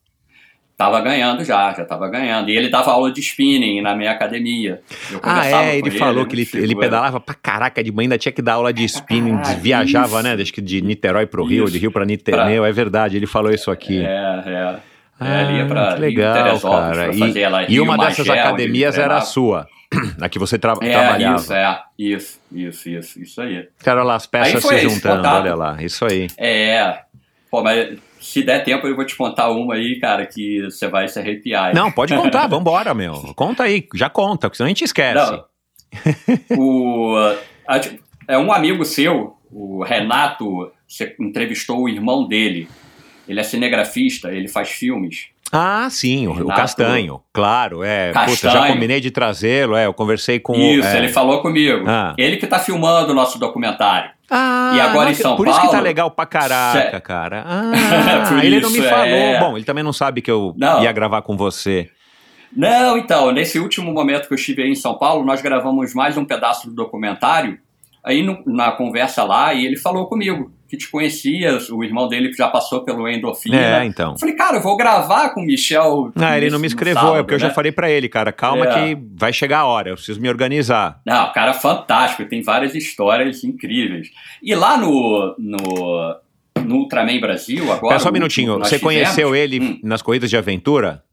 Tava ganhando já, já tava ganhando. E ele dava aula de spinning na minha academia. Eu Ah, é, com ele falou que ele, ele pedalava pra caraca de manhã, ainda tinha que dar aula de spinning, caralho, viajava, isso. né? Acho que de Niterói pro Rio, Isso. de Rio pra Niterói, é verdade, ele falou isso aqui. É, é. Ah, é, ele ia pra que legal, cara. pra E- fazer ela E uma dessas Magé, ele academias era a sua, [clears throat] a que você tra- É, trabalhava. isso, é. Isso, isso, isso, isso aí. Cara, olha lá, as peças se juntando, olha lá, isso aí. É. Pô, mas se der tempo eu vou te contar uma aí, cara, que você vai se arrepiar. Não, pode contar, [laughs] vambora, meu. Conta aí, já conta, porque senão a gente esquece. O, a- é um amigo seu, o Renato, você entrevistou o irmão dele. Ele é cinegrafista, ele faz filmes. Ah, sim, o, o Castanho, claro, é. Puta, já Castanho. combinei de trazê-lo, é, eu conversei com o- Isso, é. ele falou comigo. Ah. Ele que tá filmando o nosso documentário. Ah, E agora em São por isso que tá Paulo- legal pra caraca, Cê- cara. [laughs] Ah, Por ele não me falou. é. Bom, ele também não sabe que eu Não. ia gravar com você. Não, então, nesse último momento que eu estive aí em São Paulo, nós gravamos mais um pedaço do documentário, aí no- na conversa lá, e ele falou comigo que te conhecia, o irmão dele já passou pelo Endorfina. É, então. Eu falei, cara, eu vou gravar com o Michel. Ah, ele não me escreveu, sábado, é porque eu já né? falei pra ele, cara, calma É. que vai chegar a hora, eu preciso me organizar. Não, o cara é fantástico, tem várias histórias incríveis. E lá no, no, no Ultraman Brasil, agora. Espera só um minutinho, você conheceu ele Hum. nas corridas de aventura?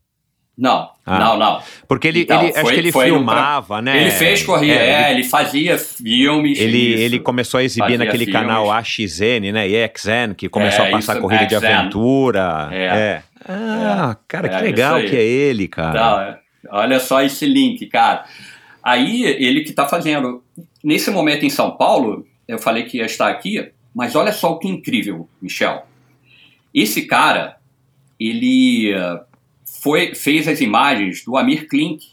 Não, Ah. não, não. Porque ele, Então, ele- acho foi- que ele filmava, né? Ele fez corrida, É, é, ele- fazia filmes. Ele, isso. ele começou a exibir Fazia naquele filmes. canal AXN, né? EXN, que começou É, a passar isso, corrida de XN. aventura. É. Ah, cara, que É, legal isso aí. que é ele, cara. Então, é, olha só esse link, cara. Aí ele que está fazendo. Nesse momento em São Paulo, eu falei que ia estar aqui, mas olha só o que incrível, Michel. Esse cara, ele foi, fez as imagens do Amir Klink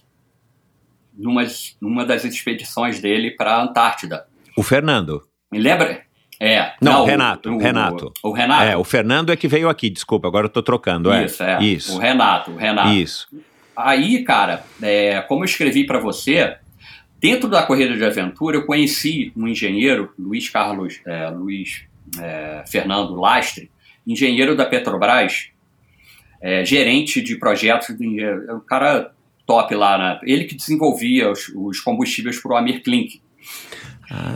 numa, numa das expedições dele para a Antártida. O Fernando. Me lembra? É. Não, o- Renato, O, Renato. O, Renato. É, o Fernando é que veio aqui, desculpa, agora eu tô trocando. é. Isso, é. Isso. O Renato, o Renato. Isso. Aí, cara, é, como eu escrevi para você, dentro da corrida de aventura eu conheci um engenheiro, Luiz Carlos, é, Luiz é, Fernando Lastre, engenheiro da Petrobras, é, gerente de projetos, de, é um cara top lá, na, ele que desenvolvia os, os combustíveis para o Amir Klink.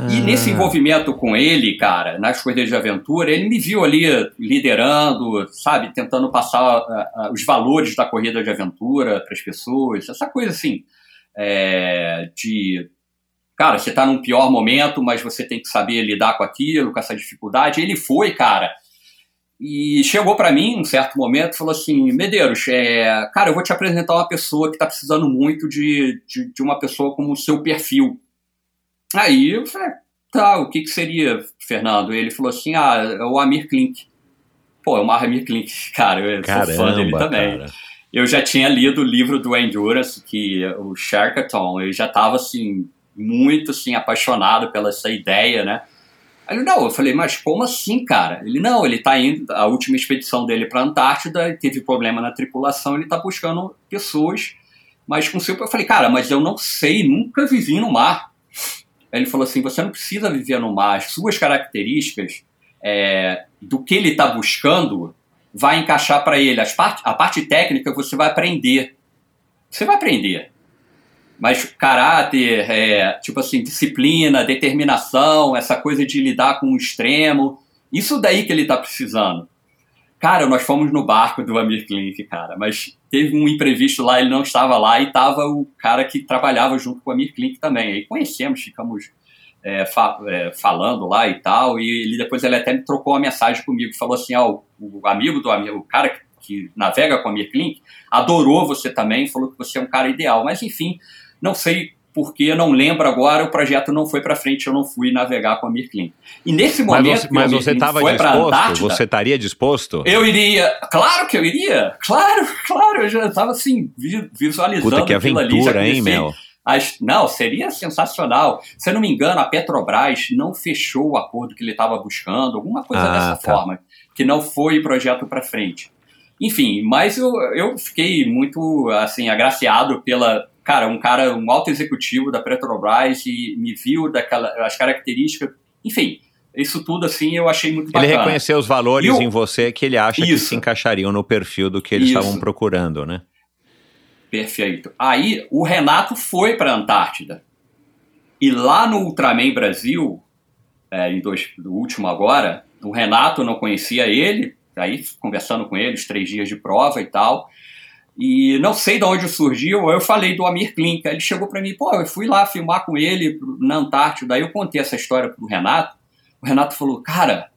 E nesse envolvimento com ele, cara, nas corridas de aventura, ele me viu ali liderando, sabe, tentando passar ah, ah, os valores da corrida de aventura para as pessoas, essa coisa assim, é, de, cara, você está num pior momento, mas você tem que saber lidar com aquilo, com essa dificuldade. Ele foi, cara, e chegou para mim um certo momento e falou assim: Medeiros, é, cara, eu vou te apresentar uma pessoa que está precisando muito de, de, de uma pessoa como o seu perfil. Aí eu falei, tá, o que, que seria, Fernando? Ele falou assim, ah, é o Amir Klink. Pô, é o Amir Klink, [laughs] cara, eu sou fã dele Caramba, também. cara. Eu já tinha lido o livro do Endurance, que o Shackleton, eu já estava, assim, muito, assim, apaixonado pela essa ideia, né? Aí ele, não, eu falei, mas como assim, cara? Ele, não, ele tá indo, a última expedição dele para a Antártida, teve problema na tripulação, ele tá buscando pessoas, mas com seu... Eu falei, cara, mas eu não sei, nunca vivi no mar. Aí ele falou assim, você não precisa viver no mar, as suas características é, do que ele está buscando vai encaixar para ele. As part, a parte técnica você vai aprender. Você vai aprender. Mas caráter, é, tipo assim, disciplina, determinação, essa coisa de lidar com o extremo, isso daí que ele está precisando. Cara, nós fomos no barco do Amir Klink, cara, mas teve um imprevisto lá, ele não estava lá e estava o cara que trabalhava junto com o Amir Klink também. Aí conhecemos, ficamos é, fa é, falando lá e tal, e ele, depois ele até me trocou uma mensagem comigo, falou assim, ó, o, amigo do amigo, o cara que, que navega com a Amir Klink, adorou você também, falou que você é um cara ideal, mas enfim, não sei porque, não lembro agora, o projeto não foi para frente, eu não fui navegar com a Amir Klink. E nesse momento mas você estava disposto? Antártida, Você estaria disposto? eu iria, claro que eu iria, claro, claro, eu já estava assim, vi- visualizando Puta, que aquilo ali, aventura, hein, Mel? As, não, seria sensacional. Se eu não me engano, a Petrobras não fechou o acordo que ele estava buscando, alguma coisa Ah, dessa tá. forma, que não foi projeto para frente. Enfim, mas eu, eu fiquei muito assim agraciado pela cara, um cara, um alto executivo da Petrobras e me viu daquela as características, enfim, isso tudo assim eu achei muito Ele bacana. reconheceu os valores E o- em você que ele acha que Isso. se encaixariam no perfil do que eles Isso. estavam procurando, né? Perfeito. Aí o Renato foi para a Antártida. E lá no Ultraman Brasil, é, em dois, do último agora, o Renato não conhecia ele, aí conversando com ele, os três dias de prova e tal. E não sei de onde surgiu, eu falei do Amir Klink. Aí Ele chegou para mim, pô, eu fui lá filmar com ele na Antártida. Aí eu contei essa história pro Renato. O Renato falou, cara,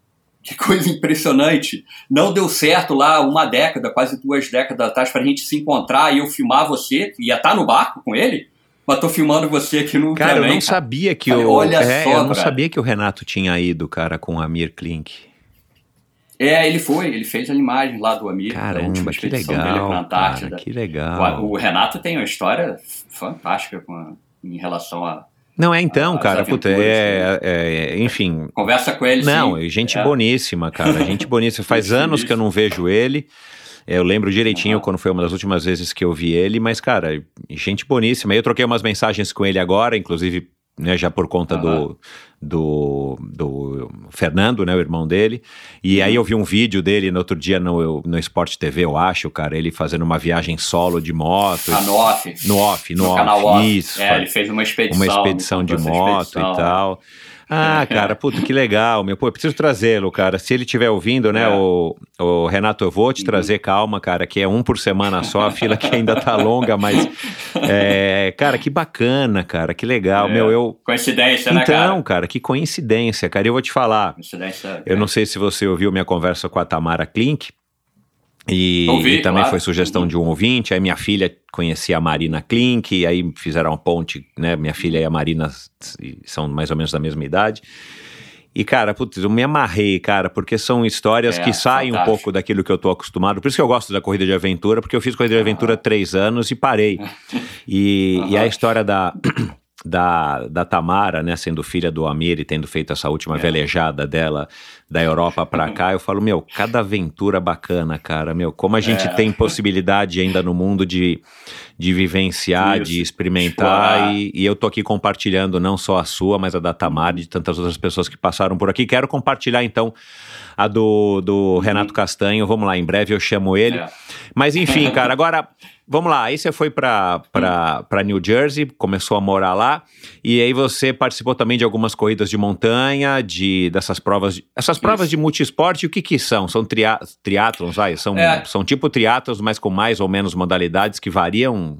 que coisa impressionante. Não deu certo lá uma década, quase duas décadas atrás, pra gente se encontrar e eu filmar você. Ia estar no barco com ele, mas tô filmando você aqui no Cara, eu Ultraman, não sabia que Falei, o. olha é, só, eu não cara. sabia que o Renato tinha ido, cara, com o Amir Klink. É, ele foi, ele fez a imagem lá do Amir, da última Caramba, dele legal. pra Antártida. Cara, que legal. O, o Renato tem uma história fantástica com a- em relação a. Não, é então, as cara, puta, aventuras, é, é- enfim. Conversa com ele, Não, sim. gente É. boníssima, cara, [laughs] gente boníssima. Faz anos que eu não vejo ele. Eu lembro direitinho Aham. quando foi uma das últimas vezes que eu vi ele, mas, cara, gente boníssima. Eu troquei umas mensagens com ele agora, inclusive, né, já por conta do, do, do Fernando, né, o irmão dele. E aí eu vi um vídeo dele no outro dia no, no Sport TV, eu acho, cara, ele fazendo uma viagem solo de moto. A no off. No off, no, no off. canal off. Isso. É, ele fez uma expedição. uma expedição de moto expedição. e tal. Ah, cara, puta, que legal, meu. Pô, eu preciso trazê-lo, cara. Se ele estiver ouvindo, né, É. o, o Renato, eu vou te Uhum. trazer, calma, cara, que é um por semana só, a fila que ainda tá longa, mas. é, cara, que bacana, cara, que legal. É. Meu, eu. Coincidência, né, cara? Então, cara, que coincidência, cara. Eu vou te falar. Coincidência. Eu não sei se você ouviu minha conversa com a Tamara Klink. E, Ouvi, e também claro. foi sugestão de um ouvinte. Aí minha filha conhecia a Marina Klink, e aí fizeram uma ponte, né? Minha filha e a Marina são mais ou menos da mesma idade. E, cara, putz, eu me amarrei, cara, porque são histórias É, que saem um fantástico. pouco daquilo que eu tô acostumado. Por isso que eu gosto da corrida de aventura, porque eu fiz corrida de aventura há três anos e parei. [laughs] E, e a história da, da, da Tamara, né, sendo filha do Amir e tendo feito essa última É. velejada dela da Europa pra cá, eu falo, meu, cada aventura bacana, cara, meu, como a gente É. tem possibilidade ainda no mundo de, de vivenciar, Isso, de experimentar, explorar. e, e eu tô aqui compartilhando não só a sua, mas a da Tamara e de tantas outras pessoas que passaram por aqui. Quero compartilhar, então, a do, do Renato Castanho, vamos lá, em breve eu chamo ele. É. Mas enfim, [laughs] cara, agora vamos lá. Aí você foi pra New Jersey, começou a morar lá, e aí você participou também de algumas corridas de montanha, de dessas provas. de- essas provas de multiesporte, o que que são? São tria, triatlons, vai? São, É. são tipo triatlons, mas com mais ou menos modalidades que variam?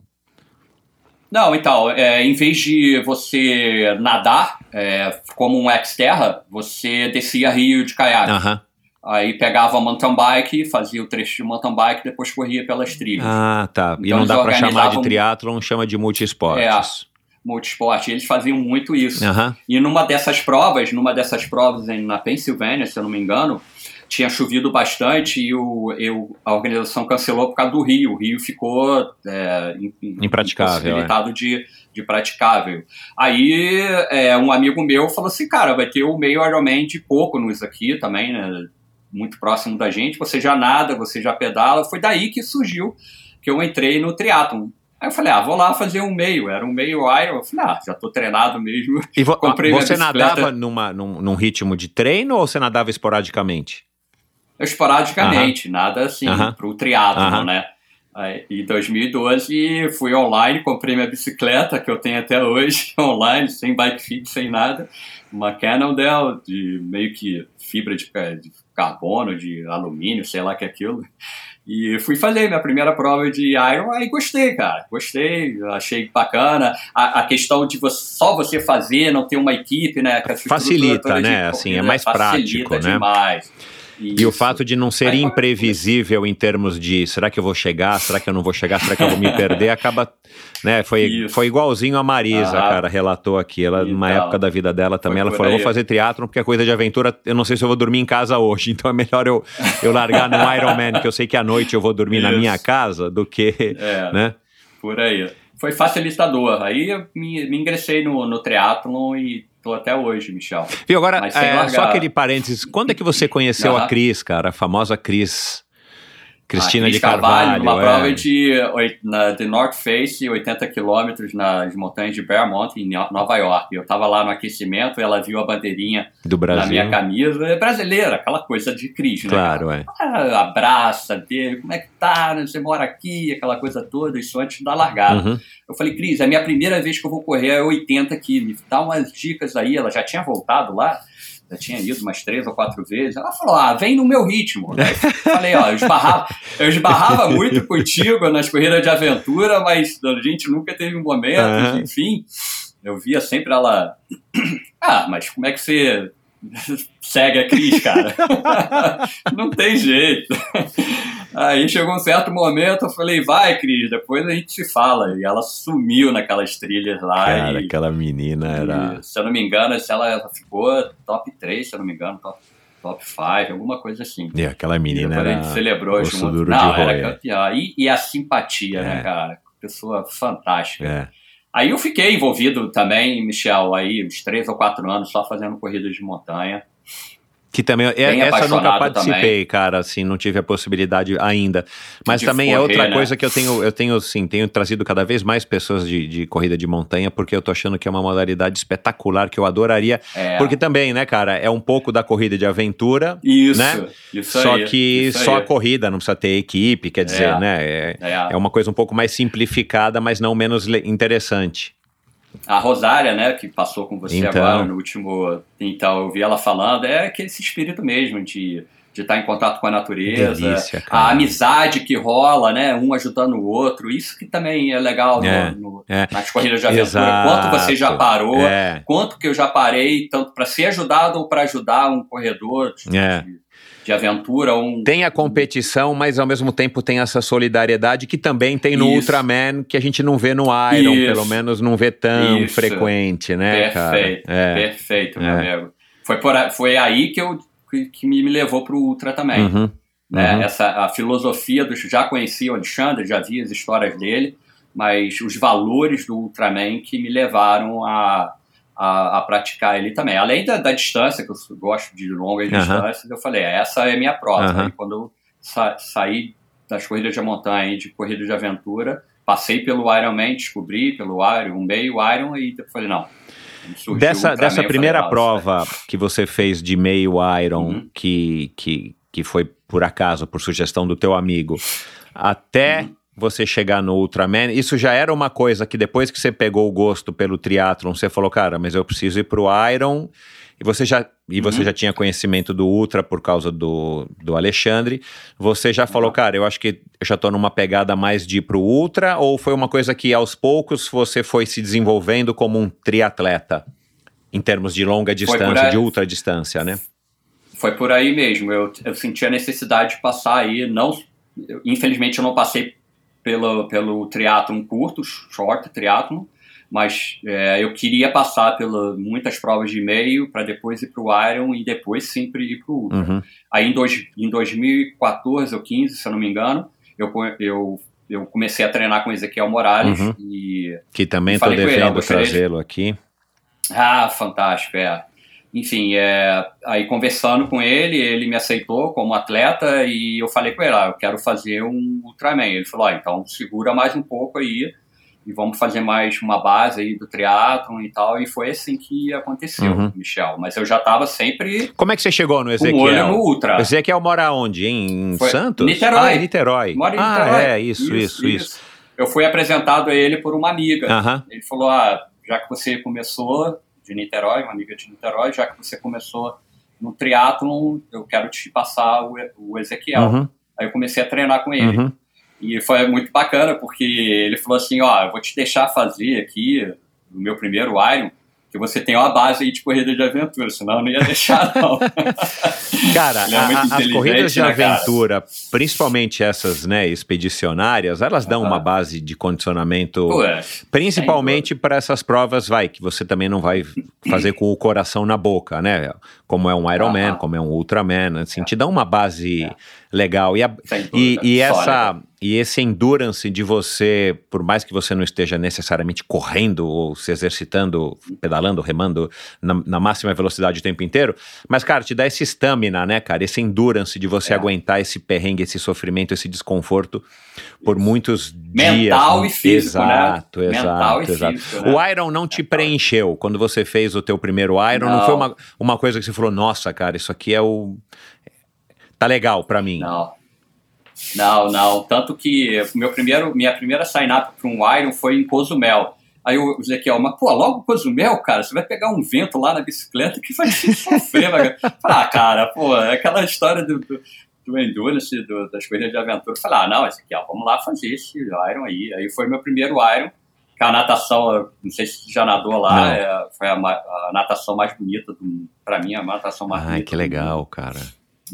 Não, então, é, em vez de você nadar é, como um ex-terra, você descia rio de caiaque. Aham. Aí pegava a mountain bike, fazia o trecho de mountain bike, depois corria pelas trilhas. Ah, tá. e Então não eles dá pra chamar de triatlon, chama de multiesportes. Multisport, eles faziam muito isso. E numa dessas provas, numa dessas provas em, na Pensilvânia, se eu não me engano, tinha chovido bastante e o, eu, a organização cancelou por causa do rio. O rio ficou é, im- im- Impraticável, impossibilitado de, de praticável. Aí é, um amigo meu falou assim, cara, vai ter o meio Ironman de Poconos aqui também, né? Muito próximo da gente. Você já nada, você já pedala. Foi daí que surgiu que eu entrei no triatlon. Aí eu falei, ah, vou lá fazer um meio. Era um meio Iron. Eu falei, ah, já tô treinado mesmo. E vo- [laughs] Comprei você nadava numa, num, num ritmo de treino ou você nadava esporadicamente? Esporadicamente, nada assim, Aham. pro triatlon, Aham. né? Aí, em 2012 fui online, comprei minha bicicleta, que eu tenho até hoje, [laughs] online, sem bike fit, sem nada. Uma Cannondale de meio que fibra de, de carbono, de alumínio, sei lá que é aquilo. E fui fazer minha primeira prova de Iron, aí gostei, cara. Gostei, achei bacana. A, a questão de você- só você fazer, não ter uma equipe, né? Facilita, né? Assim, é mais facilita prático, né? demais. E o fato de não ser Aí, imprevisível em termos de será que eu vou chegar, será que eu não vou chegar, será que eu vou me perder, acaba, né, foi, Isso. foi igualzinho a Marisa, Ah. cara, relatou aqui, ela numa Então, época da vida dela também, foi ela falou, eu vou fazer triatlon porque a coisa de aventura, eu não sei se eu vou dormir em casa hoje, [laughs] então é melhor eu, eu largar no Ironman, que eu sei que à noite eu vou dormir na Isso. minha casa, do que, É, né? por aí. foi facilitador. Aí eu me, me ingressei no, no triatlon e tô até hoje, Michel. Viu, agora, é, só aquele parênteses, quando é que você conheceu a Aham. Cris, cara? A famosa Cris, Cristina Cris de Carvalho. numa é. prova de, na, de North Face, 80 quilômetros nas montanhas de Bearmont, em Nova York. Eu tava lá no aquecimento, ela viu a bandeirinha do na Brasil. minha camisa. É brasileira, aquela coisa de Cris, né? Claro, é. Ah, abraça dele, como é que tá? Você mora aqui, aquela coisa toda, isso antes da largada. Uhum. Eu falei, Cris, é a minha primeira vez que eu vou correr é 80 aqui, me dá umas dicas aí. Ela já tinha voltado lá, já tinha ido umas três ou quatro vezes. Ela falou, ah, vem no meu ritmo. [laughs] Falei, ó, eu esbarrava, eu esbarrava muito contigo nas corridas de aventura, mas a gente nunca teve um momento, Aham. enfim. Eu via sempre ela, [clears throat] ah, mas como é que você segue a Cris, cara? [laughs] Não tem jeito. Aí chegou um certo momento, eu falei, vai, Cris, depois a gente se fala. E ela sumiu naquelas trilhas lá. Cara, e, aquela menina era. e, se eu não me engano, se ela ela ficou top 3, se eu não me engano, top, top 5, alguma coisa assim. É, aquela menina Depois a era. gente celebrou junto. duro Não, de era campeã. E, e a simpatia, É. né, cara? Pessoa fantástica. É. Aí eu fiquei envolvido também, Michel, aí uns três ou quatro anos só fazendo corridas de montanha. Que também, é- Bem essa eu nunca participei, também. cara, assim, não tive a possibilidade ainda. Mas De também é correr, outra né? coisa que eu tenho, eu tenho, assim, tenho trazido cada vez mais pessoas de, de corrida de montanha, porque eu tô achando que é uma modalidade espetacular, que eu adoraria. É, Porque também, né, cara, é um pouco da corrida de aventura, isso, né? isso só aí, que isso só a corrida, não precisa ter equipe, quer dizer, É. né? É, É. é uma coisa um pouco mais simplificada, mas não menos interessante. A Rosária, né, que passou com você Então. agora no último. Então, eu vi ela falando, é aquele esse espírito mesmo de de estar em contato com a natureza, Delícia, a amizade que rola, né, um ajudando o outro, isso que também é legal no- É, no- é. nas corridas de aventura. Exato. Quanto você já parou, É, quanto que eu já parei, tanto para ser ajudado ou para ajudar um corredor É. de- aventura, um Tem a competição, mas ao mesmo tempo tem essa solidariedade que também tem no Isso. Ultraman, que a gente não vê no Iron, Isso. pelo menos não vê tão Isso. frequente, né, cara? Perfeito, É. perfeito, meu É. amigo. Foi, por, foi aí que, eu, que, que me me levou para o Ultra também. Uhum. né? Uhum. Essa, a filosofia do. Já conhecia o Alexandre, já vi as histórias dele, mas os valores do Ultraman que me levaram a, a, a praticar ele também. Além da, da distância, que eu gosto de longas Aham. distâncias, eu falei, essa é a minha prova. Aí quando eu sa saí das corridas de montanha e de corridas de aventura, passei pelo Ironman, descobri pelo Iron, um meio Iron, e depois falei, não. surgiu Dessa, dessa falei, primeira "Não, isso prova que você fez de meio Iron, Uhum. que, que, que foi por acaso, por sugestão do teu amigo, até Uhum. Você chegar no Ultraman, isso já era uma coisa que depois que você pegou o gosto pelo triatlon, você falou, cara, mas eu preciso ir pro Iron, e você já, e você Uhum. já tinha conhecimento do Ultra por causa do, do Alexandre, você já falou, cara, eu acho que eu já tô numa pegada mais de ir pro Ultra, ou foi uma coisa que aos poucos você foi se desenvolvendo como um triatleta? Em termos de longa distância, de ultra distância, né? Foi por aí mesmo. Eu, eu senti a necessidade de passar aí. Não, eu- infelizmente eu não passei pelo, pelo triatlon curto, short triatlon, mas é, eu queria passar por muitas provas de meio para depois ir para o Iron e depois sim pra ir para o Ultra. Uhum. Aí em, dois, em 2014 ou 15, se eu não me engano, eu, eu, eu comecei a treinar com Ezequiel Morales Uhum. e Que também eu devendo trazê-lo aqui. Ah, fantástico, é. Enfim, é, aí conversando com ele, ele me aceitou como atleta e eu falei com ele, ah, eu quero fazer um Ultraman. Ele falou, ah, então segura mais um pouco aí e vamos fazer mais uma base aí do triatlon e tal. E foi assim que aconteceu, Uhum. Michel. Mas eu já estava sempre Como é que você chegou no com o olho no Ezequiel? Ultra. O Ezequiel mora onde? Em Foi- Santos? Niterói. Ah, em Niterói. Mora em ah, Niterói. é, isso, isso, isso. Eu fui apresentado a ele por uma amiga. Aham. Ele falou: Ah, já que você começou de Niterói, uma amiga de Niterói, já que você começou no triatlon, eu quero te passar o, o Ezequiel. Uhum, Aí eu comecei a treinar com ele. uhum. E foi muito bacana, porque ele falou assim: Ó, eu vou te deixar fazer aqui, no meu primeiro Iron, que você tem uma base aí de corrida de aventura, senão eu não ia deixar, não. [laughs] Cara, é a- as corridas de né, cara? aventura, principalmente essas, né, expedicionárias, elas dão uma base de condicionamento, Pô, é. principalmente para essas provas, vai, que você também não vai [clears throat] fazer com o coração na boca, né? Como é um Ironman, Aham. como é um Ultraman, assim, te dão uma base Legal. E, a, e, e sólida. essa, e esse endurance de você, por mais que você não esteja necessariamente correndo ou se exercitando, pedalando, remando na, na máxima velocidade o tempo inteiro, mas, cara, te dá esse stamina, né, cara? Esse endurance de você É. aguentar esse perrengue, esse sofrimento, esse desconforto por muitos dias. Mental né? e físico, né? exato, Mental Exato, e exato. físico, né? O Iron não te preencheu quando você fez o teu primeiro Iron? Não, Não. foi uma, uma coisa que você falou, nossa, cara, isso aqui é o... Tá legal pra mim. Não. Não, não. Tanto que meu primeiro, minha primeira sign-up para um Iron foi em Cozumel. Aí o Ezequiel, mas pô, logo Cozumel, cara, você vai pegar um vento lá na bicicleta que vai te sofrer. Ah, cara, pô, é aquela história do, do, do endurance, do, das corridas de aventura. Falei, ah, não, Ezequiel, vamos lá fazer esse Iron aí. Aí foi meu primeiro Iron, a natação, eu não sei se você já nadou lá, é, foi a, a natação mais bonita, do, pra mim, a natação mais Ai, bonita. que legal, cara.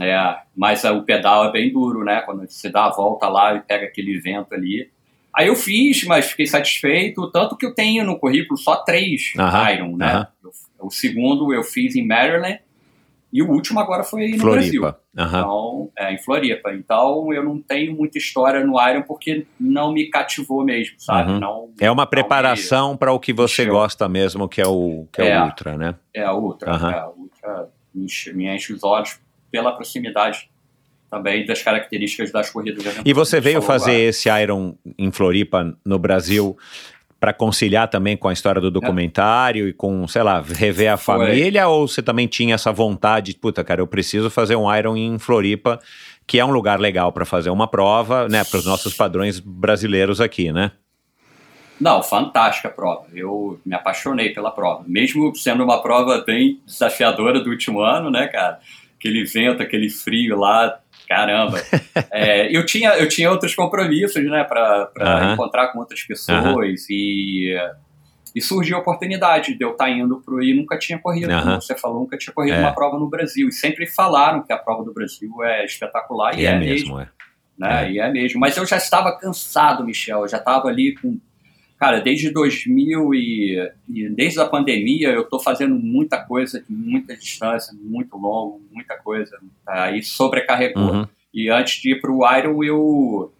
É, mas é, o pedal é bem duro, né? Quando você dá a volta lá e pega aquele vento ali. Aí eu fiz, mas fiquei satisfeito, tanto que eu tenho no currículo só três Aham, Iron, né? aham. O segundo eu fiz em Maryland e o último agora foi no Brasil. Floripa. Aham. Então, é, em Floripa. Então eu não tenho muita história no Iron porque não me cativou mesmo, sabe? Uhum. Não, É uma preparação para o que você encheu. gosta mesmo, que é o, que é É. o Ultra, né? é a Ultra. Aham. É, a Ultra me enche, me enche os olhos pela proximidade também das características das corridas. E você veio fazer agora. esse Iron em Floripa, no Brasil, para conciliar também com a história do documentário e com, sei lá, rever a É. Foi. família? Ou você também tinha essa vontade, puta, cara, eu preciso fazer um Iron em Floripa, que é um lugar legal para fazer uma prova, né, para os nossos padrões brasileiros aqui, né? Não, fantástica a prova. Eu me apaixonei pela prova. Mesmo sendo uma prova bem desafiadora do último ano, né, cara? Aquele vento, aquele frio lá, caramba. [laughs] É, eu, tinha, eu tinha outros compromissos, né, para Aham. encontrar com outras pessoas e, e surgiu a oportunidade de eu estar indo pro e nunca tinha corrido, como você falou, nunca tinha corrido É. uma prova no Brasil. E sempre falaram que a prova do Brasil é espetacular e, E é, é mesmo, é. né? E é mesmo. Mas eu já estava cansado, Michel. Eu já estava ali com. Cara, desde 2000 e, e desde a pandemia eu estou fazendo muita coisa de muita distância, muito longo, muita coisa. Aí sobrecarregou. Uhum. E antes de ir para o Iron, eu,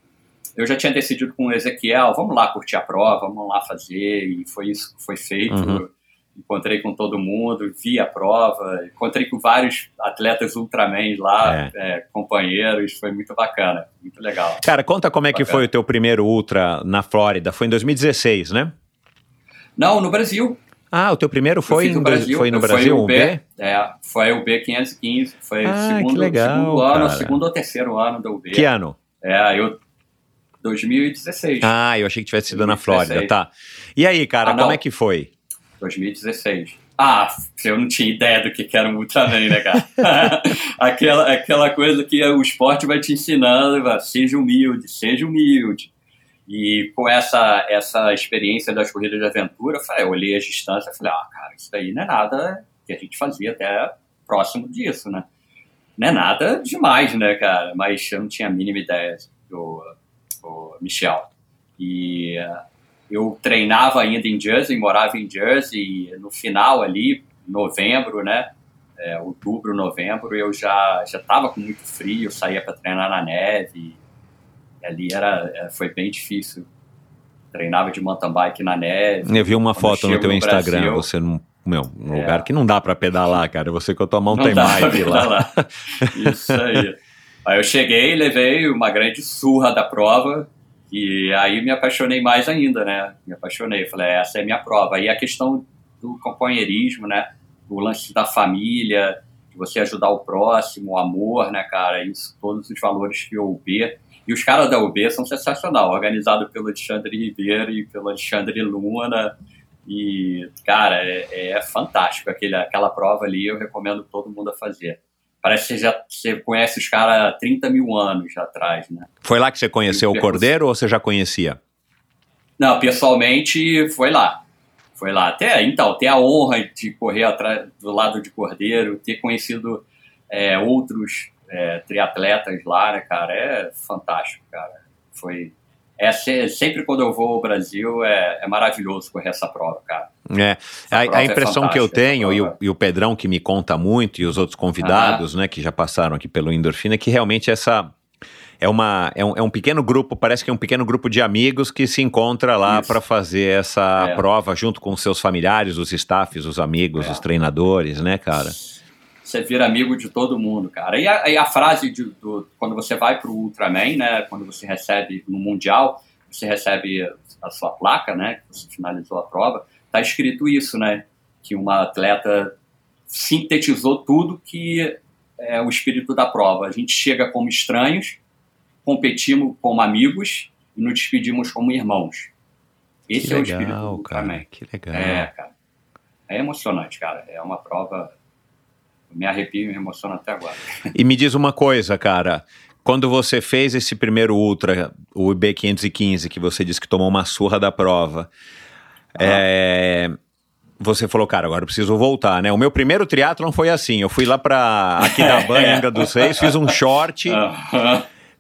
eu já tinha decidido com o Ezequiel, vamos lá curtir a prova, vamos lá fazer. E foi isso que foi feito. Uhum. Encontrei com todo mundo, vi a prova, encontrei com vários atletas Ultraman lá, é, companheiros, foi muito bacana, muito legal. Cara, conta como é que foi o teu primeiro Ultra na Flórida. Foi em 2016, né? Não, no Brasil. Ah, o teu primeiro foi, no Bra- Brasil. foi no Foi Brasil, o um B. B? É, foi o B515, foi Ah, o segundo, legal, segundo ano, segundo ou terceiro ano do UB. Que ano? É, eu 2016. Ah, eu achei que tivesse sido na 2016. Flórida, tá. E aí, cara, Ah, como é que foi? 2016. Ah, eu não tinha ideia do que era um Ultraman, né, cara? [laughs] aquela, aquela coisa que o esporte vai te ensinando, vai, seja humilde, seja humilde. E com essa, essa experiência das corridas de aventura, eu, falei, eu olhei as distâncias e falei, ah, cara, isso daí não é nada que a gente fazia até próximo disso, né? Não é nada demais, né, cara? Mas eu não tinha a mínima ideia do, do Michel. E eu treinava ainda em Jersey, morava em Jersey, e no final ali, novembro, né? É, outubro, novembro, eu já já estava com muito frio, saía para treinar na neve. Ali era, é, foi bem difícil. Treinava de mountain bike na neve. Eu vi uma Quando foto no teu no Instagram, Brasil- você num, meu, num É. lugar que não dá pra pedalar, cara. Você com a tua mountain Não pra bike lá. [laughs] Isso aí. Aí eu cheguei, levei uma grande surra da prova e aí me apaixonei mais ainda, né? Me apaixonei. Falei, essa é minha prova. Aí a questão do companheirismo, né? O lance da família, de você ajudar o próximo, o amor, né, cara? Isso, todos os valores que o UB. E os caras da UB são sensacional, organizado pelo Alexandre Ribeiro e pelo Alexandre Luna. E, cara, é, é fantástico. Aquele, aquela prova ali, eu recomendo todo mundo a fazer. Parece que você já você conhece os caras há 30 mil anos atrás, né? Foi lá que você conheceu o Cordeiro ou você já conhecia? Não, pessoalmente foi lá. Foi lá. Até então, ter a honra de correr atrás do lado de Cordeiro, ter conhecido é, outros é, triatletas lá, né, cara, é fantástico, cara. Foi. É, se- sempre quando eu vou ao Brasil é, é maravilhoso correr essa prova, cara. É, a, prova a é impressão que eu tenho, e o, e o Pedrão que me conta muito, e os outros convidados, né, que já passaram aqui pelo Endorfina, é que realmente essa, é, uma, é, um, é um pequeno grupo, parece que é um pequeno grupo de amigos que se encontra lá para fazer essa É. prova junto com seus familiares, os staffs, os amigos, É. os treinadores, né, cara? Você vira amigo de todo mundo, cara. E a, e a frase de, do, quando você vai pro Ultraman, né? Quando você recebe no Mundial, você recebe a sua placa, né? Que você finalizou a prova, tá escrito isso, né? Que uma atleta sintetizou tudo que é o espírito da prova. A gente chega como estranhos, competimos como amigos e nos despedimos como irmãos. Esse que é o espírito do legal, Ultraman. cara. Que legal. É, cara. É emocionante, cara. É uma prova. Me arrepio e me emociona até agora. E me diz uma coisa, cara. Quando você fez esse primeiro Ultra, o IB515, que você disse que tomou uma surra da prova, é, você falou, cara, agora eu preciso voltar, né? O meu primeiro triatlon foi assim, eu fui lá pra [laughs] Aquidauã, em Angra dos Reis, fiz um short.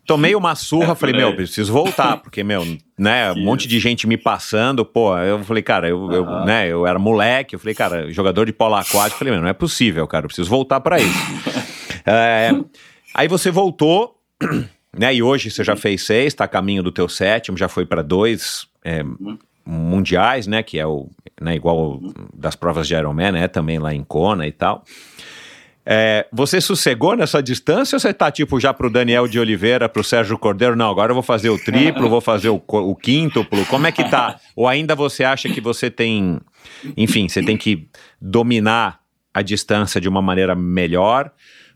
Tomei uma surra, É, falei, meu, preciso voltar, porque, meu, né, [laughs] um monte de gente me passando, pô, eu falei, cara, eu, eu, né, eu era moleque, eu falei, cara, jogador de polo aquático, falei, meu, não é possível, cara, eu preciso voltar pra isso. [laughs] É, aí você voltou, [clears throat] né, e hoje você já fez seis, tá a caminho do teu sétimo, já foi pra dois é, mundiais, né, que é o, né, igual das provas de Ironman, né, também lá em Kona e tal. É, você sossegou nessa distância ou você tá tipo já pro Daniel de Oliveira, pro Sérgio Cordeiro? Não, agora eu vou fazer o triplo, vou fazer o, o quíntuplo. Como é que tá? Ou ainda você acha que você tem, enfim, você tem que dominar a distância de uma maneira melhor?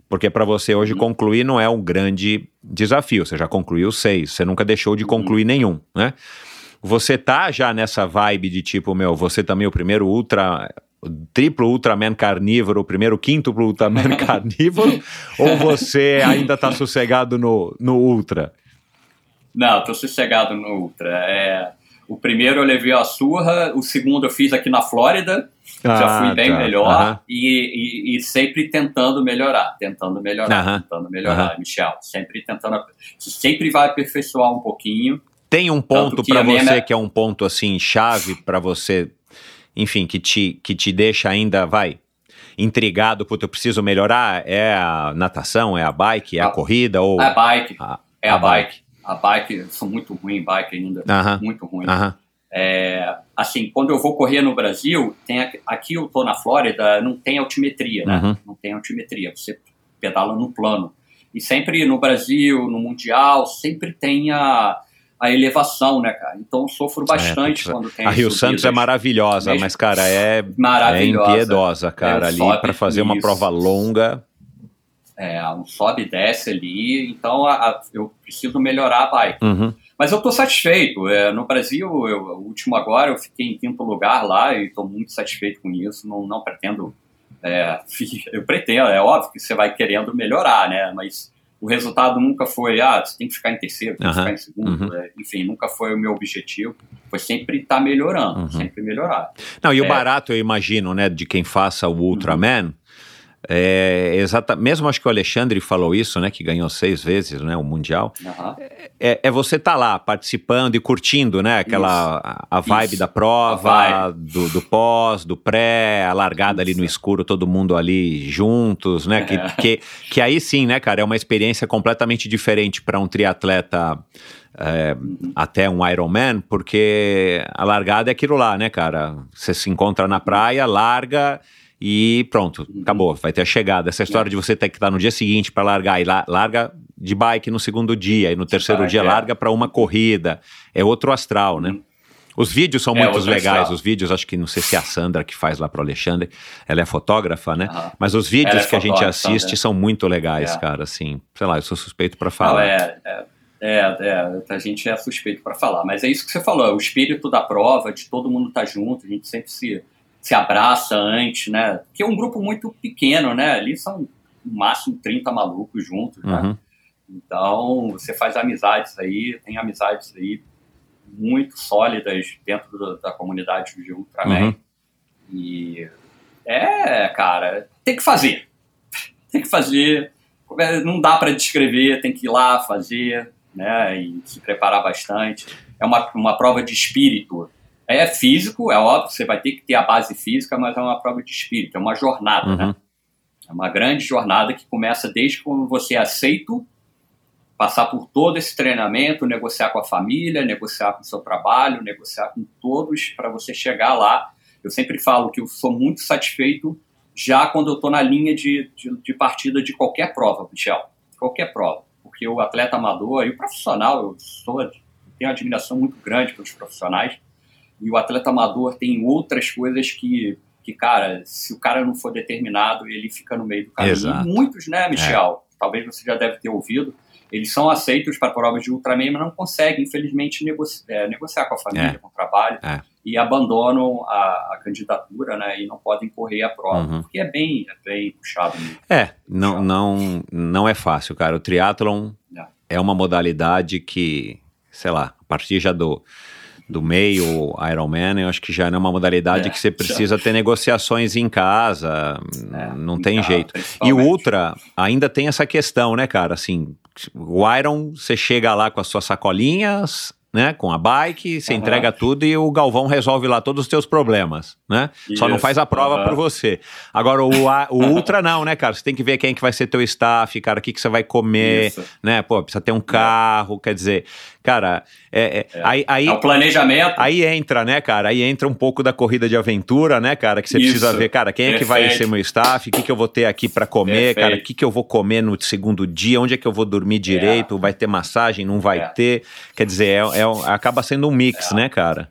Porque para você hoje concluir não é um grande desafio. Você já concluiu seis, você nunca deixou de concluir nenhum, né? Você tá já nessa vibe de tipo, meu, você também é o primeiro ultra triplo Ultraman carnívoro, o primeiro quíntuplo Ultraman [laughs] carnívoro, ou você ainda tá sossegado no, no Ultra? Não, tô sossegado no Ultra. É, o primeiro eu levei a surra, o segundo eu fiz aqui na Flórida, já Ah, fui bem tá. melhor Aham. e, e- e sempre tentando melhorar, tentando melhorar, Aham. tentando melhorar, Aham. Michel. Sempre tentando. Sempre vai aperfeiçoar um pouquinho. Tem um ponto Tanto que pra a minha você me- que é um ponto assim chave pra você, enfim, que te, que te deixa ainda, vai, intrigado, puta, eu preciso melhorar? É a natação, é a bike, é a, A- corrida ou É a bike, a, é a, bike. A bike, sou muito ruim em bike ainda, Aham. muito ruim. Aham. É, assim, quando eu vou correr no Brasil, tem aqui, eu tô na Flórida, não tem altimetria, né? Uhum. Não tem altimetria, você pedala no plano. E sempre no Brasil, no Mundial, sempre tem a, a elevação, né, cara? Então sofro bastante putz, quando tem A Rio Santos é maravilhosa, Mesmo- mas, cara, é, é impiedosa, cara. É, ali pra fazer uma isso. prova longa. É, um sobe e desce ali, então a- a- eu preciso melhorar a bike. Uhum. Mas eu estou satisfeito. É, no Brasil, eu, o último agora, eu fiquei em quinto lugar lá e estou muito satisfeito com isso. Não, não pretendo. é, [laughs] eu pretendo, é óbvio que você vai querendo melhorar, né? Mas o resultado nunca foi, ah, você tem que ficar em terceiro, tem que Aham. ficar em segundo. Uhum. é, enfim, nunca foi o meu objetivo. Foi sempre estar melhorando, Uhum. sempre melhorar. Não, e o É. barato, eu imagino, né, de quem faça o Ultraman, é exata, mesmo acho que o Alexandre falou isso, né, que ganhou seis vezes, né, o Mundial, Aham. é, é você tá lá participando e curtindo, né, aquela, a, a vibe Isso. da prova, do, do pós, do pré, a largada ali no Isso. escuro, todo mundo ali juntos, né, que, É. que, que aí sim, né, cara, é uma experiência completamente diferente para um triatleta é, até um Ironman, porque a largada é aquilo lá, né, cara? Você se encontra na praia, larga e pronto, acabou, vai ter a chegada. Essa história de você ter que estar no dia seguinte para largar e la- larga de bike no segundo dia e no terceiro bike, dia é. larga para uma corrida, é outro astral, né? Os vídeos são É muito legais, astral. os vídeos, acho que não sei se é a Sandra que faz lá pro Alexandre, ela é fotógrafa, né? Aham. Mas os vídeos é que a gente assiste né? são muito legais, É. cara, assim, sei lá, eu sou suspeito para falar. é, é, é, é, a gente é suspeito para falar, mas é isso que você falou, é o espírito da prova, de todo mundo estar junto, a gente sempre se, se abraça antes, né? Porque é um grupo muito pequeno, né? Ali são no máximo 30 malucos juntos, né? Uhum. Então você faz amizades aí, tem amizades aí muito sólidas dentro da, da comunidade de Ultraman. Uhum. E é, cara, tem que fazer. Tem que fazer. Não dá para descrever, tem que ir lá fazer, né? E se preparar bastante. É uma, uma prova de espírito. É físico, é óbvio, você vai ter que ter a base física, mas é uma prova de espírito, é uma jornada, Uhum. né? É uma grande jornada que começa desde quando você é aceito passar por todo esse treinamento, negociar com a família, negociar com o seu trabalho, negociar com todos para você chegar lá. Eu sempre falo que eu sou muito satisfeito já quando eu estou na linha de, de, de, partida de qualquer prova, Michel. Qualquer prova. Porque o atleta amador e o profissional, eu sou, tenho uma admiração muito grande pelos profissionais, e o atleta amador tem outras coisas que, que, cara, se o cara não for determinado, ele fica no meio do caminho. Exato. E muitos, né, Michel? É. Talvez você já deve ter ouvido eles são aceitos para provas de Ultraman, mas não conseguem, infelizmente, negoci é, negociar com a família, é. com o trabalho, é. e abandonam a, a, candidatura, né, e não podem correr a prova, Uhum. porque é bem, é bem puxado. mesmo. É, não, não, não é fácil, cara. O triatlon É. é uma modalidade que, sei lá, a partir já do, do meio Ironman, eu acho que já não é uma modalidade É, que você [laughs] precisa ter negociações em casa, É, não em tem casa, jeito. E o. Ultra ainda tem essa questão, né, cara? Assim, o Iron, você chega lá com as suas sacolinhas, né, com a bike, você Aham. entrega tudo e o Galvão resolve lá todos os teus problemas, né? Só não Isso, faz a prova aham. por você. Agora, o, a- o Ultra [laughs] não, né, cara? Você tem que ver quem que vai ser teu staff, cara, o que, que você vai comer, Isso. né? Pô, precisa ter um carro, quer dizer, cara, é, é- aí, aí, É o planejamento. aí entra, né, cara? Aí entra um pouco da corrida de aventura, né, cara? Que você Isso. precisa ver, cara, quem é que vai ser meu staff, o que, que eu vou ter aqui pra comer, Perfeito. cara, o que, que eu vou comer no segundo dia, onde é que eu vou dormir direito, vai ter massagem, não vai É. ter. Quer dizer, é, é acaba sendo um mix, né, cara?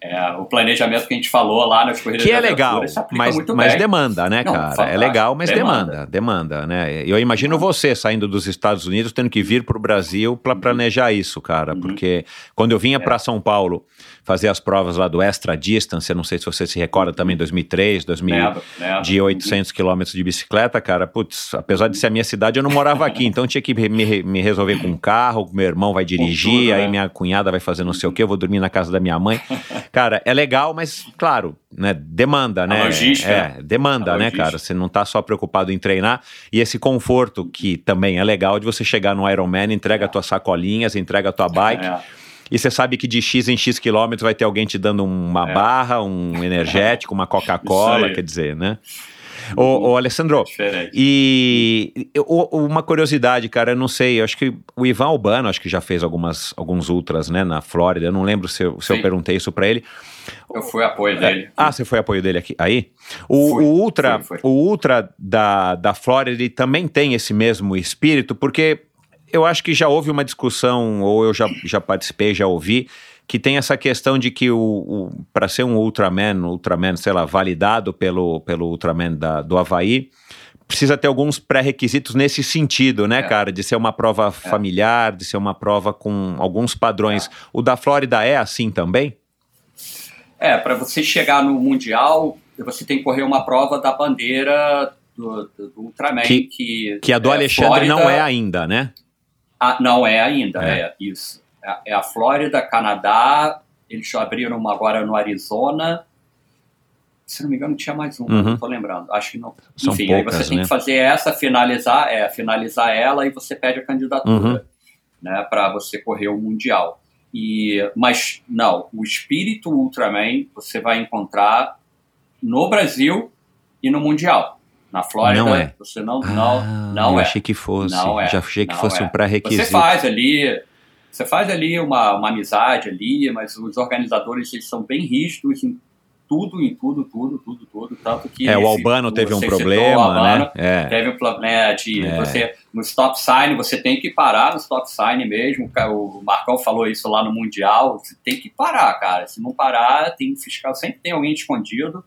É, o planejamento que a gente falou lá nas corridas Que é legal, mas, mas demanda, né, Não, cara? É legal, mas demanda. Demanda. demanda, né? Eu imagino você saindo dos Estados Unidos tendo que vir para o Brasil para planejar isso, cara, Uhum. porque quando eu vinha É. para São Paulo fazer as provas lá do Extra Distance, eu não sei se você se recorda também, 2003, 2000, Lembro, lembro. de 800 quilômetros de bicicleta, cara, putz, apesar de ser a minha cidade, eu não morava aqui, então tinha que me, me- resolver com um carro, meu irmão vai dirigir, tudo, aí né? minha cunhada vai fazer não sei o que, eu vou dormir na casa da minha mãe. Cara, é legal, mas claro, né, demanda, né? logística. É, demanda, A né, logística. cara? Você não tá só preocupado em treinar e esse conforto que também é legal de você chegar no Ironman, entrega tuas sacolinhas, entrega tua bike. É. E você sabe que de X em X quilômetros vai ter alguém te dando uma É. barra, um energético, uma Coca-Cola, quer dizer, né? Ô, ô, Alessandro, e uma curiosidade, cara, eu não sei, eu acho que o Ivan Albano, acho que já fez algumas, alguns ultras, né, na Flórida, eu não lembro se eu, se eu perguntei isso pra ele. Eu fui apoio dele. Ah, você foi apoio dele aqui? Aí? O, Fui, o Ultra, fui, fui. o Ultra da, da Flórida ele também tem esse mesmo espírito, porque eu acho que já houve uma discussão, ou eu já, já participei, já ouvi, que tem essa questão de que o, o para ser um Ultraman, Ultraman, sei lá, validado pelo, pelo Ultraman da, do Havaí, precisa ter alguns pré-requisitos nesse sentido, né, É. cara? De ser uma prova familiar, de ser uma prova com alguns padrões. O da Flórida é assim também? É, para você chegar no Mundial, você tem que correr uma prova da bandeira do, do, Ultraman. Que- Que, Que a do é Alexandre não Flórida- é ainda, né? Ah, não é ainda, É. é, isso. É, é a Flórida, Canadá, eles abriram uma agora no Arizona. Se não me engano, tinha mais uma, Uhum. não tô lembrando. Acho que não. São Enfim, aí poucas, você tem né? que fazer essa, finalizar, é, finalizar ela e você pede a candidatura, Uhum. né, para você correr o Mundial. E, mas, não, o espírito Ultraman você vai encontrar no Brasil e no Mundial. Na Flórida, Não é. você não, Ah, não, não eu é. achei que fosse. Não é, Já achei que não fosse é. um pré-requisito. Você faz ali, você faz ali uma, uma amizade ali, mas os organizadores eles são bem rígidos em tudo, em tudo, tudo, tudo, tudo, tanto que É, o esse- Albano teve um o problema, Albano, né? É. Teve um problema de É. você no stop sign, você tem que parar no stop sign mesmo. O Marcão falou isso lá no Mundial. Você tem que parar, cara. Se não parar, tem fiscal, sempre tem alguém escondido.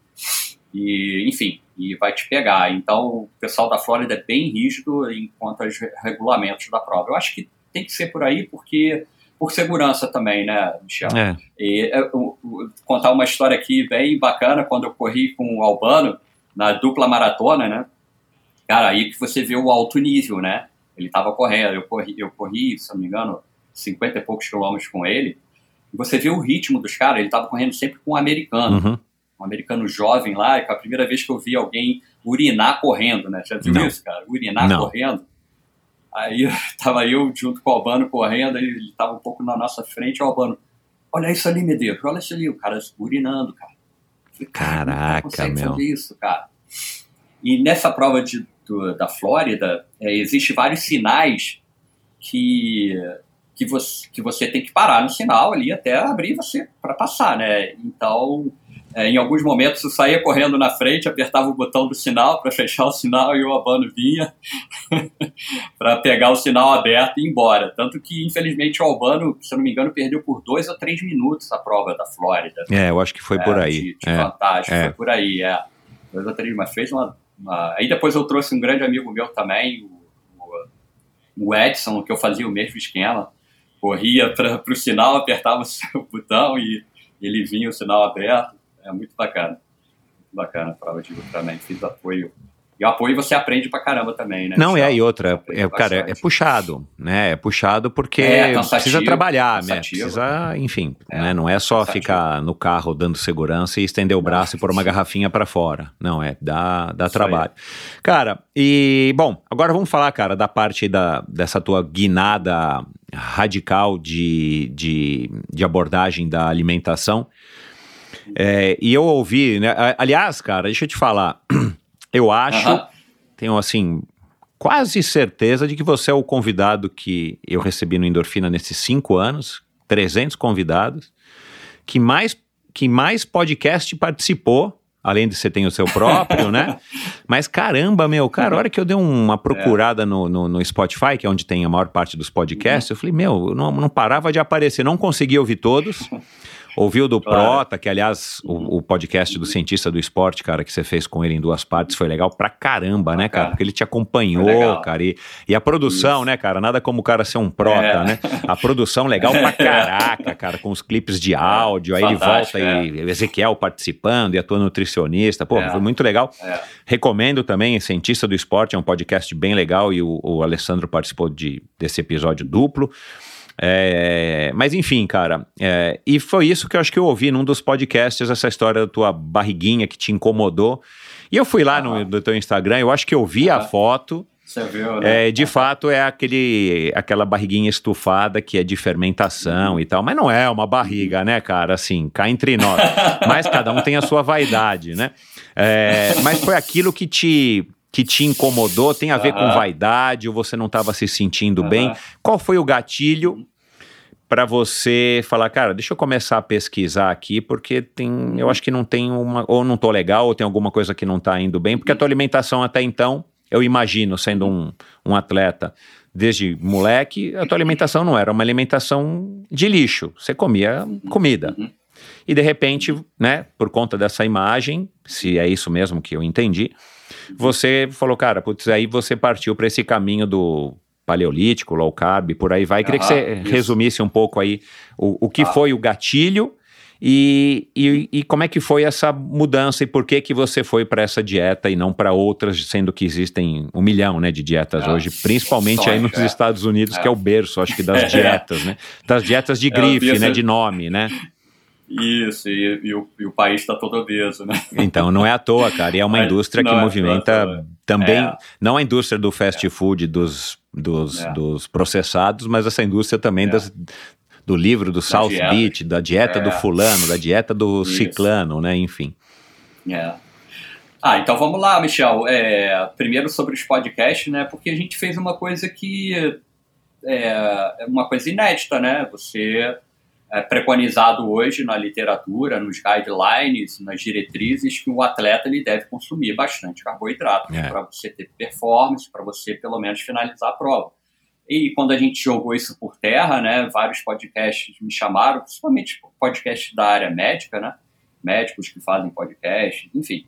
E, enfim, e vai te pegar. Então, o pessoal da Flórida é bem rígido em quanto aos re- regulamentos da prova. Eu acho que tem que ser por aí, porque por segurança também, né, Michel? É. E eu, eu- eu- contar uma história aqui bem bacana quando eu corri com o Albano na dupla maratona, né? Cara, aí que você vê o alto nível, né? Ele tava correndo, eu corri, eu corri, se não me engano, 50 e poucos quilômetros com ele. Você vê o ritmo dos caras, ele tava correndo sempre com um americano, Uhum. Um americano jovem lá, e foi a primeira vez que eu vi alguém urinar correndo, né? Já viu Não. isso, cara? Urinar Não. correndo. Aí [laughs] tava eu junto com o Albano correndo, aí ele tava um pouco na nossa frente, o Albano, olha isso ali, Medeiros, olha isso ali, o cara urinando, cara. Falei, cara, como Caraca, meu. fazer isso, cara? E nessa prova de, do- da Flórida, é, existe vários sinais que, que, você, que você tem que parar no sinal ali até abrir você para passar, né? Então, é, em alguns momentos eu saía correndo na frente, apertava o botão do sinal para fechar o sinal e o Albano vinha [laughs] para pegar o sinal aberto e ir embora. Tanto que, infelizmente, o Albano, se eu não me engano, perdeu por dois ou três minutos a prova da Flórida. É, eu acho que foi é, por aí. De, de é, vantagem, é. foi por aí, é. Dois ou três, mas fez uma, uma... Aí depois eu trouxe um grande amigo meu também, o, o, o Edson, que eu fazia o mesmo esquema. Corria para o sinal, apertava [laughs] o botão e ele vinha o sinal aberto é muito bacana. Muito bacana a prova de também. Fiz apoio. E o apoio você aprende pra caramba também, né? Não, é, e outra, é, cara, é puxado, né? É puxado porque é, precisa trabalhar, né? Precisa, enfim, é, né? Não é só cansativo. ficar no carro dando segurança e estender o braço e pôr uma garrafinha para fora. Não, é, dá, dá trabalho. Aí. Cara, e, bom, agora vamos falar, cara, da parte da, dessa tua guinada radical de, de, de abordagem da alimentação. É, e eu ouvi, né? Aliás, cara, deixa eu te falar. [clears throat] Eu acho, uh -huh. tenho assim, quase certeza de que você é o convidado que eu recebi no Endorfina nesses cinco anos, 300 convidados, que mais, que mais podcast participou. Além de você ter o seu próprio, né? [laughs] Mas caramba, meu, cara, a hora que eu dei uma procurada no, no, no Spotify, que é onde tem a maior parte dos podcasts, eu falei, meu, não, não parava de aparecer, não consegui ouvir todos. [laughs] Ouviu do claro. Prota, que aliás, o, o, podcast do cientista do esporte, cara, que você fez com ele em duas partes, foi legal pra caramba, né, cara? Porque ele te acompanhou, cara. E, e, a produção, Isso. né, cara? Nada como o cara ser um prota, é. né? A produção legal pra [laughs] caraca, cara, com os clipes de áudio. Aí Fantástico, ele volta é. e Ezequiel participando e a tua nutricionista. Pô, é. foi muito legal. É. Recomendo também, Cientista do Esporte, é um podcast bem legal e o, o Alessandro participou de, desse episódio duplo. É, mas enfim, cara, é, e foi isso que eu acho que eu ouvi num dos podcasts, essa história da tua barriguinha que te incomodou. E eu fui lá ah. no, no teu Instagram, eu acho que eu vi ah. a foto. Você viu, né? É, de fato, é aquele, aquela barriguinha estufada que é de fermentação e tal. Mas não é uma barriga, né, cara? Assim, cá entre nós. [laughs] mas cada um tem a sua vaidade, né? É, mas foi aquilo que te, que te incomodou? Tem a ver uhum. com vaidade ou você não estava se sentindo uhum. bem? Qual foi o gatilho para você falar, cara, deixa eu começar a pesquisar aqui, porque tem, eu acho que não tem uma, ou não tô legal, ou tem alguma coisa que não tá indo bem, porque a tua alimentação até então, eu imagino, sendo um, um atleta, desde moleque, a tua alimentação não era uma alimentação de lixo, você comia comida. Uhum. E de repente, né, por conta dessa imagem, se é isso mesmo que eu entendi, você falou, cara, putz, aí você partiu para esse caminho do paleolítico, low carb, por aí vai. Queria que você isso. resumisse um pouco aí o, o que ah. foi o gatilho e, e, e, como é que foi essa mudança e por que que você foi para essa dieta e não para outras, sendo que existem um milhão né, de dietas ah, hoje, principalmente aí nos é. Estados Unidos, é. que é o berço, acho que, das [laughs] dietas, né? Das dietas de é, grife, né? De nome, né? Isso, e, e, o, e o, país está todo obeso, né? Então, não é à toa, cara. E é uma Mas, indústria que movimenta é também, é. não a indústria do fast food, dos, dos, é. dos processados, mas essa indústria também é. das, do livro do da South dieta. Beach, da dieta do é. fulano, da dieta do Isso. ciclano, né? Enfim. É. Ah, então vamos lá, Michel. É, primeiro sobre os podcasts, né? Porque a gente fez uma coisa que é uma coisa inédita, né? Você é preconizado hoje na literatura, nos guidelines, nas diretrizes, que o atleta ele deve consumir bastante carboidrato é. para você ter performance, para você pelo menos finalizar a prova. E quando a gente jogou isso por terra, né, vários podcasts me chamaram, principalmente podcasts da área médica, né, médicos que fazem podcast, enfim.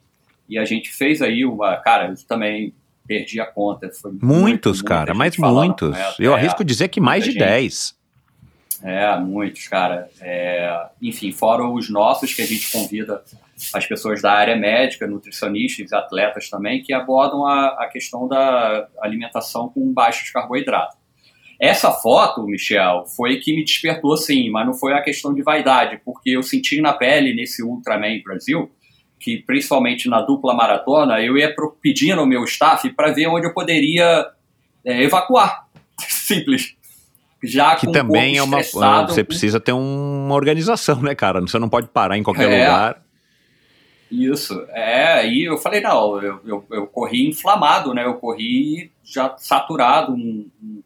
E a gente fez aí uma, cara, eu também perdi a conta. muitos, muito, cara, mas muitos. Eu arrisco dizer que mais de gente. 10. É, muitos, cara. É, enfim, fora os nossos que a gente convida as pessoas da área médica, nutricionistas, atletas também, que abordam a, a questão da alimentação com baixos carboidratos. Essa foto, Michel, foi que me despertou sim, mas não foi a questão de vaidade, porque eu senti na pele nesse Ultraman Brasil que principalmente na dupla maratona eu ia pedindo ao meu staff para ver onde eu poderia é, evacuar. [laughs] Simples já que também é uma você precisa ter uma organização, né, cara? Você não pode parar em qualquer é, lugar. Isso, é, e eu falei, não, eu, eu, eu, corri inflamado, né, eu corri já saturado, um, um,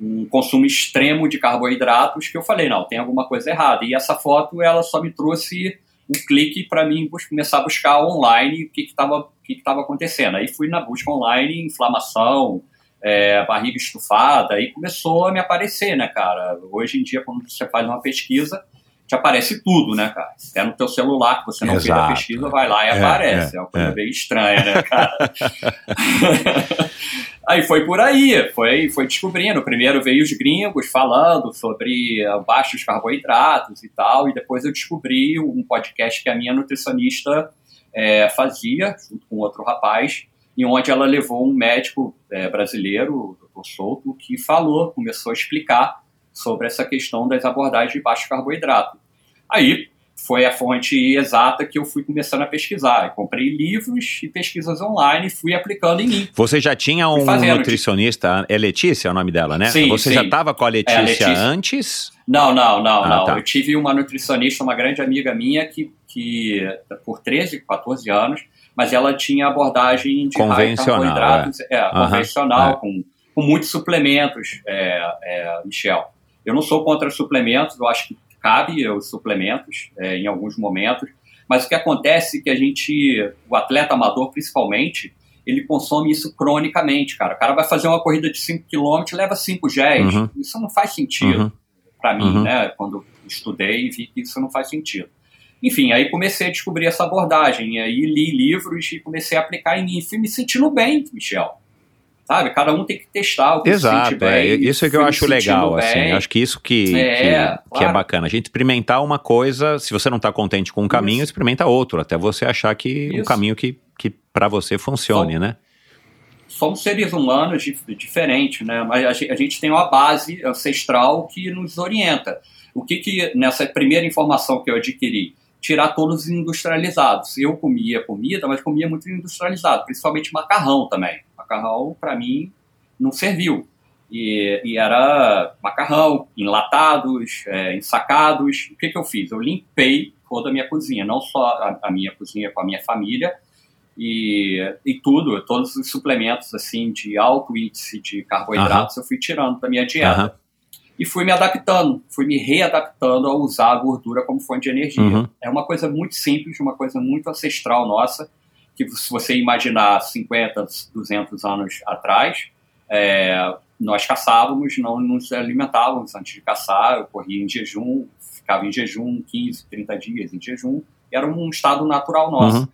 um consumo extremo de carboidratos que eu falei, não, tem alguma coisa errada. E essa foto, ela só me trouxe um clique para mim começar a buscar online o que estava que que que acontecendo. Aí fui na busca online, inflamação, é, barriga estufada, aí começou a me aparecer, né, cara? Hoje em dia, quando você faz uma pesquisa, te aparece tudo, né, cara? Se é no teu celular que você não Exato. fez a pesquisa, vai lá e é, aparece. É, é uma coisa é. bem estranha, né, cara? [laughs] aí foi por aí, foi, foi descobrindo. Primeiro veio os gringos falando sobre baixos carboidratos e tal, e depois eu descobri um podcast que a minha nutricionista é, fazia, junto com outro rapaz, em onde ela levou um médico é, brasileiro, o Dr. Souto, que falou, começou a explicar sobre essa questão das abordagens de baixo carboidrato. Aí foi a fonte exata que eu fui começando a pesquisar. Eu comprei livros e pesquisas online e fui aplicando em mim. Você já tinha um nutricionista, é Letícia é o nome dela, né? Sim, Você sim. já estava com a Letícia, é, a Letícia, antes? Não, não, não, ah, não. Tá. Eu tive uma nutricionista, uma grande amiga minha, que, que por 13, 14 anos, mas ela tinha abordagem de convencional, carboidratos, é, é convencional, é. Com, com muitos suplementos, é, é, Michel. Eu não sou contra suplementos, eu acho que cabe os suplementos é, em alguns momentos, mas o que acontece é que a gente, o atleta amador principalmente, ele consome isso cronicamente, cara. O cara vai fazer uma corrida de 5 km leva 5 géis. Uhum. Isso não faz sentido uhum. para mim, uhum. né? Quando estudei e vi que isso não faz sentido. Enfim, aí comecei a descobrir essa abordagem, e aí li livros e comecei a aplicar em mim. Fui me sentindo bem, Michel sabe? Cada um tem que testar o que Exato, se bem, é, isso é que eu acho legal, assim, acho que isso que é, que, claro. que, é bacana, a gente experimentar uma coisa, se você não está contente com um caminho, isso. experimenta outro, até você achar que um caminho que, que para você funcione, somos, né? Somos seres humanos diferentes, né? Mas a gente tem uma base ancestral que nos orienta. O que que, nessa primeira informação que eu adquiri, tirar todos os industrializados. Eu comia comida, mas comia muito industrializado, principalmente macarrão também. Macarrão, para mim, não serviu. E, e, era macarrão, enlatados, é, ensacados. O que, que eu fiz? Eu limpei toda a minha cozinha, não só a, a minha cozinha com a minha família, e, e tudo, todos os suplementos assim de alto índice de carboidratos eu fui tirando da minha dieta e fui me adaptando, fui me readaptando a usar a gordura como fonte de energia. Uhum. É uma coisa muito simples, uma coisa muito ancestral nossa, que se você imaginar 50, 200 anos atrás, é, nós caçávamos, não nos alimentávamos antes de caçar, eu corria em jejum, ficava em jejum 15, 30 dias em jejum, era um estado natural nosso. Uhum.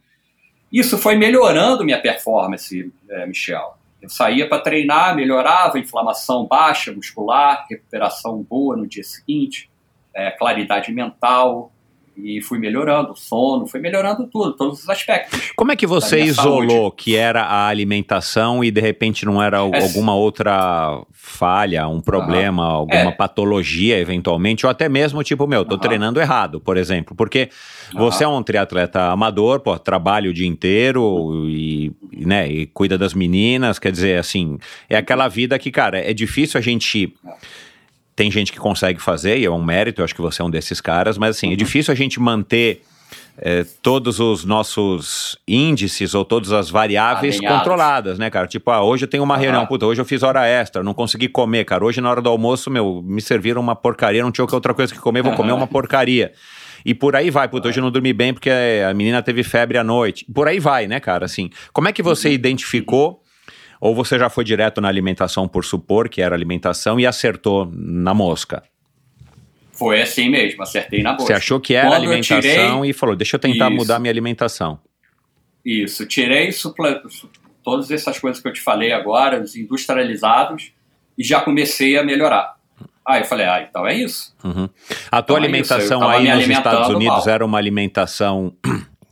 Isso foi melhorando minha performance, é, Michel. Eu saía para treinar, melhorava, inflamação baixa muscular, recuperação boa no dia seguinte, é, claridade mental, e fui melhorando o sono, fui melhorando tudo, todos os aspectos. Como é que você isolou saúde. que era a alimentação e de repente não era é, alguma outra falha, um problema, alguma é. patologia eventualmente, ou até mesmo tipo, meu, tô treinando errado, por exemplo, porque você é um triatleta amador, pô, trabalha o dia inteiro e, né, e cuida das meninas, quer dizer, assim, é aquela vida que, cara, é difícil a gente tem gente que consegue fazer, e é um mérito, eu acho que você é um desses caras, mas assim, é uhum. é difícil a gente manter é, todos os nossos índices ou todas as variáveis controladas, né, cara? Tipo, ah, hoje eu tenho uma uhum. reunião, puta, hoje eu fiz hora extra, não consegui comer, cara. Hoje na hora do almoço, meu, me serviram uma porcaria, não tinha outra coisa que comer, vou comer uma porcaria. E por aí vai, puta, hoje eu não dormi bem porque a menina teve febre à noite. Por aí vai, né, cara? Assim, como é que você uhum. identificou ou você já foi direto na alimentação por supor que era alimentação e acertou na mosca? Foi assim mesmo, acertei na mosca. Você achou que era Quando alimentação tirei... e falou, deixa eu tentar Isso. mudar minha alimentação. Isso, tirei todas essas coisas que eu te falei agora, os industrializados, e já comecei a melhorar. Aí eu falei, ah, então é isso. Uhum. A tua então é alimentação é aí nos Estados Unidos mal. era uma alimentação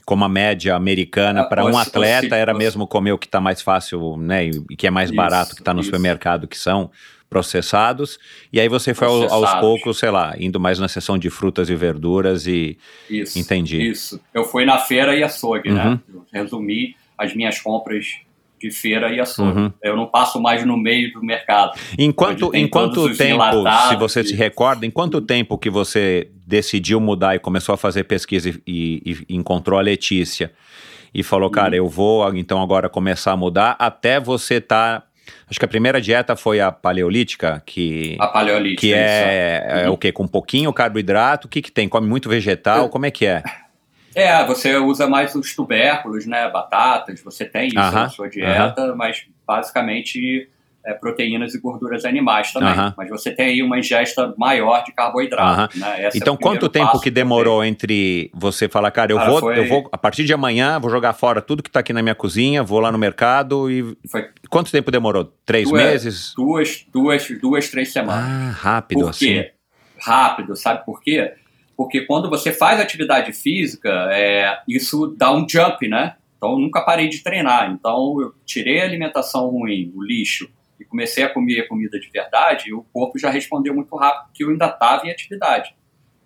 como a média americana, para um atleta era mesmo comer o que está mais fácil, né, e que é mais isso, barato, que está no isso. supermercado, que são processados, e aí você foi aos poucos, sei lá, indo mais na seção de frutas e verduras e... Isso, entendi. Isso, eu fui na feira e açougue, né? uhum. né, eu resumi as minhas compras de feira e açougue. Uhum. Eu não passo mais no meio do mercado. Em quanto, em quanto tempo, se você e... se recorda, em quanto tempo que você decidiu mudar e começou a fazer pesquisa e, e, encontrou a Letícia e falou, uhum. cara, eu vou então agora começar a mudar até você estar tá Acho que a primeira dieta foi a paleolítica, que, A paleolítica. que isso. é, é Uhum. o quê? Com pouquinho carboidrato, o que, que tem? Come muito vegetal, como é que é? É, você usa mais os tubérculos, né? Batatas, você tem isso Aham, na sua dieta, mas basicamente é, proteínas e gorduras animais também. Aham. Mas você tem aí uma ingesta maior de carboidrato. Né? É Então, primeiro quanto tempo que demorou entre você falar, cara, eu, Cara, vou, foi- eu vou, a partir de amanhã, vou jogar fora tudo que tá aqui na minha cozinha, vou lá no mercado e. Foi Quanto tempo demorou? Três Duas- meses? duas, duas, duas, três semanas. Ah, rápido Por assim. quê? Rápido, sabe por quê? Porque quando você faz atividade física, é, isso dá um jump, né? Então eu nunca parei de treinar. Então eu tirei a alimentação ruim, o lixo, e comecei a comer comida de verdade, e o corpo já respondeu muito rápido, porque eu ainda estava em atividade.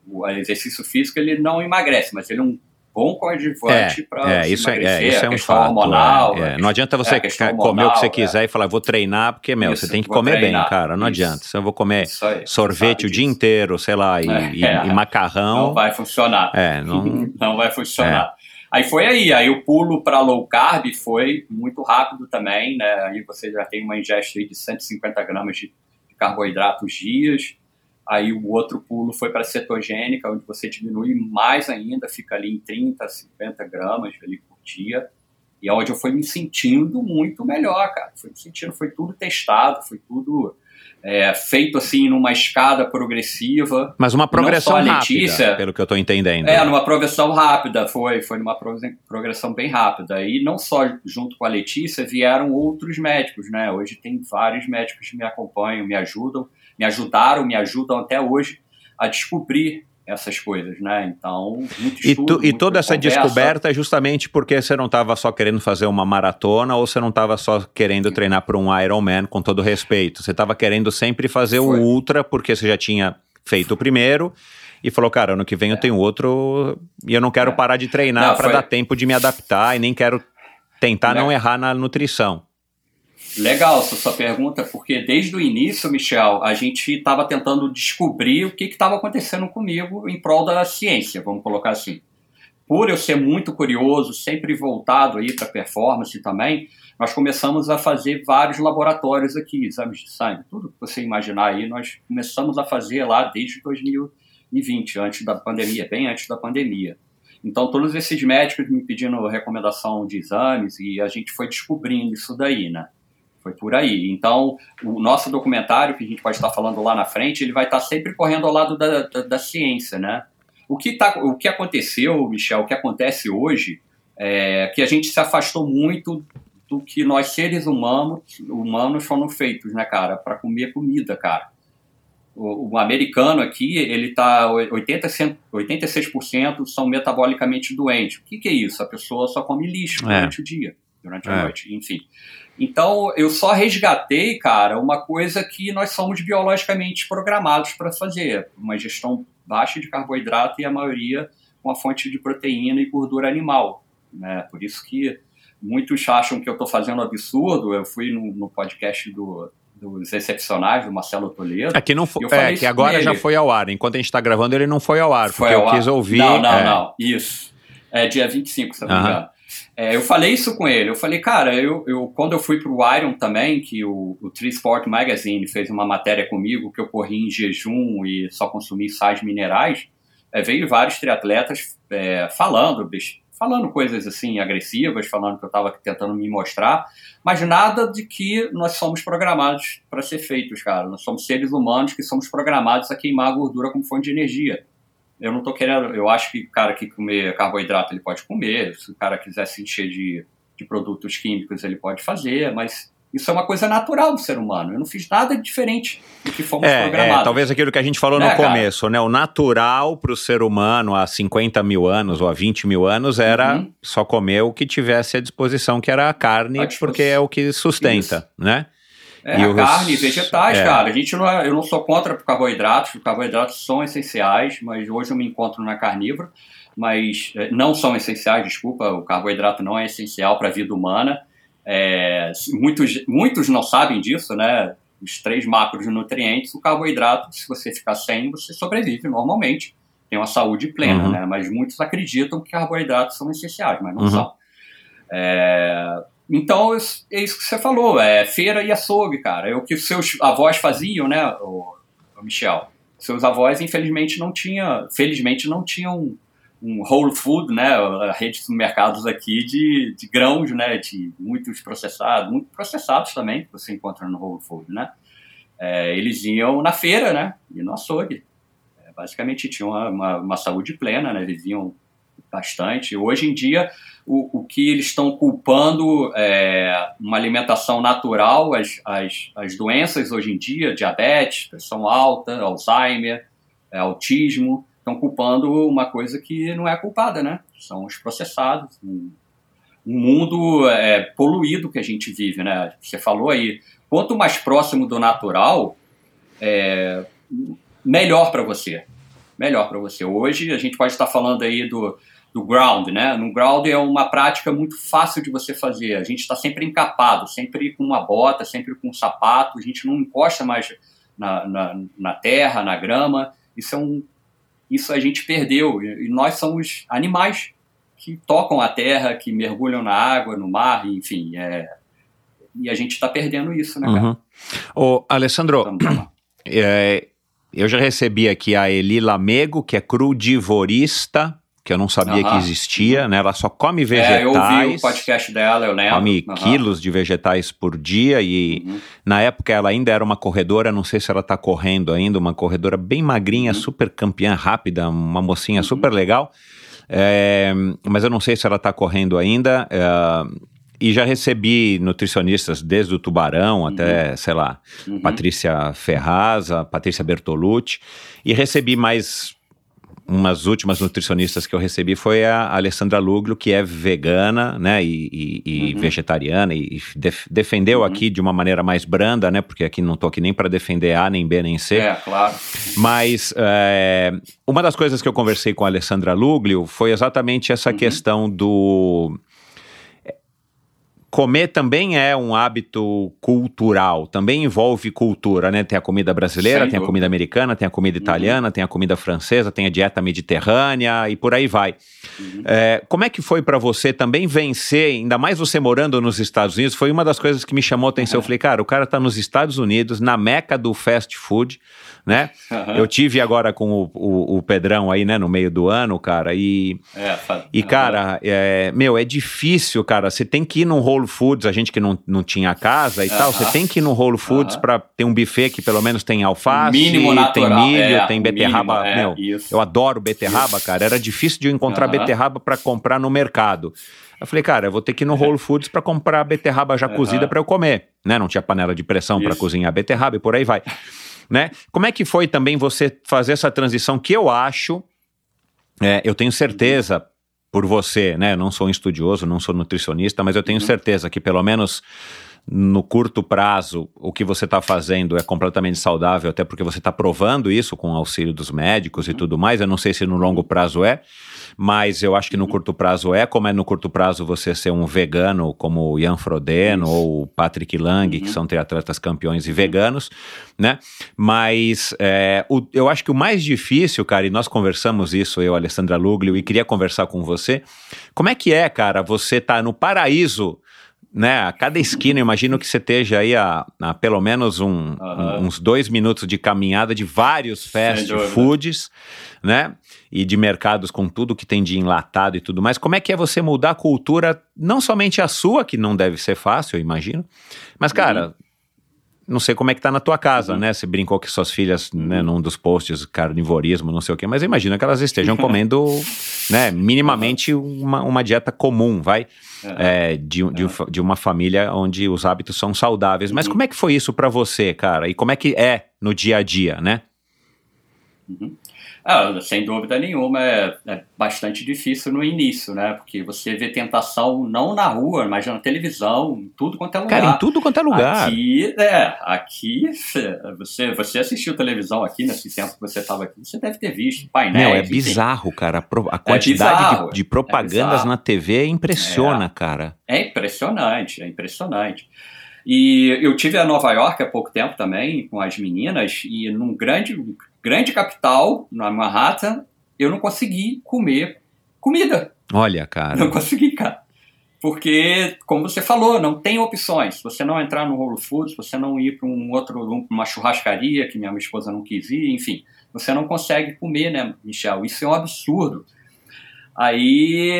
O exercício físico ele não emagrece, mas ele é um bom coadjuvante para É, isso é, é, isso é a um questão fato. hormonal. é, é. Não adianta você é, ca- comer o que você hormonal, quiser e falar, vou treinar, porque, meu, Isso, você tem que comer treinar, bem, cara. Não isso. adianta. Se eu vou comer sorvete o dia inteiro, sei lá, e, É, e- é. e macarrão. Não vai funcionar. É, não. [laughs] não vai funcionar. Aí foi aí, aí o pulo para low carb foi muito rápido também, né? Aí você já tem uma ingesta aí de 150 gramas de carboidratos dias. Aí o outro pulo foi para cetogênica, onde você diminui mais ainda, fica ali em 30, 50 gramas ali por dia. E é onde eu fui me sentindo muito melhor, cara. Fui me sentindo, foi tudo testado, foi tudo é, feito assim numa escada progressiva. Mas uma progressão a rápida, Letícia- pelo que eu tô entendendo. É, numa progressão rápida, foi, foi numa pro- progressão bem rápida. E não só junto com a Letícia, vieram outros médicos, né? Hoje tem vários médicos que me acompanham, me ajudam, me ajudaram, me ajudam até hoje a descobrir essas coisas, né? Então, muito E, estudo, tu- e toda essa conversa. descoberta é justamente porque você não estava só querendo fazer uma maratona ou você não estava só querendo treinar para um Ironman, com todo respeito. Você estava querendo sempre fazer Foi. o ultra porque você já tinha feito o primeiro e falou, cara, ano que vem eu tenho outro e eu não quero É. parar de treinar Não, para foi- dar tempo de me adaptar e nem quero tentar Né? não errar na nutrição. Legal essa sua pergunta, porque desde o início, Michel, a gente estava tentando descobrir o que estava acontecendo comigo em prol da ciência, vamos colocar assim. Por eu ser muito curioso, sempre voltado aí para performance também, nós começamos a fazer vários laboratórios aqui, exames de sangue, tudo que você imaginar aí, nós começamos a fazer lá desde 2020, antes da pandemia, bem antes da pandemia. Então, todos esses médicos me pedindo recomendação de exames e a gente foi descobrindo isso daí, né? Foi por aí. Então, o nosso documentário, que a gente pode estar falando lá na frente, ele vai estar sempre correndo ao lado da, da, da ciência, né? O que, tá, o que aconteceu, Michel, o que acontece hoje, é que a gente se afastou muito do que nós seres humanos, humanos foram feitos, né, cara? Para comer comida, cara. O, o americano aqui, ele tá 80, 86% são metabolicamente doentes. O que, que é isso? A pessoa só come lixo É. durante o dia, durante a É. noite, enfim. Então, eu só resgatei, cara, uma coisa que nós somos biologicamente programados para fazer, uma gestão baixa de carboidrato e a maioria com a fonte de proteína e gordura animal, né? Por isso que muitos acham que eu estou fazendo absurdo. Eu fui no, no podcast do, dos Excepcionais, do Marcelo Toledo. Aqui não foi, é, que agora já foi ao ar. Enquanto a gente está gravando, ele não foi ao ar, Foi porque eu ar. quis ouvir. Não, não, é, não. Isso. É dia 25, se não me engano. É, eu falei isso com ele. Eu falei, cara, eu, eu quando eu fui pro Iron também, que o, o Tree Sport Magazine fez uma matéria comigo que eu corri em jejum e só consumi sais minerais, é, veio vários triatletas é, falando, falando coisas assim agressivas, falando que eu estava tentando me mostrar, mas nada de que nós somos programados para ser feitos, cara. Nós somos seres humanos que somos programados a queimar a gordura como fonte de energia. Eu não tô querendo. Eu acho que o cara que comer carboidrato ele pode comer. Se o cara quiser se encher de, de produtos químicos, ele pode fazer, mas isso é uma coisa natural do ser humano. Eu não fiz nada diferente do que fomos É, programados. é, talvez aquilo que a gente falou Né, no cara? começo, né? O natural para o ser humano há 50 mil anos ou há 20 mil anos era Uhum. só comer o que tivesse à disposição, que era a carne, porque é o que sustenta, né? É, E carne e vegetais, é. cara. A gente não é- eu não sou contra carboidratos, os carboidratos são essenciais, mas hoje eu me encontro na carnívora, mas é, não são essenciais, desculpa, o carboidrato não é essencial para a vida humana. É, muitos, muitos não sabem disso, né? Os três macronutrientes, o carboidrato, se você ficar sem, você sobrevive normalmente, tem uma saúde plena, Uhum. né? Mas muitos acreditam que carboidratos são essenciais, mas não Uhum. são. É, então, é isso que você falou, é feira e açougue, cara. É o que seus avós faziam, né, o, o Michel? Seus avós, infelizmente, não tinham, felizmente, não tinham um whole food, né, a rede de mercados aqui de, de grãos, né, de muitos processados, muito processados também, que você encontra no whole food, né. É, eles iam na feira, né, e no açougue. É, basicamente tinham uma, uma, uma, saúde plena, né, viviam bastante. Hoje em dia, o, o que eles estão culpando é uma alimentação natural, as, as, as doenças hoje em dia, diabetes, pressão alta, Alzheimer, é, autismo, estão culpando uma coisa que não é culpada, né? São os processados. Um, um mundo é, poluído que a gente vive, né? Você falou aí, quanto mais próximo do natural, é, melhor para você. Melhor para você. Hoje a gente pode estar falando aí do, do ground, né? No ground é uma prática muito fácil de você fazer. A gente está sempre encapado, sempre com uma bota, sempre com um sapato. A gente não encosta mais na, na, na terra, na grama. Isso é um isso a gente perdeu. E nós somos animais que tocam a terra, que mergulham na água, no mar, enfim. É... E a gente está perdendo isso, né, cara? Uhum. Ô, Alessandro, [clears throat] é, eu já recebi aqui a Eli Lamego, que é crudivorista, que eu não sabia que existia, né? Ela só come vegetais. É, eu ouvi o podcast dela, eu lembro. Come quilos de vegetais por dia e uhum. na época ela ainda era uma corredora, não sei se ela está correndo ainda, uma corredora bem magrinha, uhum. super campeã rápida, uma mocinha uhum. super legal. É, mas eu não sei se ela está correndo ainda. É, e já recebi nutricionistas desde o Tubarão uhum. até, sei lá, uhum. Patrícia Ferraz, Patrícia Bertolucci, e recebi mais umas últimas nutricionistas que eu recebi foi a Alessandra Luglio, que é vegana, né, e, e, e uhum. vegetariana, e def, defendeu uhum. aqui de uma maneira mais branda, né, porque aqui não estou aqui nem para defender A, nem B, nem C. É, claro. Mas é, uma das coisas que eu conversei com a Alessandra Luglio foi exatamente essa uhum. questão do comer também é um hábito cultural, também envolve cultura, né? Tem a comida brasileira, tem a comida americana, tem a comida uhum. italiana, uhum. tem a comida francesa, tem a dieta mediterrânea e por aí vai. Uhum. É, como é que foi para você também vencer, ainda mais você morando nos Estados Unidos? Foi uma das coisas que me chamou a atenção. Uhum. Eu falei, cara, o cara tá nos Estados Unidos, na meca do fast food, né? Eu tive agora com o, o, o, Pedrão aí, né, no meio do ano, cara, e, é, e cara, é, meu, é difícil, cara, você tem que ir num Whole Foods, a gente que não, não tinha casa e tal, você tem que ir no Whole Foods para ter um buffet que pelo menos tem alface, mínimo tem milho, é, tem beterraba, mínimo, é, meu, eu adoro beterraba, isso. cara, era difícil de eu encontrar beterraba para comprar no mercado. Eu falei, cara, eu vou ter que ir no Whole Foods para comprar beterraba já cozida para eu comer, né? Não tinha panela de pressão para cozinhar beterraba e por aí vai né? Como é que foi também você fazer essa transição que eu acho, é, eu tenho certeza por você, né? Eu não sou um estudioso, não sou nutricionista, mas eu tenho uhum. certeza que pelo menos no curto prazo, o que você está fazendo é completamente saudável, até porque você está provando isso com o auxílio dos médicos uhum. e tudo mais. Eu não sei se no longo prazo é, mas eu acho que no uhum. curto prazo é. Como é no curto prazo você ser um vegano, como o Ian Frodeno isso. ou o Patrick Lang, uhum. que são triatletas campeões e uhum. veganos, né? Mas é, o, eu acho que o mais difícil, cara, e nós conversamos isso, eu, Alessandra Luglio, e queria conversar com você. Como é que é, cara, você tá no paraíso né, a cada esquina, imagino que você esteja aí a, a pelo menos um, uns dois minutos de caminhada de vários fast foods, né, e de mercados com tudo que tem de enlatado e tudo mais. Como é que é você mudar a cultura, não somente a sua, que não deve ser fácil, eu imagino, mas, cara, uhum não sei como é que tá na tua casa, uhum. né? Você brincou que suas filhas, né, num dos posts, carnivorismo, não sei o quê, mas imagina que elas estejam comendo, [laughs] né, minimamente uma, uma dieta comum, vai, uhum. é, de, de, de, uma família onde os hábitos são saudáveis. Mas uhum. como é que foi isso para você, cara? E como é que é no dia a dia, né? Uhum. Ah, sem dúvida nenhuma, é, é, bastante difícil no início, né? Porque você vê tentação não na rua, mas na televisão, em tudo quanto é lugar. Cara, em tudo quanto é lugar. Aqui, é, aqui, você, você assistiu televisão aqui nesse tempo que você estava aqui, você deve ter visto painéis. Meu, é bizarro, cara. A é quantidade é bizarro, de, de, propagandas é na TV impressiona, é. cara. É impressionante, é impressionante. E eu tive a Nova York há pouco tempo também, com as meninas, e num grande grande capital, na Manhattan, eu não consegui comer comida. Olha, cara. Não consegui, cara. porque, como você falou, não tem opções. Se você não entrar no Whole Foods, se você não ir para um outro, uma churrascaria que minha esposa não quis ir, enfim, você não consegue comer, né, Michel? Isso é um absurdo. Aí,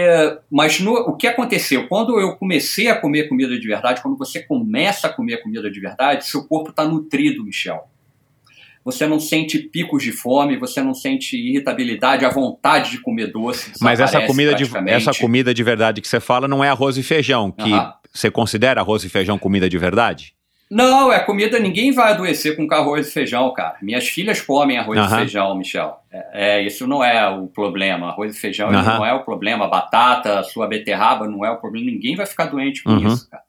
mas no, o que aconteceu? Quando eu comecei a comer comida de verdade, quando você começa a comer comida de verdade, seu corpo está nutrido, Michel. Você não sente picos de fome, você não sente irritabilidade, a vontade de comer doce. Mas essa comida, de, essa comida de verdade que você fala não é arroz e feijão, que você considera arroz e feijão comida de verdade? Não, é comida, ninguém vai adoecer com arroz e feijão, cara. Minhas filhas comem arroz e feijão, Michel. É, é, isso não é o problema. Arroz e feijão não é o problema. Batata, sua beterraba não é o problema. Ninguém vai ficar doente com Uhum. isso, cara.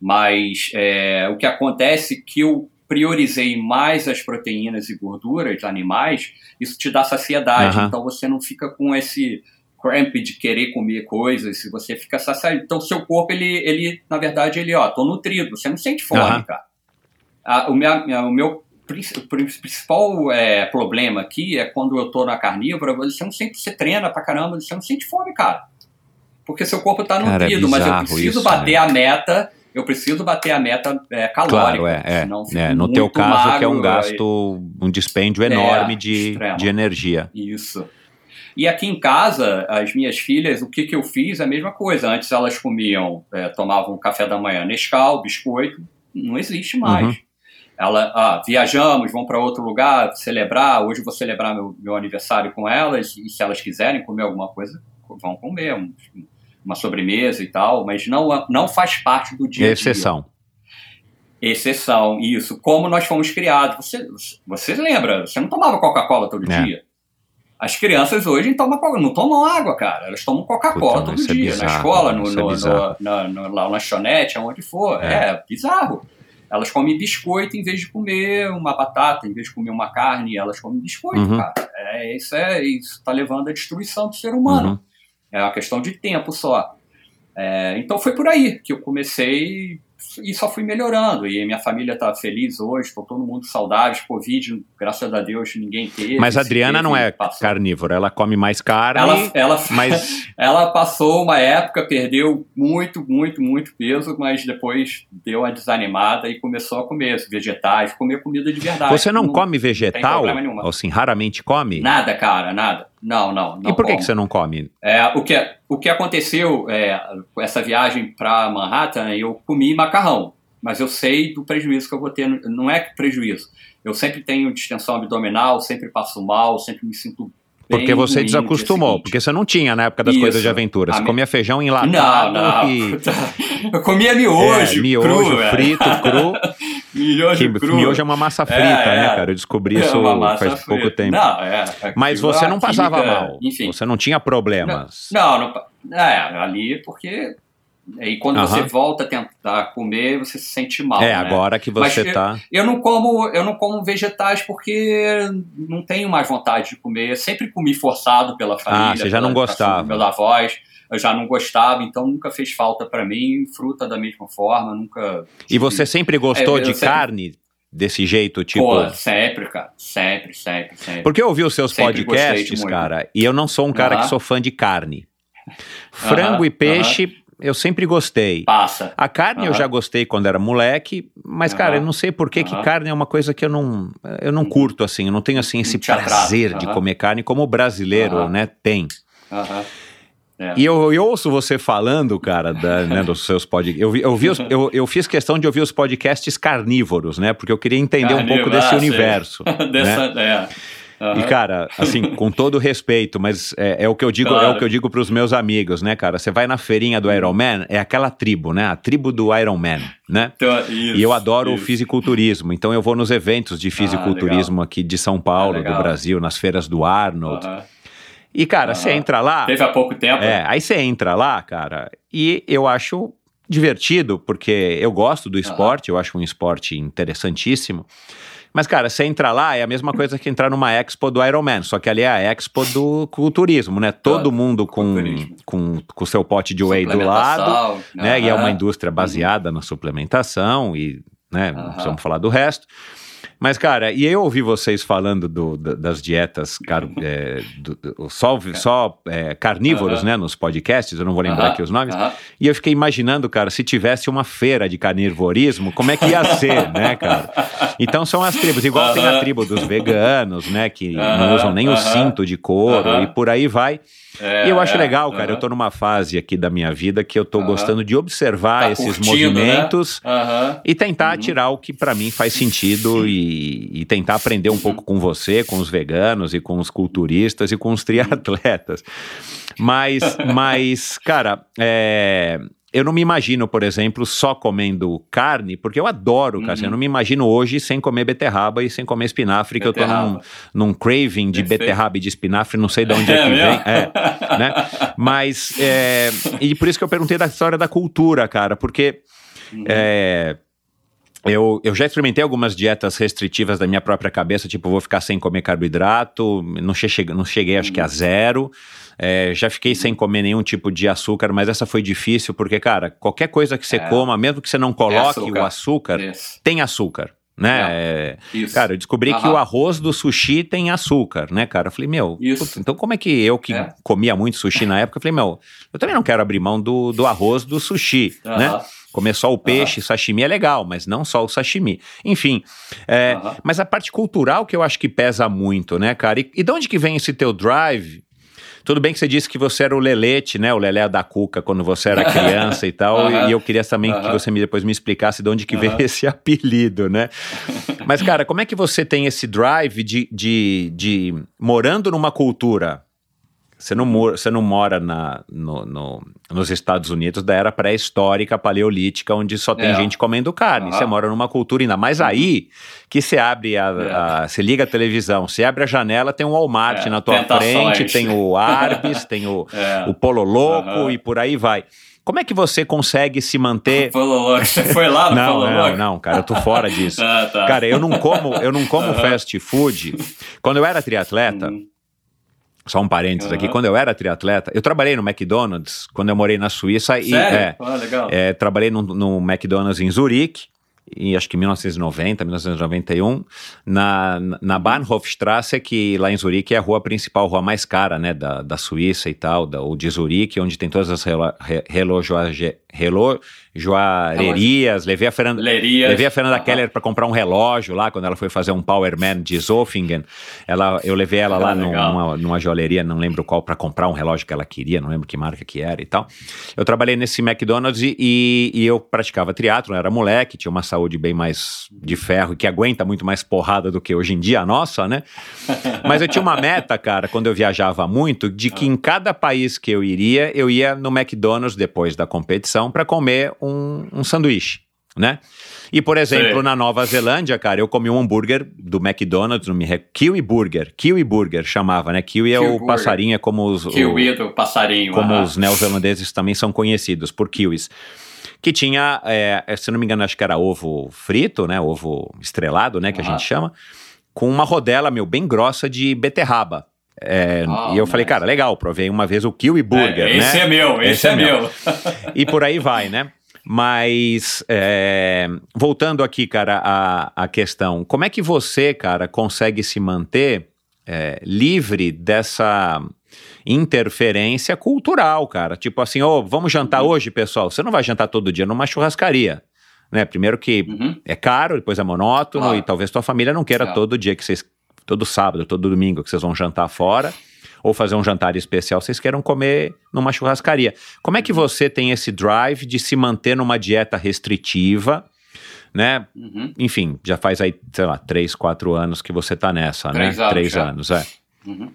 Mas é, o que acontece é que eu priorizei mais as proteínas e gorduras animais, isso te dá saciedade. Aham. Então você não fica com esse cramp de querer comer coisas, se você fica saciado. Então, seu corpo, ele, ele na verdade, ele, ó, tô nutrido, você não sente fome, Aham. cara. O, minha- o meu principal é, problema aqui é quando eu tô na carnívora, você não sente, você treina pra caramba, você não sente fome, cara. Porque seu corpo tá Cara, é nutrido, mas eu preciso isso, bater né? a meta, eu preciso bater a meta é, calórica. Claro, é. é, é. No teu caso, que é um magro, gasto, um dispêndio enorme É, de, extremo. de energia. Isso. E aqui em casa, as minhas filhas, o que, que eu fiz? A mesma coisa. Antes elas comiam, eh, tomavam café da manhã Nescau, biscoito. Não existe mais. Uhum. Ela, ah, viajamos, vão para outro lugar celebrar. Hoje vou celebrar meu, meu aniversário com elas. E se elas quiserem comer alguma coisa, vão comer. um- uma sobremesa e tal. Mas não, não faz parte do dia a dia. Exceção. Exceção, isso. Como nós fomos criados. Você, você lembra? Você não tomava Coca-Cola todo É. dia. As crianças hoje tomam, não tomam água, cara. Elas tomam Coca-Cola todo é dia. bizarro, na escola, no, isso é no, no, na, no, na lanchonete, aonde for. É. É. bizarro. Elas comem biscoito em vez de comer uma batata, em vez de comer uma carne, elas comem biscoito, Uhum. cara. É, isso é, isso está levando à destruição do ser humano. Uhum. É uma questão de tempo só. É, então foi por aí que eu comecei e só fui melhorando. E minha família está feliz hoje, estou todo mundo saudável. Covid, graças a Deus, ninguém teve. Mas a Adriana teve, não é passou. carnívora, ela come mais carne, Ela, ela, mas [laughs] ela passou uma época, perdeu muito, muito, muito peso, mas depois deu uma desanimada e começou a comer vegetais, comer comida de verdade. você não, come tem vegetal? assim, raramente come? Nada, cara, nada. Não, não. não e por que, como. que você não come? É, o, que, o que aconteceu é, com essa viagem para Manhattan, eu comi macarrão, mas eu sei do prejuízo que eu vou ter. Não é prejuízo. Eu sempre tenho distensão abdominal, sempre passo mal, sempre me sinto Porque você dia desacostumou, porque você não tinha na época das Isso. coisas de aventura. Você comia feijão Não, enlatado não. e Eu comia miojo, é, miojo cru, velho. frito, cru. [laughs] miojo que cru. miojo é uma massa frita, É, né, é. cara? Eu descobri É isso faz pouco frita. tempo. Não, é, é Mas você não passava química, mal. Enfim. Você não tinha problemas. Não, não, pa- é, ali porque aí quando Aham. você volta a tentar comer, você se sente mal. é, né? agora que Mas você eu- tá. Eu não como, eu não como vegetais porque não tenho mais vontade de comer. Eu sempre comi forçado pela família. Ah, você já pela não gostava. Meus avós, eu já não gostava, então nunca fez falta pra mim. Fruta da mesma forma, nunca. E você sempre gostou É, eu de sempre- carne desse jeito, tipo. Pô, sempre, cara. Sempre, sempre, sempre. Porque eu ouvi os seus Sempre podcasts, cara, e eu não sou um cara que sou fã de carne. [laughs] Frango e peixe, eu sempre gostei. Passa. A carne eu Aham. já gostei quando era moleque, mas, cara, Aham. eu não sei por que, que Aham. carne é uma coisa que eu não, eu não curto, assim. Eu não tenho, assim, esse prazer de comer carne como o brasileiro, né, tem. Aham. É. E eu, eu ouço você falando, cara, da, né, [laughs] dos seus podcasts. Eu, eu, eu, eu fiz questão de ouvir os podcasts carnívoros, né? Porque eu queria entender um pouco desse ah, universo. [laughs] Dessa, né? é. Aham. E, cara, assim, [laughs] com todo respeito, mas é, é o que eu digo, é Claro. o que eu digo pros meus amigos, né, cara? Você vai na feirinha do Iron Man, é aquela tribo, né? A tribo do Iron Man, né? Então, isso, e eu adoro o isso. fisiculturismo, então eu vou nos eventos de fisiculturismo aqui de São Paulo, Ah, do. Brasil, nas feiras do Arnold. Aham. E, cara, você Aham. entra lá. Teve há pouco tempo. É, aí você entra lá, cara, e eu acho divertido, porque eu gosto do esporte, eu acho um esporte interessantíssimo. Mas, cara, você entra lá, é a mesma coisa que entrar numa expo do Ironman, só que ali é a expo do culturismo, né? Todo Todo mundo com com o seu pote de whey do lado, né? E é uma indústria baseada na suplementação e, né, Aham. precisamos falar do resto. Mas, cara, e eu ouvi vocês falando do, do, das dietas car, é, do, só, só é, carnívoros, né, nos podcasts, eu não vou lembrar aqui os nomes, e eu fiquei imaginando, cara, se tivesse uma feira de carnivorismo, como é que ia ser, [laughs] né, cara? Então são as tribos, igual tem a tribo dos veganos, né, que não usam nem o cinto de couro e por aí vai. É, e eu acho é, legal, cara. Uh -huh. Eu tô numa fase aqui da minha vida que eu tô uh -huh. gostando de observar tá esses curtindo, né? movimentos né? uh -huh. e tentar uhum. tirar o que para mim faz sentido e, e, tentar aprender um uhum. pouco com você, com os veganos e com os culturistas e com os triatletas. Mas, mas cara, é, eu não me imagino, por exemplo, só comendo carne, porque eu adoro, uhum. cara. Eu não me imagino hoje sem comer beterraba e sem comer espinafre, beterraba. que eu tô num, num craving de Perfeito. beterraba e de espinafre, não sei de onde é, é que vem. É, né? Mas, é, e por isso que eu perguntei da história da cultura, cara, porque. Uhum. É, eu, eu já experimentei algumas dietas restritivas da minha própria cabeça, tipo, vou ficar sem comer carboidrato, não cheguei, não cheguei acho que a zero. É, já fiquei sem comer nenhum tipo de açúcar, mas essa foi difícil, porque, cara, qualquer coisa que você é. coma, mesmo que você não coloque açúcar. o açúcar, Isso. tem açúcar. Né? É, cara, eu descobri Aham. que o arroz do sushi tem açúcar, né, cara? Eu falei, meu, puta, então como é que eu que é. comia muito sushi na época, eu falei, meu, eu também não quero abrir mão do, do arroz do sushi, Aham. né? Comer só o peixe, uhum. sashimi é legal, mas não só o sashimi. Enfim, é, mas a parte cultural que eu acho que pesa muito, né, cara? E, e de onde que vem esse teu drive tudo bem que você disse que você era o Lelete, né? O Lelé da Cuca quando você era [laughs] criança e tal. Uhum. E eu queria também uhum. que você me, depois me explicasse de onde que veio esse [laughs] apelido, né? Mas, cara, como é que você tem esse drive de, de, de morando numa cultura você não, você não mora na, no, no, nos Estados Unidos da era pré-histórica, paleolítica, onde só tem é. gente comendo carne. Você mora numa cultura ainda mais aí que você abre a, é. a, Você liga a televisão, você abre a janela, tem um Walmart é. na tua Tentações. frente, tem o Arbis, tem o, [laughs] é. o Polo Louco e por aí vai. Como é que você consegue se manter? [laughs] Você foi lá no não, Polo Não, não, cara, eu tô fora [laughs] disso. ah, tá. Cara, eu não como, eu não como fast food. Quando eu era triatleta, uhum. Só um parênteses uhum. aqui, quando eu era triatleta, eu trabalhei no McDonald's quando eu morei na Suíça Sério? e é, ah, legal. É, trabalhei no, no McDonald's em Zurique em acho que 1990, 1991, na, na Bahnhofstrasse, que lá em Zurique é a rua principal, a rua mais cara, né, da, da Suíça e tal, da, ou de Zurique, onde tem todas as relo, relojoarias, joalherias, levei a Fernanda, levei a Fernanda Keller para comprar um relógio lá, quando ela foi fazer um Powerman de Zofingen, ela, eu levei ela ah, lá numa, numa joalheria, não lembro qual, para comprar um relógio que ela queria, não lembro que marca que era e tal. Eu trabalhei nesse McDonald's e, e, e eu praticava triatlo, era moleque, tinha uma saúde bem mais de ferro, que aguenta muito mais porrada do que hoje em dia a nossa, né? [laughs] Mas eu tinha uma meta, cara, quando eu viajava muito, de que em cada país que eu iria, eu ia no McDonald's depois da competição para comer um, um sanduíche, né? E, por exemplo, Sim. na Nova Zelândia, cara, eu comi um hambúrguer do McDonald's, no Kiwi Burger. Kiwi Burger chamava, né? Kiwi é Kiwi o burger. passarinho, é como os. Kiwi é o passarinho. Como os neozelandeses também são conhecidos por kiwis. Que tinha, é, se não me engano, acho que era ovo frito, né? Ovo estrelado, né? Que a gente chama. Com uma rodela, meu, bem grossa de beterraba. É, oh, e eu falei, cara, legal, provei uma vez o Kiwi Burger, é, esse né? É meu, esse, esse é, é meu, meu. [laughs] e por aí vai, né? Mas, é, voltando aqui, cara, a, a questão, como é que você, cara, consegue se manter é, livre dessa interferência cultural, cara? Tipo assim, ô, oh, vamos jantar uhum. hoje, pessoal? Você não vai jantar todo dia numa churrascaria. Né? Primeiro que uhum. é caro, depois é monótono claro. e talvez tua família não queira claro. todo dia que vocês todo sábado, todo domingo que vocês vão jantar fora ou fazer um jantar especial, vocês queiram comer numa churrascaria. Como é que você tem esse drive de se manter numa dieta restritiva, né? Uhum. Enfim, já faz aí, sei lá, três, quatro anos que você tá nessa, três né? Anos três já. anos, é. Uhum.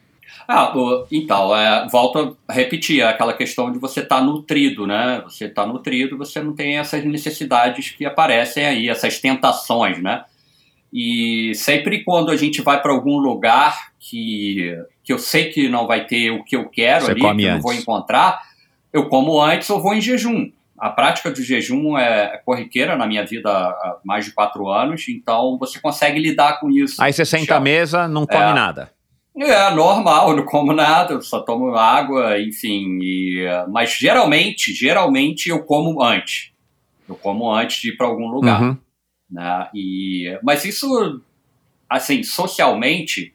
Ah, então, é, volto a repetir aquela questão de você estar tá nutrido, né? Você está nutrido, você não tem essas necessidades que aparecem aí, essas tentações, né? E sempre quando a gente vai para algum lugar que, que eu sei que não vai ter o que eu quero Você ali, que eu não vou encontrar, eu como antes ou vou em jejum. A prática do jejum é corriqueira na minha vida há mais de quatro anos, então você consegue lidar com isso. Aí você senta à mesa, não come é, nada. É normal, não como nada, só tomo água, enfim. E, mas geralmente, geralmente eu como antes. Eu como antes de ir para algum lugar. Uhum. Né? E, mas isso assim, socialmente,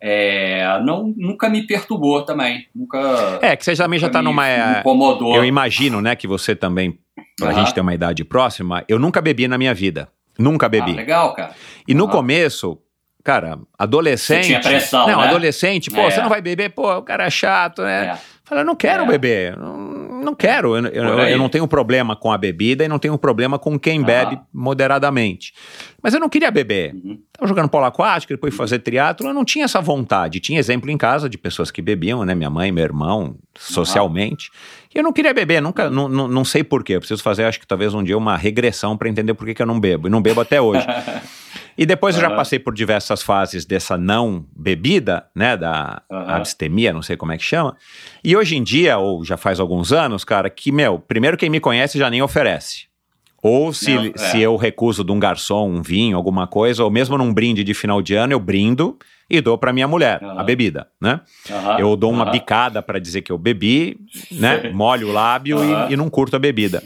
é, não, nunca me perturbou também. Nunca. É, que você também já está numa. Me incomodou. Eu imagino, né, que você também. A gente tem uma idade próxima. Eu nunca bebi na minha vida. Nunca bebi. Ah, legal, cara. E no começo, cara, adolescente. Você tinha pressão, não, né? adolescente, pô, É. você não vai beber, pô, o cara é chato, né? É. Fala, eu não quero É. beber, não, não quero. Eu, eu- eu não tenho problema com a bebida e não tenho problema com quem Aham. bebe moderadamente. Mas eu não queria beber. Uhum. Tava jogando polo aquático, depois fazer triatlo, eu não tinha essa vontade. Tinha exemplo em casa de pessoas que bebiam, né? Minha mãe, meu irmão, socialmente. E eu não queria beber, nunca, não, não, não sei porquê. Eu preciso fazer, acho que talvez um dia, uma regressão para entender por que, que eu não bebo. E não bebo até hoje. [laughs] E depois eu já passei por diversas fases dessa não bebida, né, da abstemia, não sei como é que chama. E hoje em dia, ou já faz alguns anos, cara, que, meu, primeiro quem me conhece já nem oferece. Ou se, Não, é. se eu recuso de um garçom, um vinho, alguma coisa, ou mesmo num brinde de final de ano, eu brindo e dou pra minha mulher Aham. a bebida, né? Aham, Eu dou uma aham. bicada pra dizer que eu bebi, né? [laughs] Molho o lábio e- e, não curto a bebida.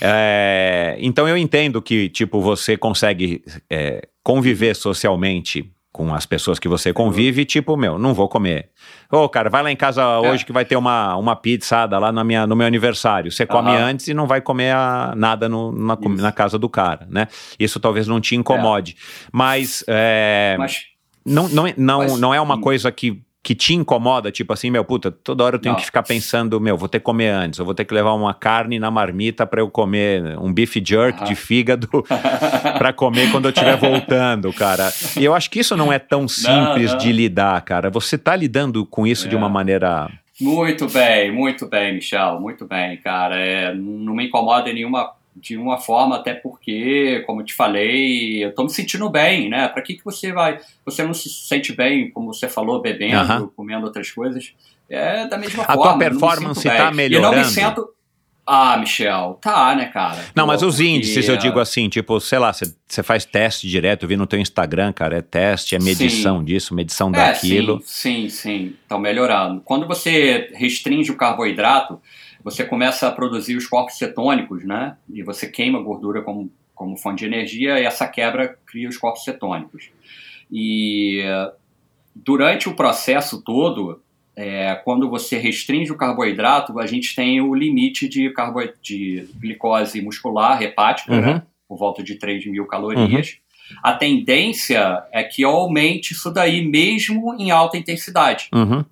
É, [laughs] então eu entendo que, tipo, você consegue é, conviver socialmente com as pessoas que você convive, tipo, meu, não vou comer. Ô, cara, vai lá em casa É. hoje que vai ter uma, uma pizzada lá na minha, no meu aniversário. Você come Aham. antes e não vai comer a- nada no- na, Isso. na casa do cara, né? Isso talvez não te incomode. Mas, é, Mas não, não, é- não, Mas- não é uma coisa que, que te incomoda, tipo assim, meu, puta, toda hora eu tenho Não. que ficar pensando, meu, vou ter que comer antes, eu vou ter que levar uma carne na marmita pra eu comer um beef jerk Aham. de fígado [laughs] pra comer quando eu estiver voltando, cara. E eu acho que isso não é tão simples não. de lidar, cara. Você tá lidando com isso de É. uma maneira. Muito bem, muito bem, Michel, muito bem, cara. É, não me incomoda em nenhuma, de nenhuma forma, até porque, como eu te falei, eu tô me sentindo bem, né? Pra que, que você vai. Você não se sente bem, como você falou, bebendo, comendo outras coisas? É da mesma A forma. tua não me performance sinto tá bem. E eu não me melhorando? sinto. Ah, Michel, tá, né, cara? Não, Pô, mas os porque, índices, eu digo assim, tipo, sei lá, você faz teste direto, eu vi no teu Instagram, cara, é teste, é medição Sim. disso, medição É, daquilo. sim, sim, sim, estão melhorando. Quando você restringe o carboidrato, você começa a produzir os corpos cetônicos, né? E você queima a gordura como, como fonte de energia e essa quebra cria os corpos cetônicos. E durante o processo todo, é, quando você restringe o carboidrato, a gente tem o limite de, carbo... de glicose muscular hepática, Uhum. né? por volta de 3 mil calorias. A tendência é que aumente isso daí mesmo em alta intensidade. Uhum.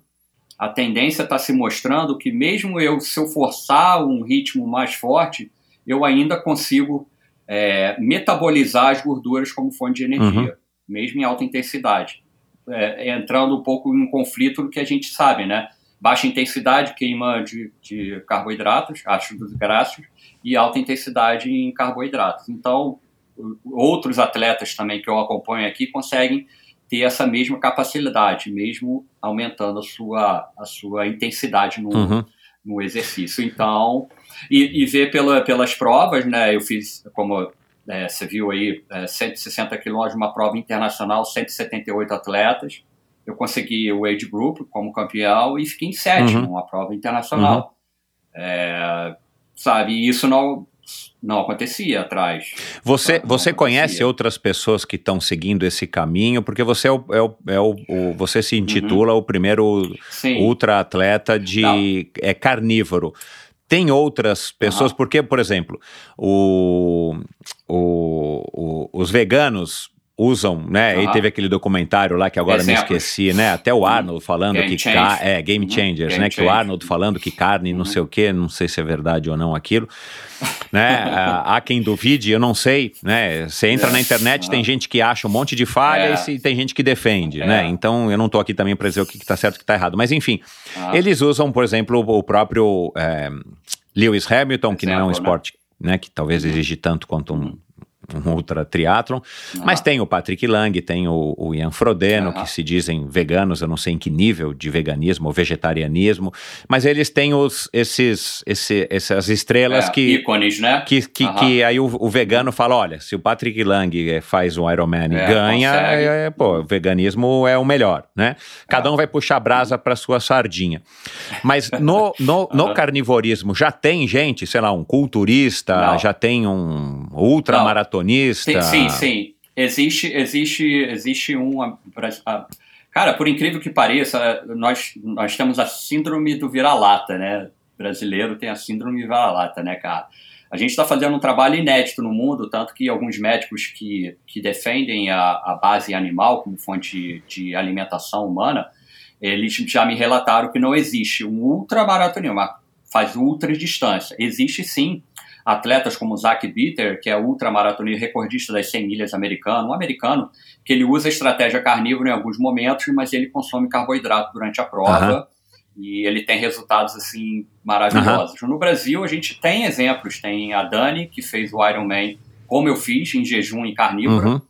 A tendência está se mostrando que mesmo eu, se eu forçar um ritmo mais forte, eu ainda consigo é, metabolizar as gorduras como fonte de energia, mesmo em alta intensidade. É, entrando um pouco em conflito do que a gente sabe, né? Baixa intensidade queima de, de carboidratos, ácidos graxos, e alta intensidade em carboidratos. Então, outros atletas também que eu acompanho aqui conseguem ter essa mesma capacidade, mesmo aumentando a sua, a sua intensidade no, Uhum. no exercício. Então, e, e ver pela, pelas provas, né? Eu fiz, como é, você viu aí, é, 160 quilômetros, uma prova internacional, 178 atletas. Eu consegui o age group como campeão e fiquei em sétimo, Uhum. uma prova internacional. É, sabe, isso não, não acontecia atrás. Você, Não, você conhece outras pessoas que estão seguindo esse caminho? Porque você é o, é o, é o- o- você se intitula o primeiro Sim. ultra atleta de Não. é carnívoro. Tem outras pessoas, Aham. porque, por exemplo, o, o- o- os veganos usam, né? Aí Aham. teve aquele documentário lá que agora me Exemplos. esqueci, né? Até o Arnold falando Game que Change. é Game Uhum. Changers, Game né? Que o Change. Arnold falando que carne, não Uhum. sei o quê, não sei se é verdade ou não aquilo, [laughs] né? Ah, Há quem duvide, eu não sei, né? Você entra É. na internet, tem gente que acha um monte de falha É. e tem gente que defende, É. né? Então eu não tô aqui também para dizer o que, que tá certo e o que tá errado, mas enfim, Ah, eles usam, por exemplo, o próprio é, Lewis Hamilton, que não é um Exemplo, né? esporte né, que talvez exige tanto quanto um, um ultra triatlon, mas ah, tem o Patrick Lang, tem o, o Ian Frodeno, Aham. que se dizem veganos, eu não sei em que nível de veganismo ou vegetarianismo, mas eles têm os, esses, esse- essas estrelas é, que, ícones, né? que, que, que aí o, o vegano fala, olha, se o Patrick Lang eh, faz um Ironman e É, ganha, consegue. é, pô, o veganismo é o melhor, né? Cada um vai puxar a brasa para sua sardinha. Mas no, no, [laughs] no carnivorismo já tem gente, sei lá, um culturista, Não. já tem um ultramaratonista. Sim, sim, sim. Existe, existe, existe um. Cara, por incrível que pareça, nós, nós temos a síndrome do vira-lata, né? O brasileiro tem a síndrome do vira-lata, né, cara? A gente está fazendo um trabalho inédito no mundo, tanto que alguns médicos que, que defendem a, a base animal como fonte de alimentação humana, eles já me relataram que não existe um ultramaratonismo, faz ultra distância. Existe sim atletas como o Zach Bitter, que é ultramaratonista recordista das 100 milhas americano, um americano que ele usa a estratégia carnívora em alguns momentos, mas ele consome carboidrato durante a prova. Uhum. E ele tem resultados assim maravilhosos. Uhum. No Brasil, a gente tem exemplos. Tem a Dani, que fez o Ironman, como eu fiz, em jejum e carnívora. Uhum.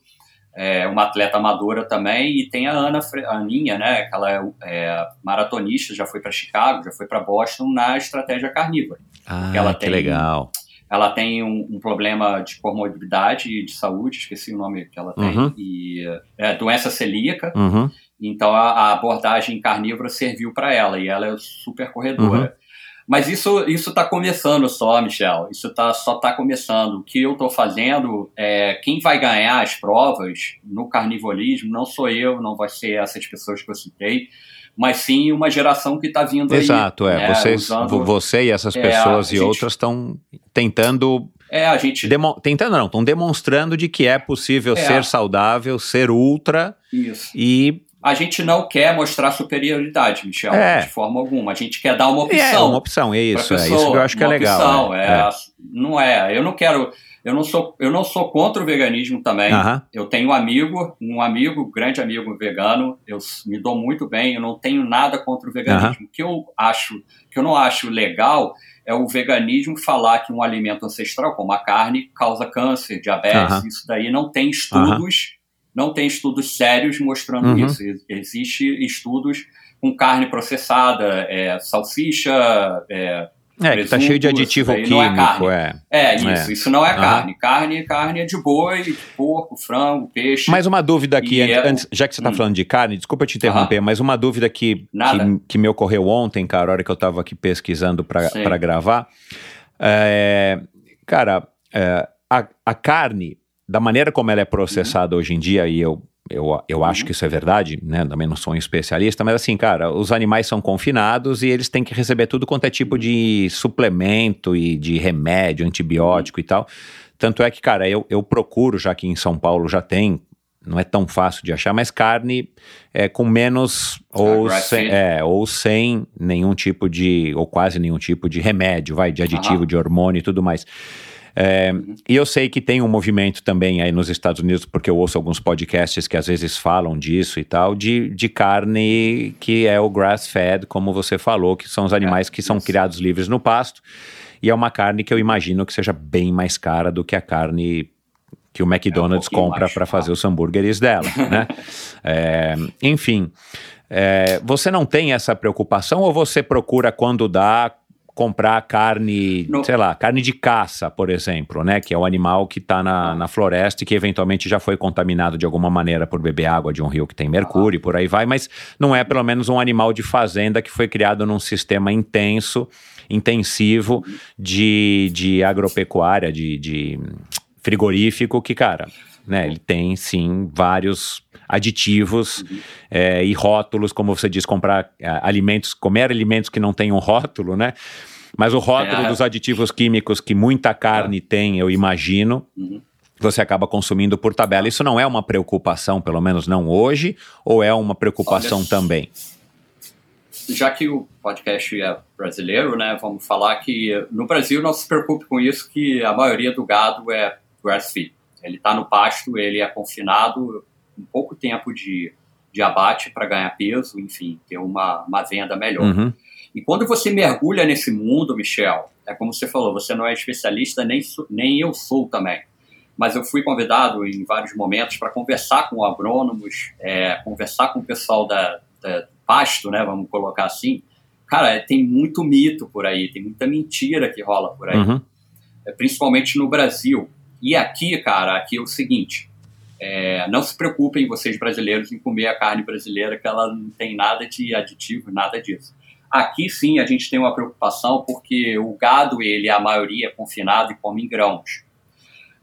É, uma atleta amadora também. E tem a Ana, a Aninha, né? Que ela é, é maratonista, já foi para Chicago, já foi para Boston na estratégia carnívora. Ah, ela que tem, legal ela tem um, um, problema de comorbidade de saúde, esqueci o nome que ela tem, uhum. e é doença celíaca. Uhum. Então a, a, abordagem carnívora serviu para ela e ela é super corredora. Uhum. Mas isso isso está começando só, Michel. Isso tá, só está começando. O que eu estou fazendo é quem vai ganhar as provas no carnivorismo não sou eu, não vai ser essas pessoas que eu citei mas sim uma geração que está vindo Exato, aí. Exato, é. Né, Vocês, usando, você e essas pessoas é, e gente, outras estão tentando. É, a gente. Demo, tentando não, estão demonstrando de que é possível é, ser saudável, ser ultra. Isso. E a gente não quer mostrar superioridade, Michel, é. de forma alguma. A gente quer dar uma opção. É, uma opção, é isso. Pessoa, é isso que eu acho que é legal. Opção, é. é. Não é. Eu não quero. Eu não sou, eu não sou contra o veganismo também. Uhum. Eu tenho um amigo, um amigo, grande amigo vegano. Eu me dou muito bem. Eu não tenho nada contra o veganismo. Uhum. O que eu acho, que eu não acho legal é o veganismo falar que um alimento ancestral, como a carne, causa câncer, diabetes. Uhum. Isso daí não tem estudos, não tem estudos sérios mostrando uhum. isso. Existe estudos com carne processada, é, salsicha, é, é, que tá cheio de aditivo é químico, é, é. É, isso, é. isso não é uhum. carne. Carne, carne é de boi, porco, frango, peixe. Mais uma dúvida aqui, é... antes, já que você está hum. falando de carne, desculpa te interromper, uhum. mas uma dúvida que, que, que, me ocorreu ontem, cara, a hora que eu estava aqui pesquisando para gravar. É, cara, a, a carne, da maneira como ela é processada uhum. hoje em dia, e eu eu, eu acho uhum. que isso é verdade, né? Também não sou um especialista, mas assim, cara, os animais são confinados e eles têm que receber tudo quanto é tipo de suplemento e de remédio, antibiótico e tal. Tanto é que, cara, eu, eu procuro, já que em São Paulo já tem, não é tão fácil de achar, mas carne é, com menos ou, sem, é, ou sem nenhum tipo de, ou quase nenhum tipo de remédio, vai, de aditivo, de hormônio e tudo mais. É, e eu sei que tem um movimento também aí nos Estados Unidos, porque eu ouço alguns podcasts que às vezes falam disso e tal, de, de carne que é o grass-fed, como você falou, que são os animais que são criados livres no pasto. E é uma carne que eu imagino que seja bem mais cara do que a carne que o McDonald's é um compra para fazer os hambúrgueres dela, né? [laughs] É, enfim, é, você não tem essa preocupação ou você procura quando dá comprar carne, no... sei lá, carne de caça, por exemplo, né? Que é o animal que está na, ah. na floresta e que eventualmente já foi contaminado de alguma maneira por beber água de um rio que tem mercúrio, e por aí vai, mas não é pelo menos um animal de fazenda que foi criado num sistema intenso, intensivo de, de agropecuária, de, de frigorífico, que, cara, né? Ele tem sim vários aditivos uhum. é, e rótulos, como você diz, comprar é, alimentos, comer alimentos que não tenham rótulo, né? Mas o rótulo é. dos aditivos químicos que muita carne tem, eu imagino. Uhum. Você acaba consumindo por tabela. Isso não é uma preocupação, pelo menos não hoje, ou é uma preocupação Olha, também? Já que o podcast é brasileiro, né, vamos falar que no Brasil não se preocupe com isso, que a maioria do gado é grass-feed. Ele está no pasto, ele é confinado, um pouco tempo de, de abate para ganhar peso, enfim, ter uma, uma venda melhor. Uhum. E quando você mergulha nesse mundo, Michel, é como você falou, você não é especialista, nem, nem eu sou também. Mas eu fui convidado em vários momentos para conversar com agrônomos, é, conversar com o pessoal da, da pasto, né, vamos colocar assim. Cara, tem muito mito por aí, tem muita mentira que rola por aí, uhum. é, principalmente no Brasil. E aqui, cara, aqui é o seguinte: é, não se preocupem, vocês brasileiros, em comer a carne brasileira, que ela não tem nada de aditivo, nada disso. Aqui sim a gente tem uma preocupação porque o gado, ele, a maioria, é confinado e come em grãos.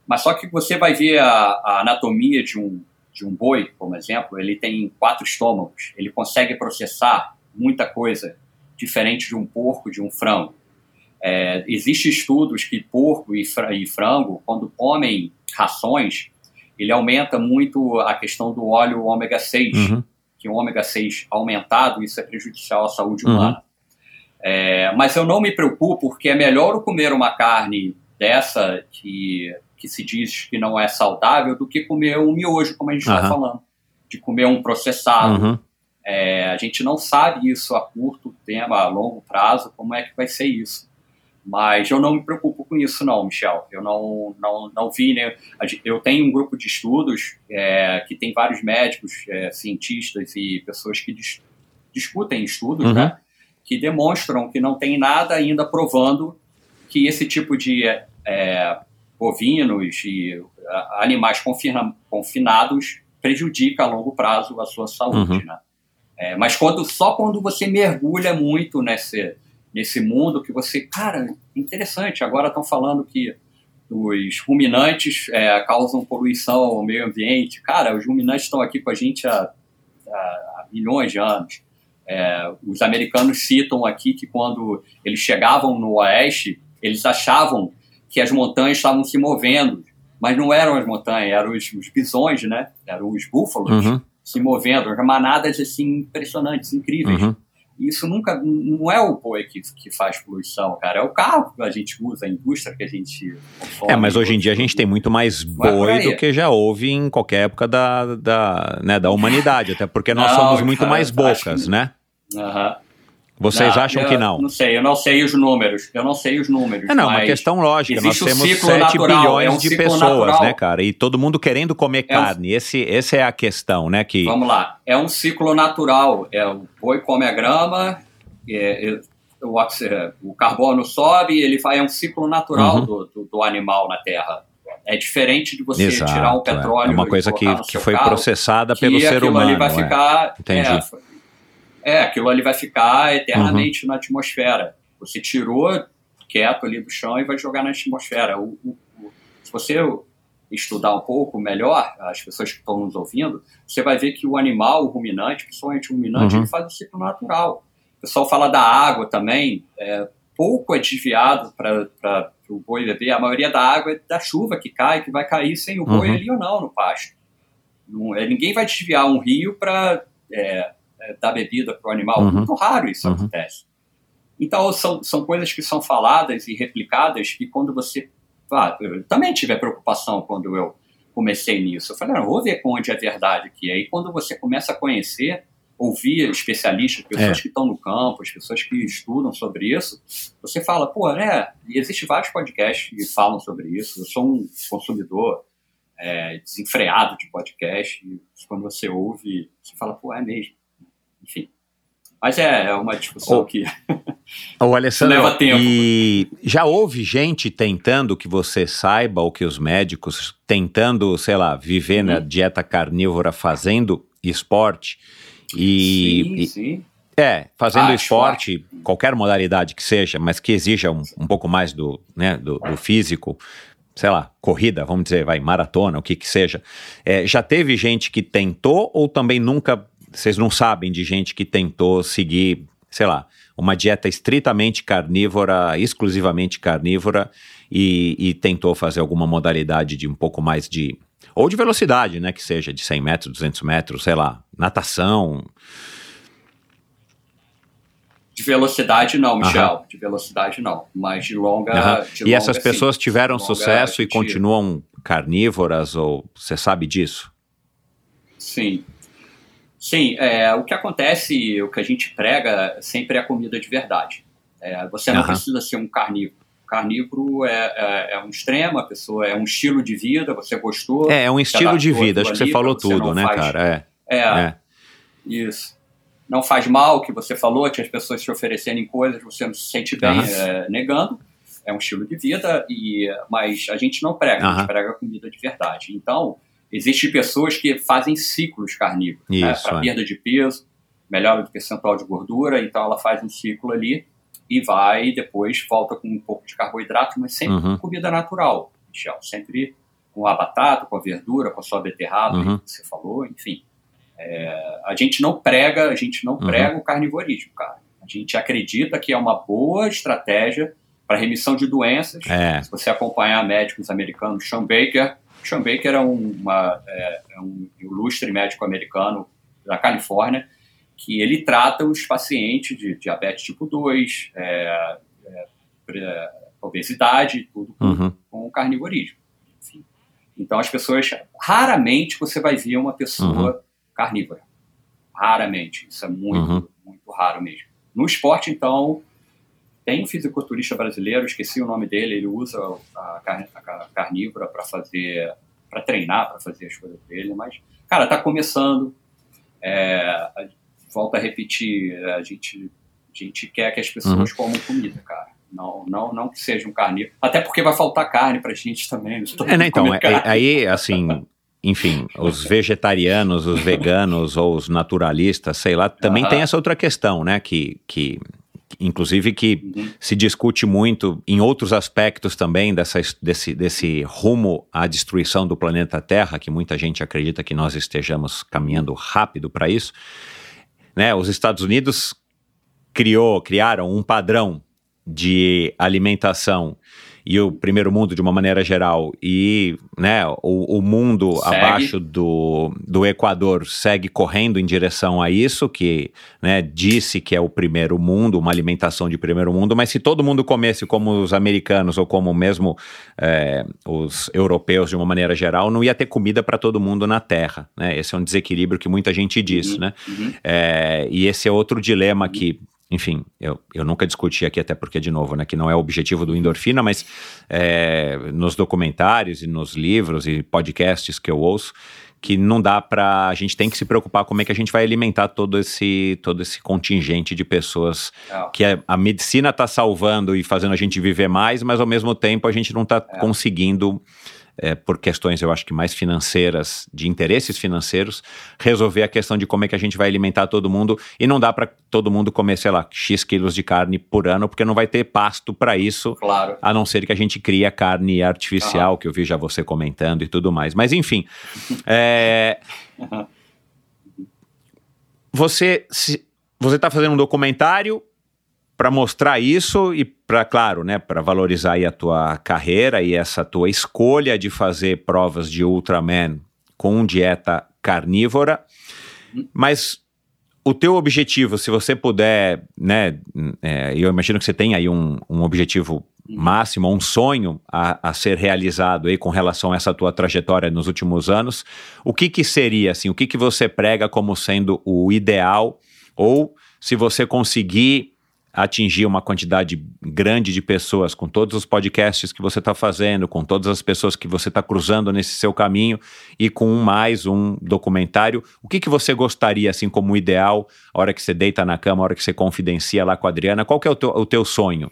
Mas só que você vai ver a, a anatomia de um, de um boi, como exemplo, ele tem quatro estômagos, ele consegue processar muita coisa diferente de um porco, de um frango. É, Existem estudos que porco e frango, quando comem rações, ele aumenta muito a questão do óleo ômega 6, uhum. que o ômega 6 aumentado, isso é prejudicial à saúde uhum. humana. É, mas eu não me preocupo, porque é melhor comer uma carne dessa que, que se diz que não é saudável do que comer um miojo, como a gente está uhum. falando, de comer um processado. Uhum. É, a gente não sabe isso a curto tempo, a longo prazo, como é que vai ser isso. Mas eu não me preocupo com isso, não, Michel. Eu não, não, não vi, né? Eu tenho um grupo de estudos é, que tem vários médicos, é, cientistas e pessoas que dis discutem estudos, uhum. né? Que demonstram que não tem nada ainda provando que esse tipo de é, bovinos e animais confina confinados prejudica a longo prazo a sua saúde, uhum. né? É, mas quando, só quando você mergulha muito nesse nesse mundo que você, cara, interessante, agora estão falando que os ruminantes é, causam poluição ao meio ambiente. Cara, os ruminantes estão aqui com a gente há, há milhões de anos. É, os americanos citam aqui que quando eles chegavam no oeste, eles achavam que as montanhas estavam se movendo, mas não eram as montanhas, eram os, os bisões, né? Eram os búfalos uhum. se movendo, manadas assim impressionantes, incríveis. Uhum isso nunca não é o boi que, que faz poluição, cara. É o carro que a gente usa, a indústria que a gente consome. É, mas hoje em dia a gente tem muito mais é boi é do que já houve em qualquer época da, da, né, da humanidade, até porque nós não, somos muito cara, mais bocas, que... né? Aham. Uhum. Vocês não, acham eu, que não? Não sei, eu não sei os números. Eu não sei os números. É, não, uma questão lógica. Nós temos 7 natural, bilhões é um de pessoas, natural. né, cara? E todo mundo querendo comer é carne. Um... Esse, essa é a questão, né? Que... Vamos lá. É um ciclo natural. É, o boi come a grama, é, é, o, o, carbono sobe, ele vai, é um ciclo natural uhum. do, do, do, animal na Terra. É diferente de você Exato, tirar o petróleo. É uma coisa que, que foi carro, processada pelo ser humano. Ali vai ficar, Entendi. É, aquilo ali vai ficar eternamente uhum. na atmosfera. Você tirou quieto ali do chão e vai jogar na atmosfera. O, o, o, se você estudar um pouco melhor, as pessoas que estão nos ouvindo, você vai ver que o animal, o ruminante, principalmente o ruminante, uhum. ele faz o ciclo natural. O pessoal fala da água também, é, pouco é desviado para o boi beber. A maioria da água é da chuva que cai, que vai cair sem o boi uhum. ali ou não no pasto. Não, é, ninguém vai desviar um rio para é, é, dar bebida para o animal. Uhum. Muito raro isso uhum. acontece. Então, são, são coisas que são faladas e replicadas que quando você... Ah, eu também tive a preocupação quando eu comecei nisso. Eu falei, não, vou ver onde é verdade aqui. Aí, quando você começa a conhecer ouvir especialistas, pessoas é. que estão no campo, as pessoas que estudam sobre isso, você fala, pô, né, existe vários podcasts que falam sobre isso, eu sou um consumidor é, desenfreado de podcast, e quando você ouve, você fala, pô, é mesmo. Enfim. Mas é, é uma discussão que o Alessandro, leva tempo. E já houve gente tentando que você saiba, ou que os médicos tentando, sei lá, viver na dieta carnívora fazendo esporte, e, sim, e, sim. É, fazendo acho, esporte, acho. qualquer modalidade que seja, mas que exija um, um pouco mais do, né, do, do, físico, sei lá, corrida, vamos dizer, vai, maratona, o que que seja. É, já teve gente que tentou ou também nunca, vocês não sabem de gente que tentou seguir, sei lá, uma dieta estritamente carnívora, exclusivamente carnívora, e, e tentou fazer alguma modalidade de um pouco mais de ou de velocidade, né? Que seja de 100 metros, 200 metros, sei lá, natação. De velocidade não, Michel. Uhum. De velocidade não. Mas de longa. De e longa, essas pessoas sim. tiveram sucesso e continuam carnívoras, ou você sabe disso? Sim. Sim, é, o que acontece, o que a gente prega sempre é a comida de verdade. É, você não uhum. precisa ser um carnívoro carnívoro é, é, é, um extremo, a pessoa é um estilo de vida, você gostou. É, é um estilo de vida, acho que você falou tudo, né, faz, cara? É. é. é, isso. Não faz mal, que você falou, que as pessoas te oferecerem coisas, você não se sente bem é, negando. É um estilo de vida, e, mas a gente não prega, a gente prega comida de verdade. Então, existem pessoas que fazem ciclos carnívoros, né, para é. perda de peso, melhora do percentual de gordura, então ela faz um ciclo ali e vai depois volta com um pouco de carboidrato, mas sempre uhum. comida natural, Michel, sempre com a batata, com a verdura, com a sua beterraba, Uhum. que você falou, enfim. É, a gente não prega, a gente não Uhum. prega o carnivorismo, cara. A gente acredita que é uma boa estratégia para remissão de doenças. É. Se você acompanhar médicos americanos, Sean Baker, Sean Baker é, um- uma, é, é um ilustre médico americano da Califórnia, que ele trata os pacientes de diabetes tipo 2, é, é, pre- obesidade, tudo com, Uhum. com carnivorismo. Enfim. Então, as pessoas, raramente você vai ver uma pessoa carnívora. Raramente. Isso é muito, Uhum. muito raro mesmo. No esporte, então, tem um fisiculturista brasileiro, esqueci o nome dele, ele usa a, car- a car- carnívora para fazer, para treinar, para fazer as coisas dele, mas, cara, tá começando. É, a- volto a repetir, a gente, a gente quer que as pessoas comam comida, cara. Não, não, não que seja um carnívoro. Até porque vai faltar carne pra gente também. não estou É, né, então, é- carne. é- aí, assim, enfim, os vegetarianos, os veganos ou os naturalistas, sei lá, também Aham. tem essa outra questão, né, que, que inclusive que Uhum. se discute muito em outros aspectos também dessa, desse, desse rumo à destruição do planeta Terra, que muita gente acredita que nós estejamos caminhando rápido para isso, né, os Estados Unidos criou, criaram um padrão de alimentação e o primeiro mundo de uma maneira geral e né, o, o mundo Segue. abaixo do, do Equador segue correndo em direção a isso, que né, disse que é o primeiro mundo, uma alimentação de primeiro mundo, mas se todo mundo comesse como os americanos ou como mesmo é, os europeus de uma maneira geral, não ia ter comida para todo mundo na Terra. Né? Esse é um desequilíbrio que muita gente diz. Uhum, Né? uhum. É, e esse é outro dilema que, enfim, eu, eu nunca discuti aqui, até porque, de novo, né, que não é o objetivo do Endorfina, mas é, nos documentários e nos livros e podcasts que eu ouço, que não dá para a gente tem que se preocupar como é que a gente vai alimentar todo esse todo esse contingente de pessoas É. que a, a medicina está salvando e fazendo a gente viver mais, mas ao mesmo tempo a gente não está É. conseguindo é, por questões, eu acho que mais financeiras, de interesses financeiros, resolver a questão de como é que a gente vai alimentar todo mundo. E não dá para todo mundo comer, sei lá, X quilos de carne por ano, porque não vai ter pasto para isso, Claro. a não ser que a gente crie a carne artificial, que eu vi já você comentando e tudo mais. Mas enfim, é, [laughs] você se, você está fazendo um documentário para mostrar isso e para claro, né, para valorizar a tua carreira e essa tua escolha de fazer provas de Ultraman com dieta carnívora. Mas o teu objetivo, se você puder, né, é, eu imagino que você tem aí um, um objetivo máximo, um sonho a, a ser realizado aí com relação a essa tua trajetória nos últimos anos, o que que seria, assim, o que que você prega como sendo o ideal ou se você conseguir atingir uma quantidade grande de pessoas com todos os podcasts que você está fazendo, com todas as pessoas que você está cruzando nesse seu caminho e com mais um documentário, o que, que você gostaria, assim, como ideal, a hora que você deita na cama, a hora que você confidencia lá com a Adriana, qual que é o teu, o teu sonho?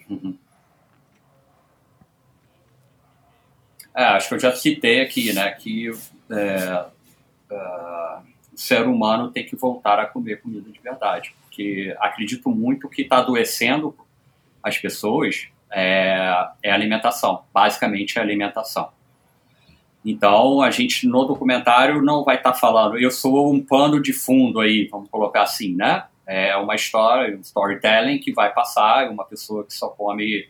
É, acho que eu já citei aqui, né, que é, é, o ser humano tem que voltar a comer comida de verdade, acredito muito que está adoecendo as pessoas é, é alimentação, basicamente é alimentação. Então, a gente no documentário não vai estar falando, eu sou um pano de fundo aí, vamos colocar assim, né? É uma história, um storytelling que vai passar, uma pessoa que só come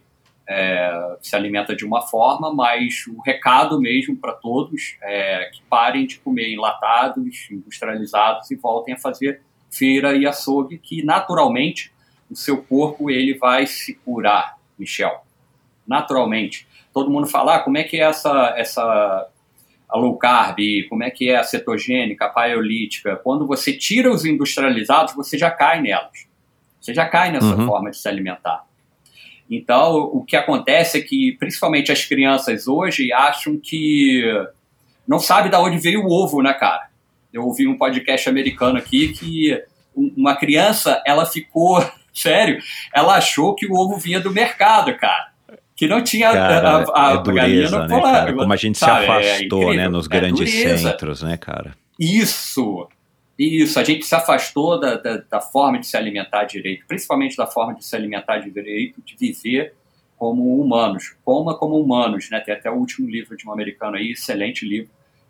é, se alimenta de uma forma, mas o recado mesmo para todos é que parem de comer enlatados, industrializados e voltem a fazer feira e açougue, que naturalmente o seu corpo ele vai se curar, Michel. Naturalmente. Todo mundo fala, ah, como é que é essa, essa a low carb, como é que é a cetogênica, a paleolítica. Quando você tira os industrializados, você já cai nelas. Você já cai nessa Uhum. forma de se alimentar. Então, o que acontece é que, principalmente as crianças hoje, acham que não sabe de onde veio o ovo, né, cara? Eu ouvi um podcast americano aqui que um- uma criança, ela ficou, [laughs] sério, ela achou que o ovo vinha do mercado, cara. Que não tinha Cara, a, a, é a galinha dureza, né, polar, cara? Como a gente sabe? se É afastou, incrível. né, nos É grandes centros, né, cara? Isso, isso. A gente se afastou da, da, da forma de se alimentar direito, principalmente da forma de se alimentar direito, de viver como humanos. Coma como humanos, né? Tem até o último livro de um americano aí, excelente livro,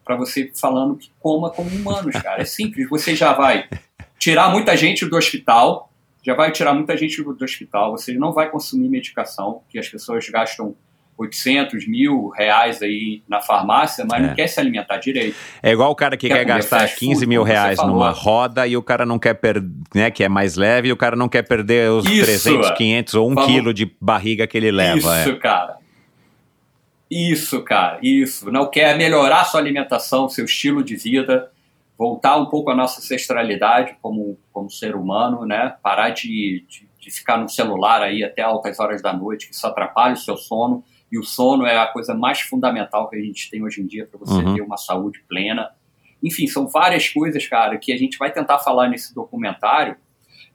para você falando que coma como humanos, cara. É simples, você já vai tirar muita gente do hospital, já vai tirar muita gente do hospital, você não vai consumir medicação, que as pessoas gastam 800 mil reais aí na farmácia, mas é. não quer se alimentar direito. É igual o cara que quer, quer gastar 15 food, mil reais numa roda e o cara não quer perder, né, que é mais leve, e o cara não quer perder os Isso, 300, 500 ou um quilo de barriga que ele leva. Isso, é. cara. Isso, cara, isso. Não quer melhorar sua alimentação, seu estilo de vida, voltar um pouco à nossa ancestralidade como, como ser humano, né? Parar de, de, de ficar no celular aí até altas horas da noite, que isso atrapalha o seu sono e o sono é a coisa mais fundamental que a gente tem hoje em dia para você uhum. ter uma saúde plena. Enfim, são várias coisas, cara, que a gente vai tentar falar nesse documentário,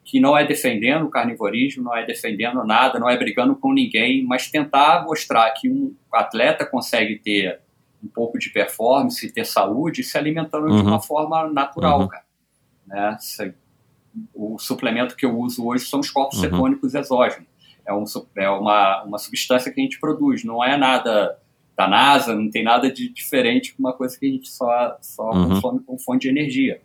que não é defendendo o carnivorismo, não é defendendo nada, não é brigando com ninguém, mas tentar mostrar que um atleta consegue ter um pouco de performance, ter saúde, se alimentando uhum. de uma forma natural, uhum. cara. Né? O suplemento que eu uso hoje são os corpos uhum. cetônicos exógenos é, um, é uma, uma substância que a gente produz, não é nada da NASA, não tem nada de diferente com uma coisa que a gente só, só uhum. consome com fonte de energia.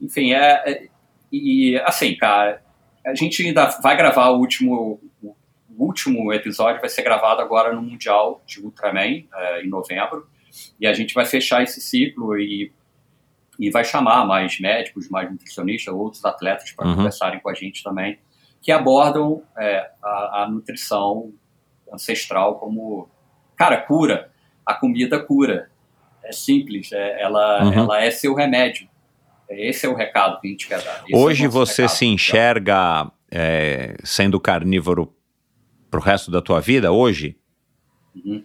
Enfim, é, é, e assim, cara, a gente ainda vai gravar o último, o último episódio, vai ser gravado agora no Mundial de Ultraman, é, em novembro, e a gente vai fechar esse ciclo e, e vai chamar mais médicos, mais nutricionistas, outros atletas para uhum. conversarem com a gente também que abordam é, a, a, nutrição ancestral como, cara, cura. A comida cura. É simples, é, ela, uhum. ela é seu remédio. Esse é o recado que a gente quer dar. Esse é Hoje é você recado, se enxerga é, sendo carnívoro pro resto da tua vida, hoje? Uhum.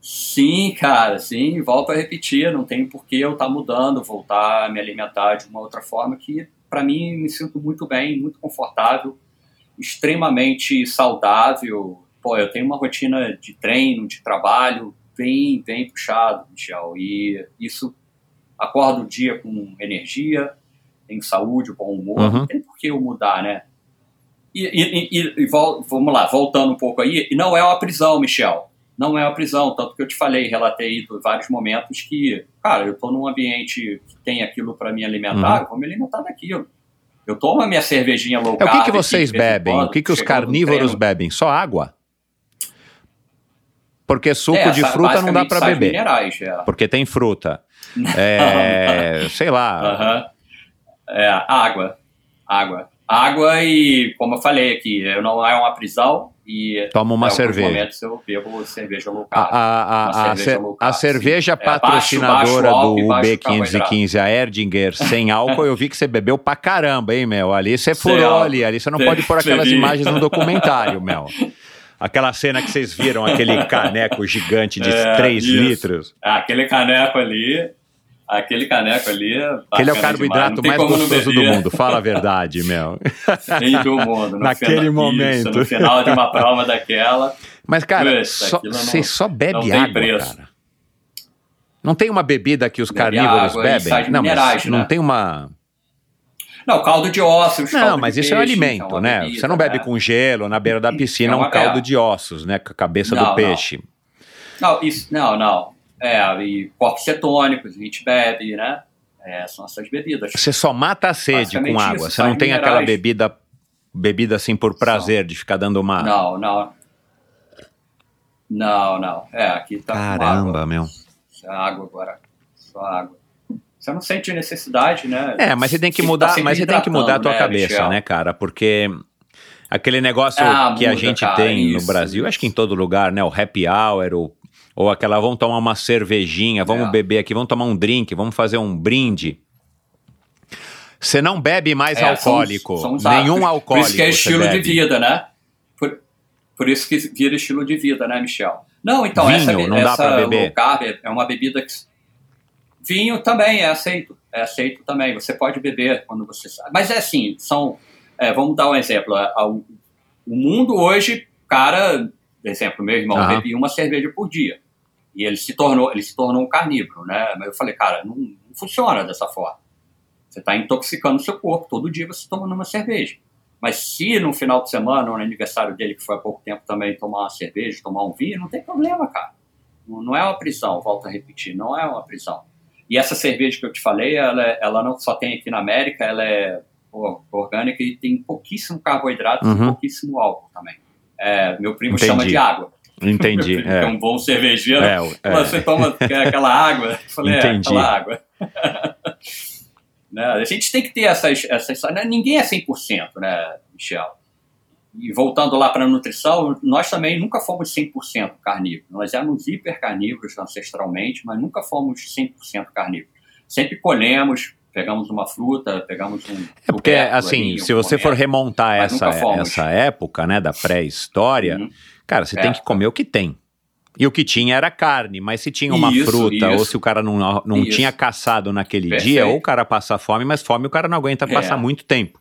Sim, cara, sim, volto a repetir, não tem por que eu estar tá mudando, voltar a me alimentar de uma outra forma que para mim, me sinto muito bem, muito confortável, extremamente saudável. Pô, eu tenho uma rotina de treino, de trabalho bem, bem puxado, Michel, e isso acordo o dia com energia, tenho saúde, bom humor, uhum. não tem por que eu mudar, né? E, e, e, e, vamos lá, voltando um pouco aí, e não é uma prisão, Michel não é uma prisão, tanto que eu te falei, relatei em vários momentos que, cara, eu estou num ambiente que tem aquilo para me alimentar, uhum. eu vou me alimentar daquilo. Eu tomo a minha cervejinha low carb. É, o que, que vocês bebem? Quando, o que, que os carnívoros bebem? Só água? Porque suco é, de fruta não dá para beber. Minerais, é. Porque tem fruta. É, [laughs] sei lá. Uhum. É, água. Água. Água e, como eu falei aqui, eu não é uma prisão, e Toma uma cerveja. momentos eu bebo cerveja low carb. A, a, a, cerveja, carb, a cerveja patrocinadora é, baixo, baixo do UB515, a Erdinger, sem [laughs] álcool, eu vi que você bebeu pra caramba, hein, Mel? Ali você furou ali, ali você não pode pôr [laughs] aquelas imagens no documentário, Mel. Aquela cena que vocês viram, aquele caneco gigante de é, 3 isso. litros. É, aquele caneco ali, Aquele caneco ali. Aquele é o carboidrato mais gostoso do mundo, fala a verdade, [laughs] Mel. Sim, do mundo. Naquele final, momento. Isso, no final de uma prova daquela. Mas, cara, você só bebe água, preço. cara. Não tem uma bebida que os bebe carnívoros água, bebem? Não, minerais, não né? tem uma. Não, caldo de ossos. Não, mas isso peixe, é um alimento, né? Bebida, você não bebe né? com gelo na beira da piscina é um caldo é. de ossos, né? Com a cabeça não, do peixe. Não. não, isso, não, não. É, e corpos cetônicos, a gente bebe, né? É, são essas bebidas. Você só mata a sede com água, você não tem minerais. aquela bebida bebida assim por prazer, de ficar dando uma... Não, não. Não, não. É, aqui tá Caramba, meu. Só água agora. Só água. Você não sente necessidade, né? É, mas você tem que mudar, tá mas você tem que mudar a tua né, cabeça, Michel? né, cara? Porque aquele negócio ah, que muda, a gente cara, tem isso, no Brasil, isso. acho que em todo lugar, né? O happy hour, o ou aquela, vamos tomar uma cervejinha, vamos é. beber aqui, vamos tomar um drink, vamos fazer um brinde. Você não bebe mais é, alcoólico, são, são nenhum alcoólico. Por isso que é estilo de vida, né? Por, por, isso que vira estilo de vida, né, Michel? Não, então, Vinho, essa, não essa dá beber. low carb é uma bebida que... Vinho também é aceito, é aceito também. Você pode beber quando você sabe. Mas é assim, são... É, vamos dar um exemplo. O mundo hoje, cara, exemplo, meu irmão uhum. bebia uma cerveja por dia. E ele se tornou, ele se tornou um carnívoro, né? Mas eu falei, cara, não, não funciona dessa forma. Você está intoxicando o seu corpo todo dia você tomando uma cerveja. Mas se no final de semana, ou no aniversário dele, que foi há pouco tempo também, tomar uma cerveja, tomar um vinho, não tem problema, cara. Não é uma prisão, volto a repetir, não é uma prisão. E essa cerveja que eu te falei, ela, ela não só tem aqui na América, ela é orgânica e tem pouquíssimo carboidrato Uhum. e pouquíssimo álcool também. É, meu primo Entendi. chama de água. Entendi. [laughs] É É. um bom cervejeiro. É, é. Você toma aquela água. Eu falei, Entendi. é, aquela água. [laughs] Né, A gente tem que ter essas. essas né, Ninguém é 100%, né, Michel? E voltando lá para a nutrição, nós também nunca fomos 100% carnívoros. Nós éramos hipercarnívoros ancestralmente, mas nunca fomos 100% carnívoros. Sempre colhemos, pegamos uma fruta, pegamos um. É porque, assim, ali, se um você for comércio. remontar Mas essa, essa época, né, da pré-história, Uhum. Cara, você É. tem que comer o que tem. E o que tinha era carne, mas se tinha uma Isso, fruta ou isso. se o cara não, não Isso. tinha caçado naquele Perfeito. dia, ou o cara passa fome, mas fome o cara não aguenta É. passar muito tempo.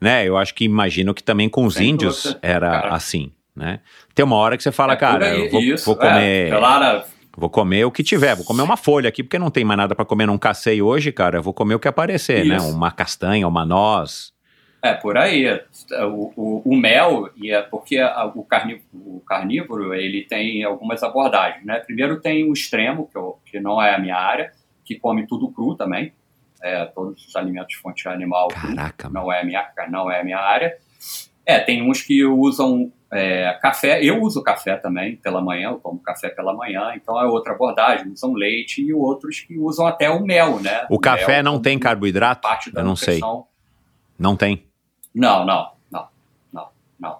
Né? Eu acho que imagino que também com os Sem índios dúvida, era cara. assim, né? Tem uma hora que você fala, É cara, aí, eu vou, vou comer, É, Clara, vou comer o que tiver, vou comer uma folha aqui porque não tem mais nada pra comer num cacei hoje, cara, eu vou comer o que aparecer, né? Uma castanha, uma noz, É, por aí. O, o, o mel, e é porque a- o, carnívoro, o carnívoro ele tem algumas abordagens. Né? Primeiro tem o extremo, que, eu, que não é a minha área, que come tudo cru também. É, todos os alimentos de fonte animal cru, Caraca, mano. não é a minha, não é a minha área. É, tem uns que usam é, café. Eu uso café também pela manhã, eu tomo café pela manhã, então é outra abordagem. Usam leite e outros que usam até o mel, né? O café mel não como tem carboidrato? Parte da Eu não sei. nutrição. Não tem. Não, não, não, não, não.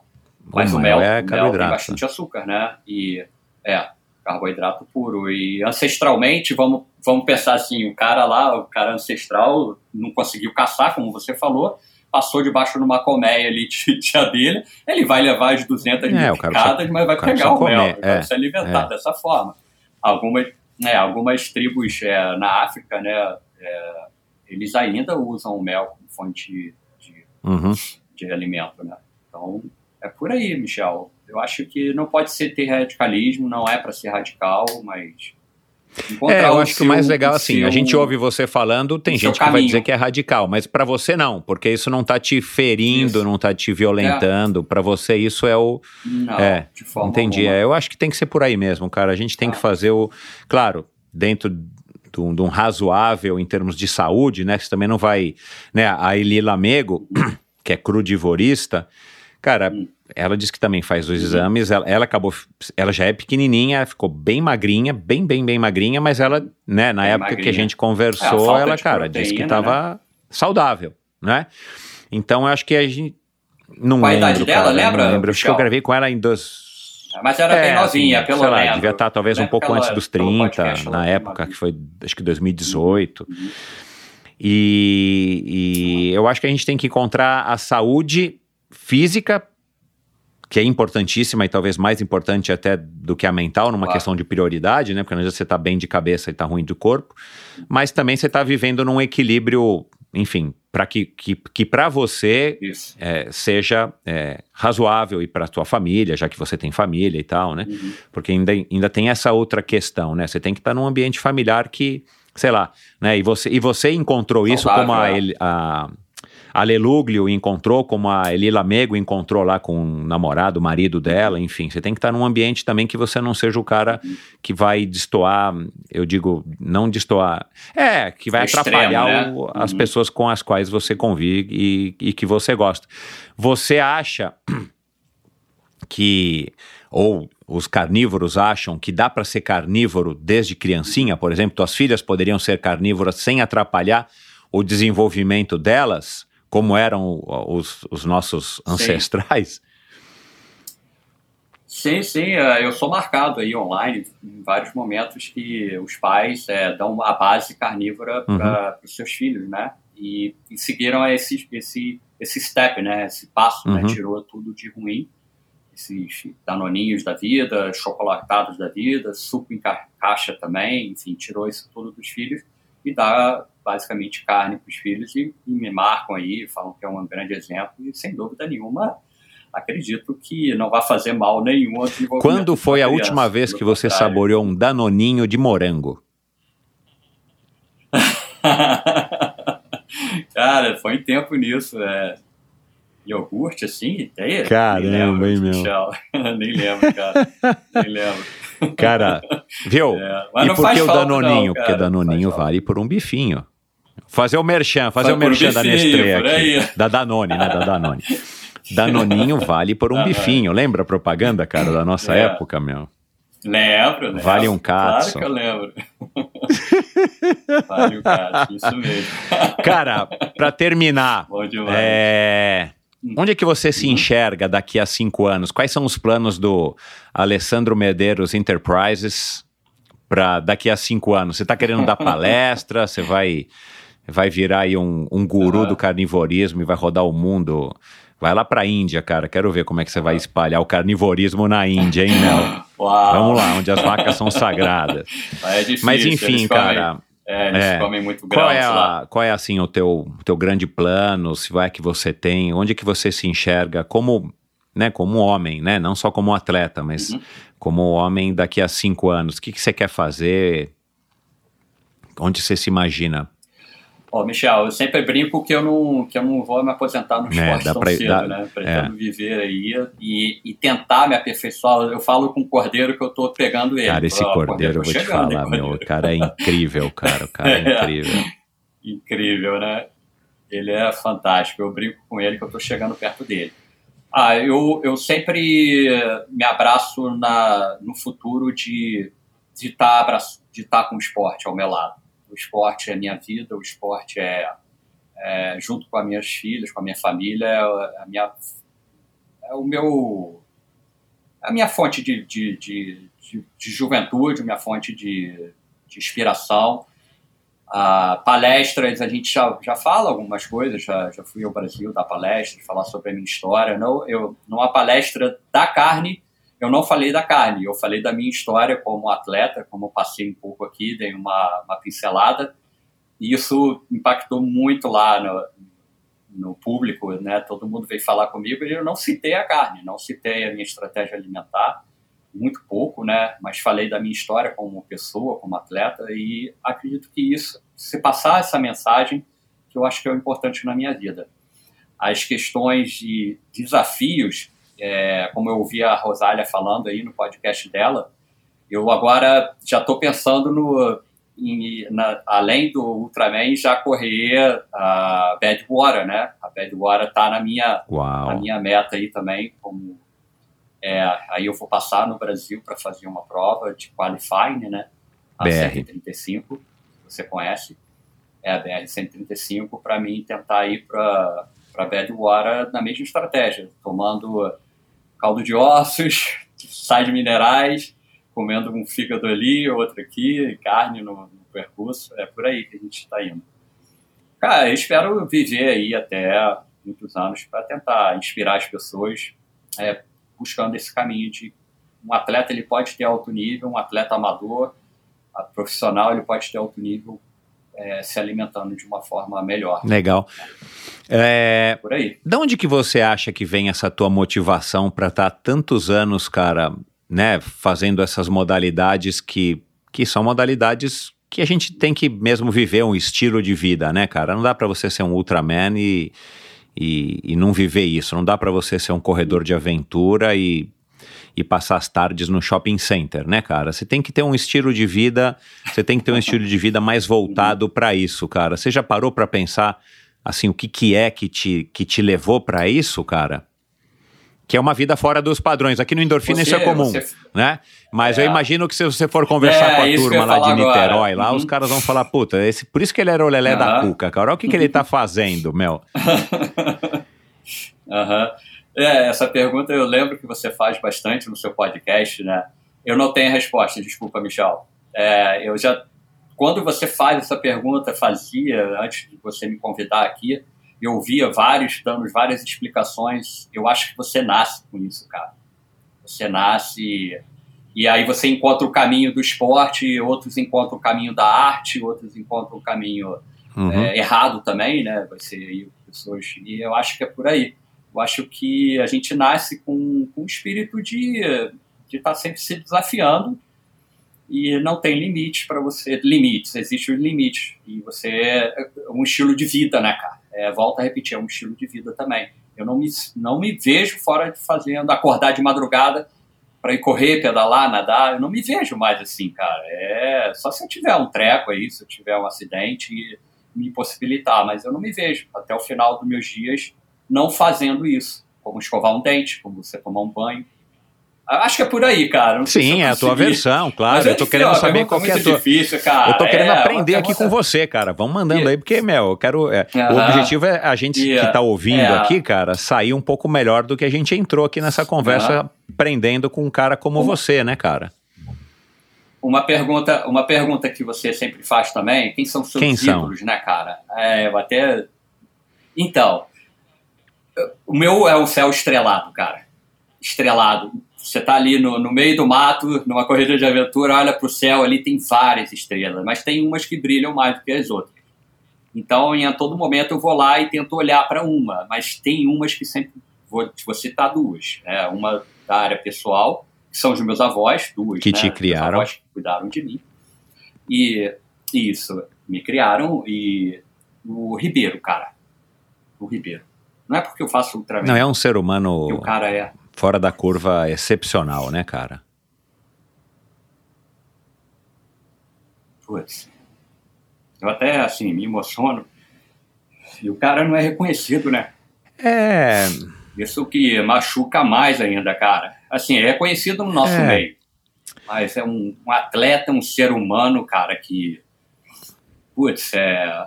Mas O o mel é o mel tem carboidrato. bastante açúcar, né? E é carboidrato puro. E ancestralmente, vamos, vamos pensar assim, o cara lá, o cara ancestral, não conseguiu caçar, como você falou, passou debaixo de uma colmeia ali de, de abelha, ele vai levar as 200 É, picadas, mas vai o pegar o precisa mel, comer, vai é, se alimentar é. dessa forma. Algumas, né, algumas tribos é, na África, né, é, eles ainda usam o mel como fonte Uhum. de alimento, né? Então, é por aí, Michel. Eu acho que não pode ser ter radicalismo, não é para ser radical, mas É, eu acho que o mais legal, assim, a gente ouve você falando, tem gente que vai caminho. dizer que é radical, mas pra você não, porque isso não tá te ferindo, Isso. não tá te violentando, Pra você isso é o... Não, é, de forma Entendi, é, eu acho que tem que ser por aí mesmo, cara, a gente tem que Ah. fazer o... Claro, dentro de um, de um razoável em termos de saúde, né, você também não vai... Né, a Eli Lamego, [clears throat] que é crudivorista, cara... Hum. Ela disse que também faz os Uhum. exames. Ela, ela acabou. Ela já é pequenininha, ficou bem magrinha, bem, bem, bem magrinha, mas ela, né, na Bem época que a magrinha. gente É, a conversou, falta ela, de cara, disse que proteína, tava saudável, né? Então eu acho que a gente. Não Qual a lembro, idade dela, cara, lembra, lembro. Acho que eu gravei com ela em dois. Mas era bem É, novinha, assim, pelo sei lá, menos. devia estar talvez um Né? pouco Pela- antes dos pelo 30, podcast, ela na época, que foi, acho que 2018. Uhum. E, e eu acho que a gente tem que encontrar a saúde física, que é importantíssima e talvez mais importante até do que a mental, numa Claro. questão de prioridade, né? Porque às vezes você tá bem de cabeça e tá ruim do corpo, mas também você tá vivendo num equilíbrio, enfim, para que, que, que para você é, seja é, razoável e para tua família, já que você tem família e tal, né? Uhum. Porque ainda, ainda tem essa outra questão, né? Você tem que estar num ambiente familiar que, sei lá, né? E você, e você encontrou isso como a, é. A, a Leluglio encontrou, como a Eli Lamego encontrou lá com o namorado, o marido dela, enfim. Você tem que estar num ambiente também que você não seja o cara que vai destoar, eu digo, não destoar, é, que vai Extremo, atrapalhar né? o- as Uhum. pessoas com as quais você convive e, e que você gosta. Você acha [clears throat] que ou os carnívoros acham que dá para ser carnívoro desde criancinha, por exemplo, tuas filhas poderiam ser carnívoras sem atrapalhar o desenvolvimento delas, como eram os, os nossos ancestrais? Sim, sim, é, eu sou marcado aí online em vários momentos que os pais é, dão a base carnívora para os seus filhos, né? E, e seguiram esse, esse, esse step, né? Esse passo, né? Uhum. Tirou tudo de ruim, esses danoninhos da vida, chocolatados da vida, suco em ca- caixa também, enfim, tirou isso tudo dos filhos e dá basicamente carne para os filhos e, e me marcam aí, falam que é um grande exemplo e sem dúvida nenhuma acredito que não vai fazer mal nenhum Quando foi a criança, última vez que você contrário. saboreou um danoninho de morango? [laughs] Cara, foi em tempo nisso. É. iogurte, assim? Tem? Caramba, hein, meu? [laughs] Nem lembro, cara. Nem lembro. Cara, viu? [laughs] É, e por que o Danoninho? Não, Porque Danoninho vale por um bifinho. Fazer o merchan, fazer o merchan da Nestlé aqui. Da Danone, né? Da Danone. Danoninho vale por um uhum. bifinho. Lembra a propaganda, cara, da nossa é. época, meu? Lembro? Vale um cato. Claro que eu lembro. [laughs] vale um cato, isso mesmo. Cara, para terminar, é... Onde é que você se enxerga daqui a cinco anos? Quais são os planos do Alessandro Medeiros Enterprises para daqui a cinco anos? Você está querendo dar palestra? Você vai, vai virar aí um, um guru uhum. do carnivorismo e vai rodar o mundo Vai lá pra Índia, cara. Quero ver como é que você vai espalhar o carnivorismo na Índia, hein, Mel? [laughs] Uau. Vamos lá, onde as vacas são sagradas. [laughs] É difícil, Mas enfim, cara. É, eles é, comem muito qual é, a, qual é assim o teu, teu grande plano? Se vai que você tem? Onde que você se enxerga como, né, como homem, né? Não só como atleta, mas uhum. como homem daqui a cinco anos. O que, que você quer fazer? Onde você se imagina? Ó, Michel, eu sempre brinco que eu não, que eu não vou me aposentar no é, esporte tão pra, cedo, dá, né? Pretendo é. viver aí e, e tentar me aperfeiçoar. Eu falo com o Cordeiro que eu tô pegando ele. Cara, esse Cordeiro, eu vou te falar, meu, o cara é incrível, cara, o [laughs] cara é, é incrível. [laughs] incrível, né? Ele é fantástico, eu brinco com ele que eu tô chegando perto dele. Ah, eu, eu sempre me abraço na, no futuro de estar de tá, de tá com o esporte ao meu lado o esporte é minha vida, o esporte é, é junto com as minhas filhas, com a minha família, é a minha, é o meu, é a minha fonte de, de, de, de, de juventude, minha fonte de, de inspiração. Ah, palestras, a gente já, já fala algumas coisas, já, já fui ao Brasil dar palestras, falar sobre a minha história. Não, eu, numa palestra da carne, eu não falei da carne, eu falei da minha história como atleta, como eu passei um pouco aqui, dei uma, uma pincelada, e isso impactou muito lá no, no público, né? Todo mundo veio falar comigo e eu não citei a carne, não citei a minha estratégia alimentar, muito pouco, né? Mas falei da minha história como pessoa, como atleta e acredito que isso, se passar essa mensagem, que eu acho que é importante na minha vida. As questões de desafios é, como eu ouvi a Rosália falando aí no podcast dela, eu agora já estou pensando no, em, na, além do Ultraman, já correr a Badwater, né? A Badwater está na minha, na minha meta aí também, como é, aí eu vou passar no Brasil para fazer uma prova de qualifying, né? A BR. 135, você conhece, é a BR 135, para mim tentar ir para para Badwater na mesma estratégia, tomando caldo de ossos, [laughs] sais minerais, comendo um fígado ali, outro aqui, carne no, no percurso. É por aí que a gente está indo. Cara, eu espero viver aí até muitos anos para tentar inspirar as pessoas é, buscando esse caminho de um atleta ele pode ter alto nível, um atleta amador, profissional ele pode ter alto nível é, se alimentando de uma forma melhor. Legal. É, Por aí. De onde que você acha que vem essa tua motivação para estar tá tantos anos, cara, né, fazendo essas modalidades que, que são modalidades que a gente tem que mesmo viver um estilo de vida, né, cara? Não dá para você ser um Ultraman e, e, e não viver isso. Não dá para você ser um corredor de aventura e e passar as tardes no shopping center, né, cara? Você tem que ter um estilo de vida, você tem que ter um estilo de vida mais voltado para isso, cara. Você já parou para pensar assim o que que é que te que te levou para isso, cara? Que é uma vida fora dos padrões. Aqui no Endorfina você, isso é comum, você... né? Mas é. eu imagino que se você for conversar é, com a turma lá de Niterói, agora. lá, uhum. os caras vão falar, puta, esse, por isso que ele era o lelé uhum. da cuca, cara. Olha o que, que ele tá fazendo, meu. [laughs] Aham. uhum. É, essa pergunta eu lembro que você faz bastante no seu podcast, né? Eu não tenho resposta, desculpa, Michel. É, eu já, quando você faz essa pergunta, fazia antes de você me convidar aqui, eu ouvia vários dando várias explicações. Eu acho que você nasce com isso, cara. Você nasce e aí você encontra o caminho do esporte, outros encontram o caminho da arte, outros encontram o caminho uhum. é, errado também, né? Você aí pessoas e eu acho que é por aí. Eu acho que a gente nasce com, com um espírito de estar tá sempre se desafiando e não tem limites para você. Limites, existe um limite. E você. É um estilo de vida, né, cara? É, volta a repetir, é um estilo de vida também. Eu não me, não me vejo fora de fazendo, acordar de madrugada para ir correr, pedalar, nadar. Eu não me vejo mais assim, cara. É só se eu tiver um treco aí, se eu tiver um acidente me possibilitar, mas eu não me vejo até o final dos meus dias não fazendo isso, como escovar um dente, como você tomar um banho. Acho que é por aí, cara. Não Sim, é a tua versão, claro. É eu tô querendo ó, saber qual que é a tua. Difícil, cara. Eu tô querendo é, aprender aqui com você, cara. Vamos mandando aí, porque, meu, eu quero. É, uh -huh. O objetivo é a gente yeah. que tá ouvindo é. aqui, cara, sair um pouco melhor do que a gente entrou aqui nessa conversa, uh -huh. aprendendo com um cara como uma, você, né, cara? Uma pergunta, uma pergunta que você sempre faz também: quem são seus quem ídolos, são? né, cara? É, eu até. Então, o meu é o céu estrelado, cara. Estrelado você está ali no, no meio do mato, numa corrida de aventura, olha para o céu, ali tem várias estrelas, mas tem umas que brilham mais do que as outras. Então, em todo momento, eu vou lá e tento olhar para uma, mas tem umas que sempre vou, vou citar duas. Né? Uma da área pessoal, que são os meus avós, duas. Que né? te criaram. Meus avós que cuidaram de mim. E isso, me criaram. E o Ribeiro, cara. O Ribeiro. Não é porque eu faço ultraman. Não, é um ser humano. Que o cara é fora da curva excepcional, né, cara? Putz. Eu até, assim, me emociono. E o cara não é reconhecido, né? É. Isso que machuca mais ainda, cara. Assim, é reconhecido no nosso é. meio. Mas é um, um, atleta, um ser humano, cara, que. Putz, é.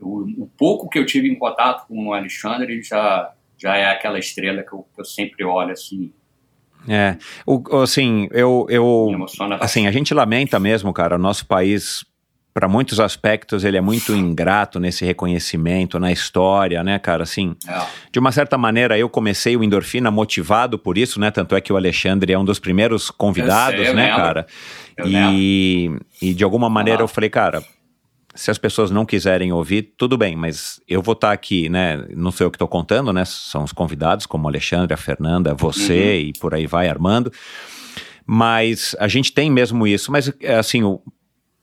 O, o pouco que eu tive em contato com o Alexandre já já é aquela estrela que eu, que eu sempre olho assim. É, o, assim, eu, eu assim, a gente lamenta mesmo, cara, o nosso país para muitos aspectos ele é muito ingrato nesse reconhecimento na história, né, cara? Assim, é. de uma certa maneira eu comecei o endorfina motivado por isso, né? Tanto é que o Alexandre é um dos primeiros convidados, sei, né, lembro. cara? Eu e, e de alguma maneira eu falei, cara, se as pessoas não quiserem ouvir, tudo bem, mas eu vou estar aqui, né? Não sei eu que estou contando, né? São os convidados, como o Alexandre, a Fernanda, você uhum. e por aí vai, Armando. Mas a gente tem mesmo isso. Mas, assim,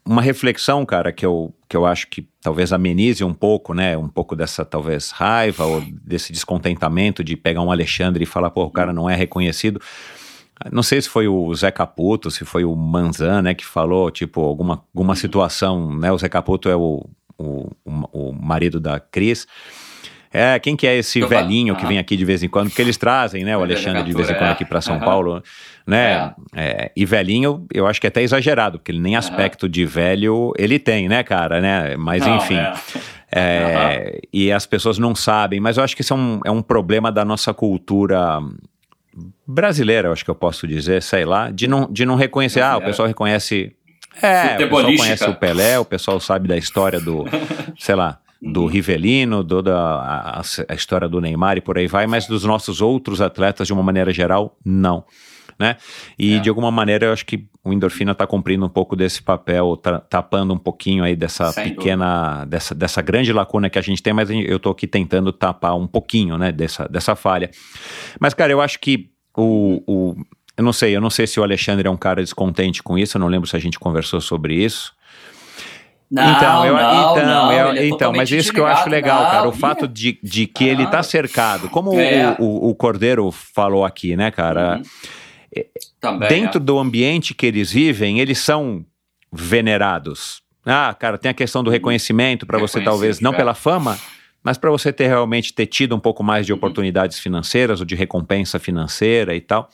uma reflexão, cara, que eu, que eu acho que talvez amenize um pouco, né? Um pouco dessa, talvez, raiva ou desse descontentamento de pegar um Alexandre e falar, pô, o cara não é reconhecido. Não sei se foi o Zé Caputo, se foi o Manzan, né, que falou, tipo, alguma, alguma situação, né? O Zé Caputo é o, o, o marido da Cris. É, quem que é esse então, velhinho que vem aqui de vez em quando? Porque eles trazem, né, o Alexandre de vez em quando aqui para São Paulo, né? É. É, e velhinho, eu acho que é até exagerado, porque ele nem aspecto de velho ele tem, né, cara, né? Mas não, enfim. É. É, e as pessoas não sabem, mas eu acho que isso é um, é um problema da nossa cultura brasileira, acho que eu posso dizer, sei lá, de não, de não reconhecer, ah, o pessoal reconhece. É, o pessoal conhece o Pelé, o pessoal sabe da história do, [laughs] sei lá, do uhum. Rivelino, toda a, a, história do Neymar e por aí vai, mas dos nossos outros atletas, de uma maneira geral, não. Né? E é. de alguma maneira eu acho que o endorfina está cumprindo um pouco desse papel, tá, tapando um pouquinho aí dessa Sem pequena, dessa, dessa grande lacuna que a gente tem, mas eu estou aqui tentando tapar um pouquinho, né, dessa, dessa falha. Mas, cara, eu acho que o, o eu não sei, eu não sei se o Alexandre é um cara descontente com isso, eu não lembro se a gente conversou sobre isso. Não, então, eu, não, então, não, eu, é então mas isso que eu acho legal, não, cara, o fato de, de que ele está cercado, como é. o, o, o, Cordeiro falou aqui, né, cara? Uhum. Também, dentro é. do ambiente que eles vivem, eles são venerados. Ah, cara, tem a questão do reconhecimento para você talvez não é. pela fama, mas para você ter realmente ter tido um pouco mais de uhum. oportunidades financeiras ou de recompensa financeira e tal.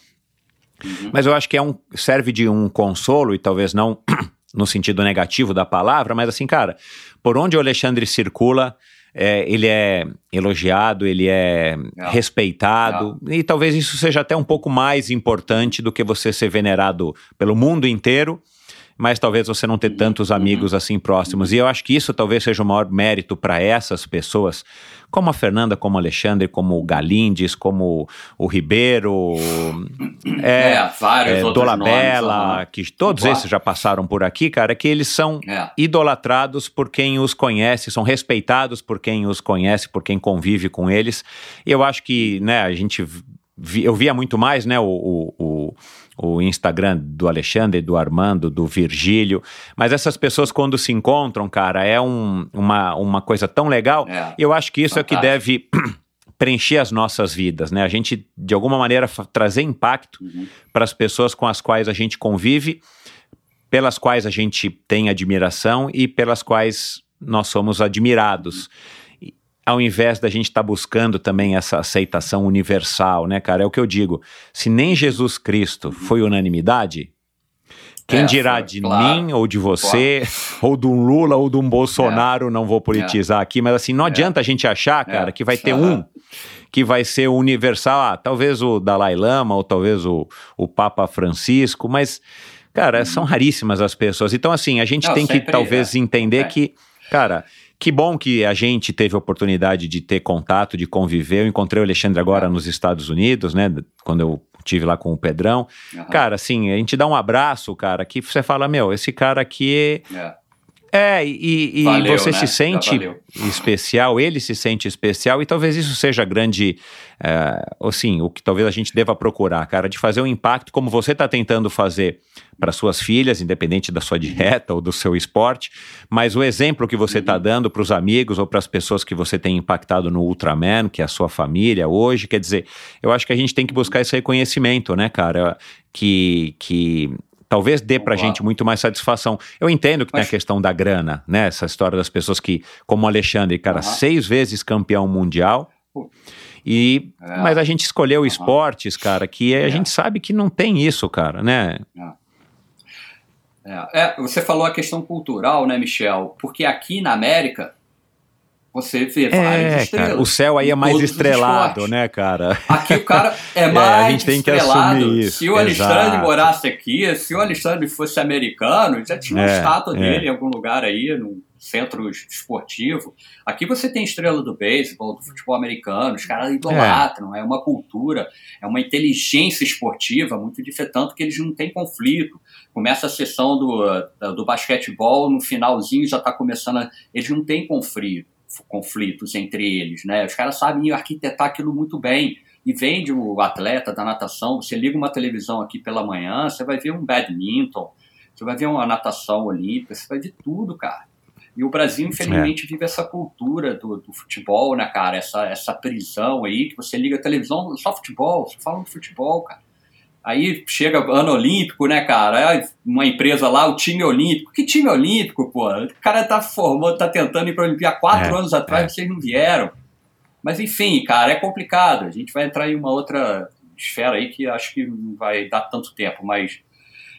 Uhum. Mas eu acho que é um serve de um consolo e talvez não [clears throat] no sentido negativo da palavra, mas assim, cara, por onde o Alexandre circula, é, ele é elogiado, ele é Não. respeitado, Não. e talvez isso seja até um pouco mais importante do que você ser venerado pelo mundo inteiro mas talvez você não ter tantos amigos uhum. assim próximos. E eu acho que isso talvez seja o maior mérito para essas pessoas, como a Fernanda, como o Alexandre, como o Galindes, como o Ribeiro, [coughs] é, é, vários é, Dolabella, nomes, que todos esses já passaram por aqui, cara, que eles são é. idolatrados por quem os conhece, são respeitados por quem os conhece, por quem convive com eles. E eu acho que, né, a gente eu via muito mais, né, o, o, o, Instagram do Alexandre, do Armando, do Virgílio, mas essas pessoas quando se encontram, cara, é um, uma, uma coisa tão legal, é, eu acho que isso fantástico. é que deve [clears throat] preencher as nossas vidas, né? A gente, de alguma maneira, trazer impacto uhum. para as pessoas com as quais a gente convive, pelas quais a gente tem admiração e pelas quais nós somos admirados. Ao invés da gente estar tá buscando também essa aceitação universal, né, cara? É o que eu digo. Se nem Jesus Cristo uhum. foi unanimidade, quem é, dirá foi, de claro, mim ou de você, claro. ou de um Lula ou de um Bolsonaro, é. não vou politizar é. aqui, mas assim, não é. adianta a gente achar, cara, que vai ter um que vai ser universal, ah, talvez o Dalai Lama ou talvez o, o Papa Francisco, mas, cara, uhum. são raríssimas as pessoas. Então, assim, a gente não, tem que talvez é. entender é. que, cara, que bom que a gente teve a oportunidade de ter contato, de conviver. Eu encontrei o Alexandre agora nos Estados Unidos, né? Quando eu tive lá com o Pedrão. Uhum. Cara, assim, a gente dá um abraço, cara, que você fala, meu, esse cara aqui é. É, e, e valeu, você né? se sente especial, ele se sente especial, e talvez isso seja grande, é, assim, o que talvez a gente deva procurar, cara, de fazer um impacto como você está tentando fazer para suas filhas, independente da sua dieta ou do seu esporte, mas o exemplo que você está uhum. dando para os amigos ou para as pessoas que você tem impactado no Ultraman, que é a sua família hoje, quer dizer, eu acho que a gente tem que buscar esse reconhecimento, né, cara, que, que talvez dê pra gente muito mais satisfação. Eu entendo que Mas... tem a questão da grana, né? Essa história das pessoas que, como o Alexandre, cara, uhum. seis vezes campeão mundial. E, é. Mas a gente escolheu uhum. esportes, cara, que é. a gente sabe que não tem isso, cara, né? É. é. É, você falou a questão cultural, né, Michel? Porque aqui na América, você vê várias é, estrelas. Cara, o céu aí é mais estrelado, né, cara? Aqui o cara [laughs] é mais é, a gente tem estrelado. Que assumir isso. Se o Alexandre Exato. morasse aqui, se o Alexandre fosse americano, já tinha uma é, estátua é. dele em algum lugar aí, num centro esportivo. Aqui você tem estrela do beisebol, do futebol americano, os caras idolatram, é. é uma cultura, é uma inteligência esportiva muito diferente, tanto que eles não têm conflito. Começa a sessão do, do basquetebol, no finalzinho já está começando, a, eles não têm conflito conflitos entre eles, né? Os caras sabem arquitetar aquilo muito bem. E vende o atleta da natação, você liga uma televisão aqui pela manhã, você vai ver um badminton, você vai ver uma natação olímpica, você vai ver tudo, cara. E o Brasil, infelizmente, é. vive essa cultura do, do, futebol, né, cara? Essa, essa prisão aí, que você liga a televisão, só futebol, só falam de futebol, cara. Aí chega ano olímpico, né, cara? Uma empresa lá, o time olímpico. Que time olímpico, pô? O cara tá formando, tá tentando ir pra Olimpíada quatro é, anos atrás, é. vocês não vieram. Mas enfim, cara, é complicado. A gente vai entrar em uma outra esfera aí que acho que não vai dar tanto tempo, mas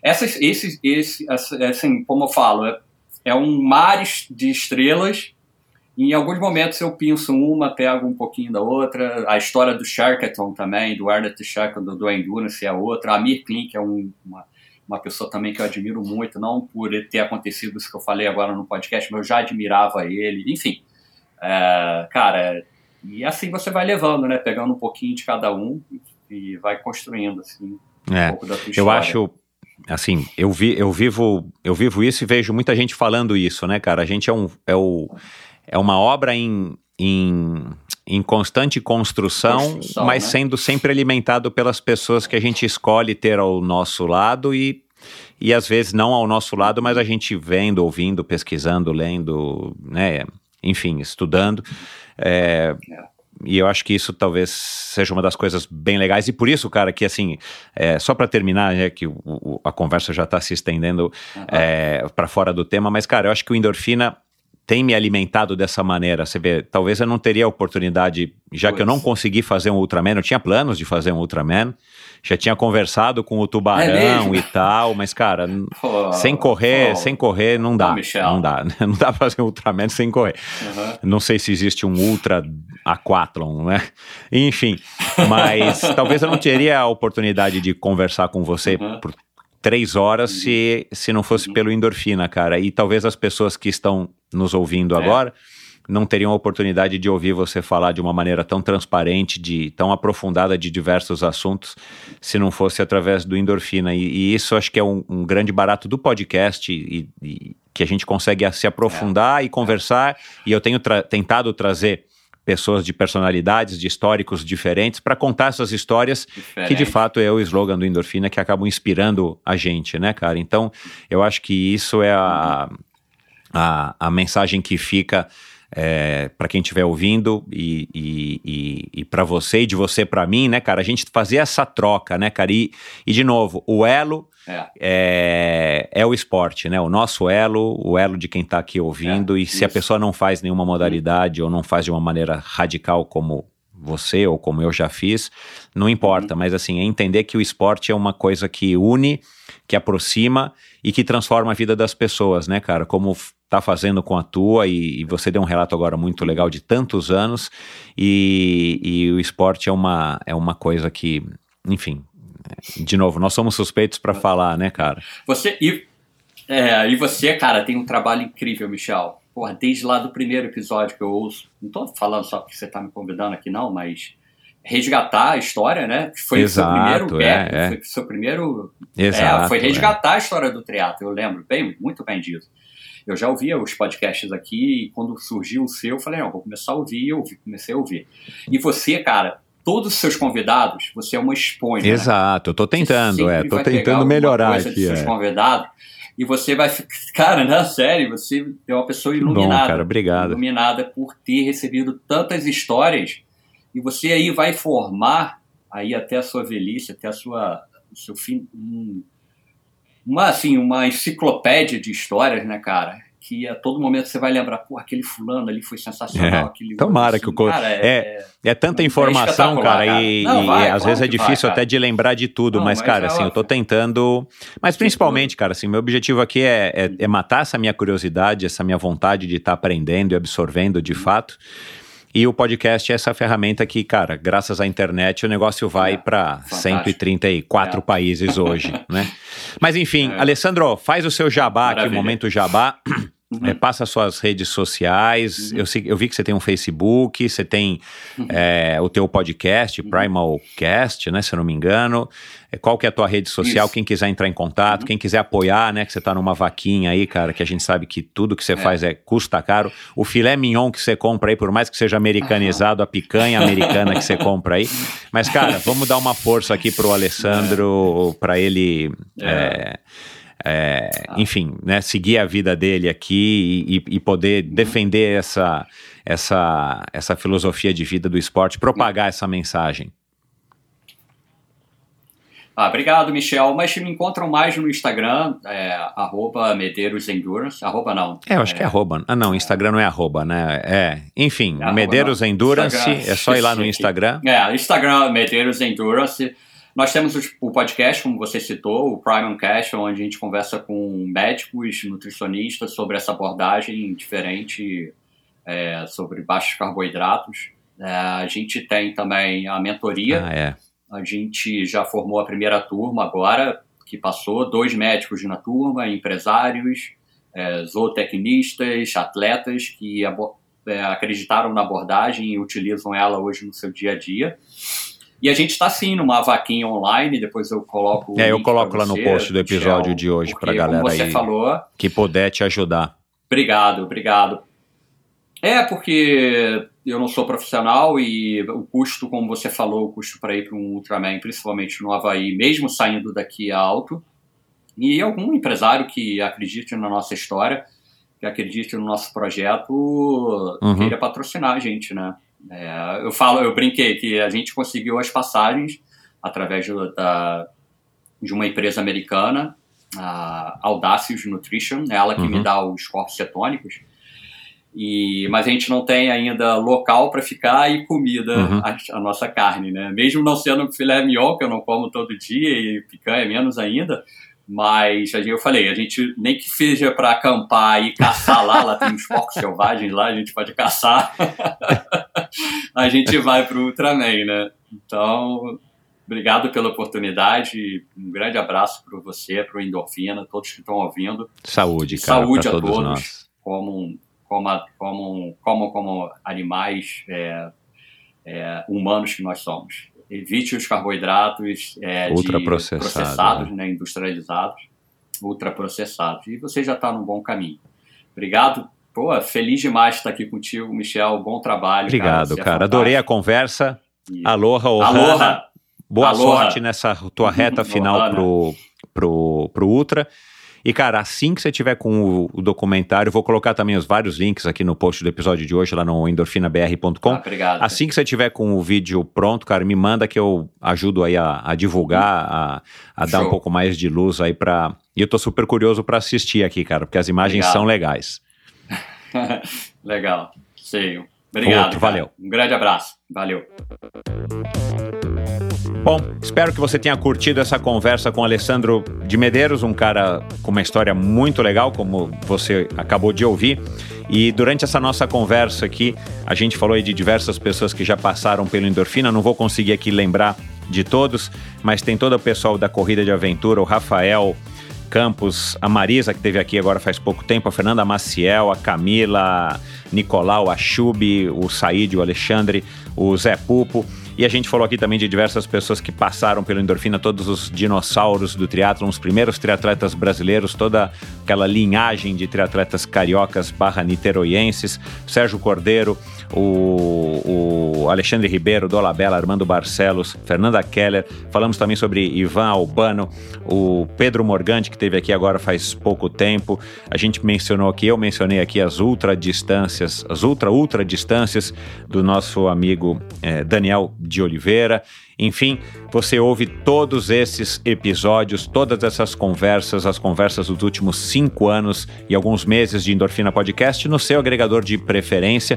essas, esses, esse, assim, como eu falo, é, é um mar de estrelas em alguns momentos eu pinço uma, pego um pouquinho da outra. A história do Sharkathon também, do Arnold Shackleton, do Endurance é outra. A Amir Klink é um, uma, uma pessoa também que eu admiro muito, não por ter acontecido isso que eu falei agora no podcast, mas eu já admirava ele. Enfim, é, cara, e assim você vai levando, né? Pegando um pouquinho de cada um e vai construindo, assim, um é, pouco da tua história. Eu acho assim, eu, vi, eu vivo eu vivo isso e vejo muita gente falando isso, né, cara? A gente é um é o é uma obra em, em, em constante construção, construção mas né? sendo sempre alimentado pelas pessoas que a gente escolhe ter ao nosso lado e, e às vezes não ao nosso lado, mas a gente vendo, ouvindo, pesquisando, lendo, né, enfim, estudando. É, é. E eu acho que isso talvez seja uma das coisas bem legais. E por isso, cara, que assim, é, só para terminar, né, que o, o, a conversa já está se estendendo uhum. é, para fora do tema, mas, cara, eu acho que o endorfina tem me alimentado dessa maneira. Você vê, talvez eu não teria a oportunidade, já pois. que eu não consegui fazer um Ultraman, eu tinha planos de fazer um Ultraman, já tinha conversado com o Tubarão é e tal, mas cara, sem correr, sem correr não dá, pô, não dá, [laughs] não dá pra fazer um Ultraman sem correr. Uhum. Não sei se existe um Ultra Aquathlon, né? Enfim, mas [laughs] talvez eu não teria a oportunidade de conversar com você uhum. por três horas uhum. se, se não fosse uhum. pelo endorfina, cara. E talvez as pessoas que estão nos ouvindo é. agora não teriam a oportunidade de ouvir você falar de uma maneira tão transparente, de tão aprofundada de diversos assuntos, se não fosse através do endorfina. E, e isso acho que é um, um grande barato do podcast e, e, que a gente consegue se aprofundar é. e conversar. E eu tenho tra tentado trazer pessoas de personalidades, de históricos diferentes, para contar essas histórias Diferente. que de fato é o slogan do Endorfina que acabam inspirando a gente, né, cara? Então, eu acho que isso é a, a, a mensagem que fica é, para quem estiver ouvindo e, e, e, e para você e de você para mim, né, cara? A gente fazer essa troca, né, cara? E, e de novo, o elo é. é. É, o esporte, né? O nosso elo, o elo de quem está aqui ouvindo. É, e se isso. a pessoa não faz nenhuma modalidade ou não faz de uma maneira radical como você ou como eu já fiz, não importa. Uhum. Mas assim, é entender que o esporte é uma coisa que une, que aproxima e que transforma a vida das pessoas, né, cara? Como tá fazendo com a tua e, e, você deu um relato agora muito legal de tantos anos e, e o esporte é uma, é uma coisa que, enfim, de novo, nós somos suspeitos para falar, né, cara? Você e, é, e você, cara, tem um trabalho incrível, Michel. Porra, desde lá do primeiro episódio que eu ouço, não tô falando só porque você tá me convidando aqui, não, mas resgatar a história, né? Foi Exato, seu primeiro é, é. foi seu primeiro. Exato, é, foi resgatar a história do triatlo, eu lembro bem, muito bem disso. Eu já ouvia os podcasts aqui e quando surgiu o seu, eu falei, não, vou começar a ouvir, eu comecei a ouvir. E você, cara, todos os seus convidados, você é uma esponja. Né? Exato, né? eu tô tentando, é, tô tentando melhorar aqui. Dos seus é. convidados, e você vai ficar, [laughs] cara, na série, você é uma pessoa iluminada. Bom, cara, obrigado. Iluminada por ter recebido tantas histórias e você aí vai formar aí até a sua velhice, até a sua o seu fim, um, uma assim, uma enciclopédia de histórias, né, cara? Que a todo momento você vai lembrar, pô, aquele fulano ali foi sensacional. É, aquele tomara assim, que o cara, é, é, é, tanta informação, cara, cara, e, não, vai, e às vezes é difícil vai, até de lembrar de tudo, não, mas, mas, cara, é assim, eu tô tentando, mas principalmente, cara, assim, meu objetivo aqui é, é, é, matar essa minha curiosidade, essa minha vontade de estar tá aprendendo e absorvendo de fato. E o podcast é essa ferramenta que, cara, graças à internet o negócio vai é, para 134 é. países hoje, né? [laughs] Mas enfim, é. Alessandro, faz o seu jabá Maravilha. aqui, o momento jabá. Uhum. É, passa suas redes sociais. Uhum. Eu, eu, vi que você tem um Facebook, você tem uhum. é, o teu podcast, uhum. Primalcast, né? Se eu não me engano. É, qual que é a tua rede social? Isso. Quem quiser entrar em contato, uhum. quem quiser apoiar, né? Que você tá numa vaquinha aí, cara, que a gente sabe que tudo que você é. faz é custa caro. O filé mignon que você compra aí, por mais que seja americanizado, a picanha americana que você compra aí. Mas, cara, vamos dar uma força aqui pro Alessandro, é. para ele. É. é é, enfim, né, seguir a vida dele aqui e, e, poder uhum. defender essa, essa, essa filosofia de vida do esporte, propagar essa mensagem. Ah, obrigado, Michel. Mas me encontram mais no Instagram, é, arroba Medeiros Endurance. Arroba não. É, eu acho é, que é arroba. Ah, não, Instagram não é arroba, né? É, enfim, é Medeiros não. Endurance, Instagram, é só ir lá no Instagram. É, Instagram Medeiros Endurance. Nós temos o podcast, como você citou, o Prime Cast, onde a gente conversa com médicos, nutricionistas sobre essa abordagem diferente é, sobre baixos carboidratos. É, a gente tem também a mentoria. Ah, é. A gente já formou a primeira turma agora, que passou, dois médicos na turma, empresários, é, zootecnistas, atletas que é, acreditaram na abordagem e utilizam ela hoje no seu dia a dia. E a gente está sim numa vaquinha online, depois eu coloco. É, eu coloco lá no post do episódio Michel, de hoje para a galera como você aí falou, que puder te ajudar. Obrigado, obrigado. É, porque eu não sou profissional e o custo, como você falou, o custo para ir para um Ultraman, principalmente no Havaí, mesmo saindo daqui é alto. E algum empresário que acredite na nossa história, que acredite no nosso projeto, uhum. queira patrocinar a gente, né? É, eu falo, eu brinquei que a gente conseguiu as passagens através da, de uma empresa americana, a Audacious Nutrition, é ela que uhum. me dá os corpos cetônicos. E, mas a gente não tem ainda local para ficar e comida uhum. a, a, nossa carne, né? Mesmo não sendo filé mignon, que eu não como todo dia, e picanha menos ainda, mas eu falei, a gente nem que seja para acampar e caçar lá, lá tem uns porcos selvagens lá, a gente pode caçar. [laughs] a gente vai para o Ultraman, né? Então, obrigado pela oportunidade. Um grande abraço para você, para o Endorfina, todos que estão ouvindo. Saúde, cara. Saúde a todos, todos nós. Como, como, como, como, como animais é, é, humanos que nós somos evite os carboidratos é, processados, né? né, industrializados, ultraprocessados. E você já está no bom caminho. Obrigado. Pô, feliz demais estar aqui contigo, Michel. Bom trabalho. Obrigado, cara. cara. É Adorei a conversa. E... Aloha, Aloha. Boa Aloha. sorte nessa tua reta [laughs] final pro, pro, pro Ultra. E, cara, assim que você tiver com o, o documentário, vou colocar também os vários links aqui no post do episódio de hoje, lá no endorfinabr.com. Ah, obrigado. Assim que você tiver com o vídeo pronto, cara, me manda que eu ajudo aí a, a divulgar, a, a dar um pouco mais de luz aí pra. E eu tô super curioso pra assistir aqui, cara, porque as imagens são legais. [laughs] Legal. Sim. Obrigado. Outro, valeu. Um grande abraço. Valeu. Bom, espero que você tenha curtido essa conversa com Alessandro de Medeiros, um cara com uma história muito legal, como você acabou de ouvir. E durante essa nossa conversa aqui, a gente falou de diversas pessoas que já passaram pelo Endorfina, não vou conseguir aqui lembrar de todos, mas tem todo o pessoal da Corrida de Aventura, o Rafael Campos, a Marisa, que teve aqui agora faz pouco tempo, a Fernanda Maciel, a Camila, Nicolau, a Chubi, o Said, o Alexandre, o Zé Pupo. E a gente falou aqui também de diversas pessoas que passaram pelo Endorfina, todos os dinossauros do triatlon, os primeiros triatletas brasileiros, toda aquela linhagem de triatletas cariocas barra niteroienses, Sérgio Cordeiro, o, o Alexandre Ribeiro, Dolabella, Armando Barcelos, Fernanda Keller. Falamos também sobre Ivan Albano, o Pedro Morgante, que teve aqui agora faz pouco tempo. A gente mencionou aqui, eu mencionei aqui as ultra distâncias, as ultra ultra distâncias do nosso amigo eh, Daniel de Oliveira. Enfim, você ouve todos esses episódios, todas essas conversas, as conversas dos últimos cinco anos e alguns meses de Endorfina Podcast no seu agregador de preferência.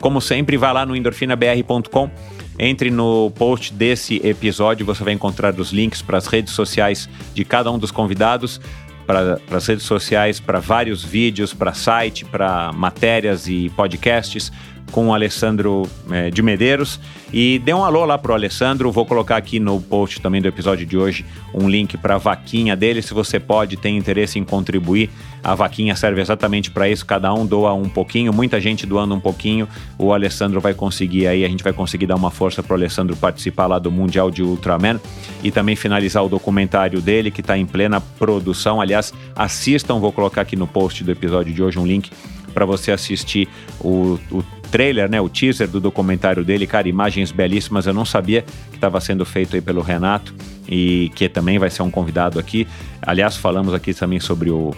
Como sempre, vá lá no endorfinabr.com. Entre no post desse episódio, você vai encontrar os links para as redes sociais de cada um dos convidados, para as redes sociais, para vários vídeos, para site, para matérias e podcasts com o Alessandro eh, de Medeiros. E dê um alô lá pro Alessandro. Vou colocar aqui no post também do episódio de hoje um link para a vaquinha dele. Se você pode, tem interesse em contribuir, a vaquinha serve exatamente para isso. Cada um doa um pouquinho, muita gente doando um pouquinho. O Alessandro vai conseguir aí, a gente vai conseguir dar uma força pro Alessandro participar lá do Mundial de Ultraman e também finalizar o documentário dele que está em plena produção. Aliás, assistam, vou colocar aqui no post do episódio de hoje um link para você assistir o, o trailer, né, o teaser do documentário dele, cara, imagens belíssimas. Eu não sabia que estava sendo feito aí pelo Renato e que também vai ser um convidado aqui. Aliás, falamos aqui também sobre o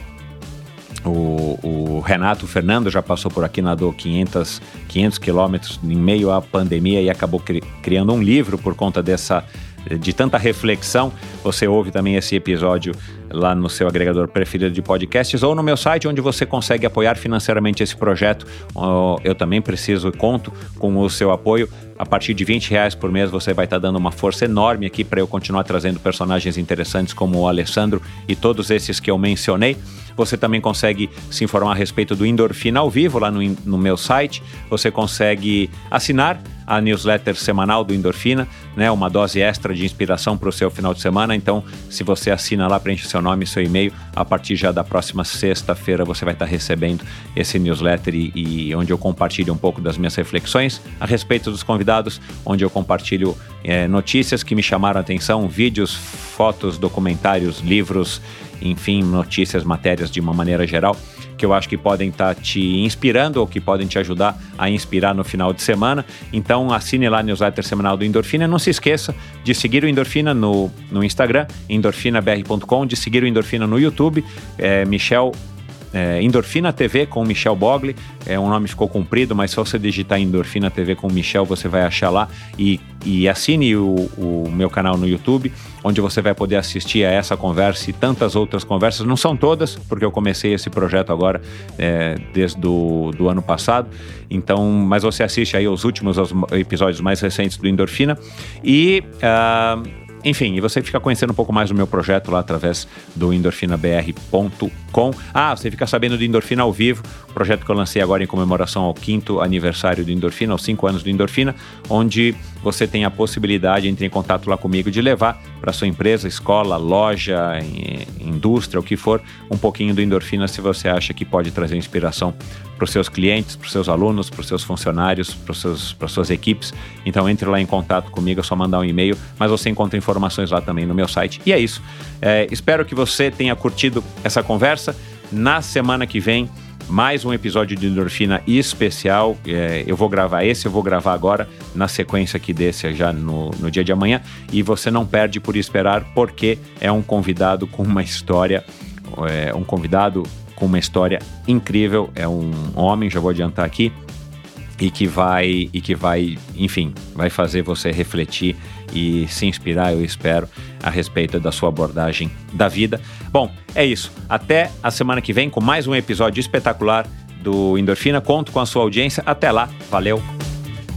o, o Renato Fernando já passou por aqui, nadou 500, 500 quilômetros em meio à pandemia e acabou cri, criando um livro por conta dessa de tanta reflexão. Você ouve também esse episódio lá no seu agregador preferido de podcasts ou no meu site, onde você consegue apoiar financeiramente esse projeto. Eu também preciso e conto com o seu apoio. A partir de 20 reais por mês você vai estar dando uma força enorme aqui para eu continuar trazendo personagens interessantes como o Alessandro e todos esses que eu mencionei. Você também consegue se informar a respeito do Endorfina ao vivo lá no, no meu site. Você consegue assinar a newsletter semanal do Endorfina, né? Uma dose extra de inspiração para o seu final de semana. Então, se você assina lá, preenche seu nome e seu e-mail, a partir já da próxima sexta-feira você vai estar recebendo esse newsletter e, e, onde eu compartilho um pouco das minhas reflexões a respeito dos convidados, onde eu compartilho é, notícias que me chamaram a atenção, vídeos, fotos, documentários, livros, enfim, notícias, matérias de uma maneira geral, que eu acho que podem estar tá te inspirando ou que podem te ajudar a inspirar no final de semana. Então assine lá a newsletter semanal do Endorfina. Não se esqueça de seguir o Endorfina no, no Instagram, endorfinabr.com, de seguir o Endorfina no YouTube, é, Michel é, Endorfina TV com Michel Bogli. É, um nome ficou comprido, mas se você digitar Endorfina TV com Michel, você vai achar lá. E, e assine o, o, meu canal no YouTube, onde você vai poder assistir a essa conversa e tantas outras conversas. Não são todas, porque eu comecei esse projeto agora é, desde do, do ano passado. Então, mas você assiste aí os últimos os episódios mais recentes do Endorfina. E. Uh, enfim, e você fica conhecendo um pouco mais do meu projeto lá através do endorfinabr.com. Ah, você fica sabendo do Endorfina ao vivo, projeto que eu lancei agora em comemoração ao quinto aniversário do Endorfina, aos cinco anos do Endorfina, onde você tem a possibilidade de entrar em contato lá comigo de levar para sua empresa, escola, loja, indústria, o que for, um pouquinho do Endorfina se você acha que pode trazer inspiração para os seus clientes, para os seus alunos, para os seus funcionários, para as suas equipes. Então entre lá em contato comigo, é só mandar um e-mail, mas você encontra informações lá também no meu site. E é isso. É, espero que você tenha curtido essa conversa. Na semana que vem, mais um episódio de endorfina especial. É, eu vou gravar esse, eu vou gravar agora, na sequência aqui desse, já no, no dia de amanhã. E você não perde por esperar, porque é um convidado com uma história é, um convidado com uma história incrível. É um homem, já vou adiantar aqui, e que vai e que vai, enfim, vai fazer você refletir e se inspirar, eu espero, a respeito da sua abordagem da vida. Bom, é isso. Até a semana que vem com mais um episódio espetacular do Endorfina. Conto com a sua audiência. Até lá. Valeu.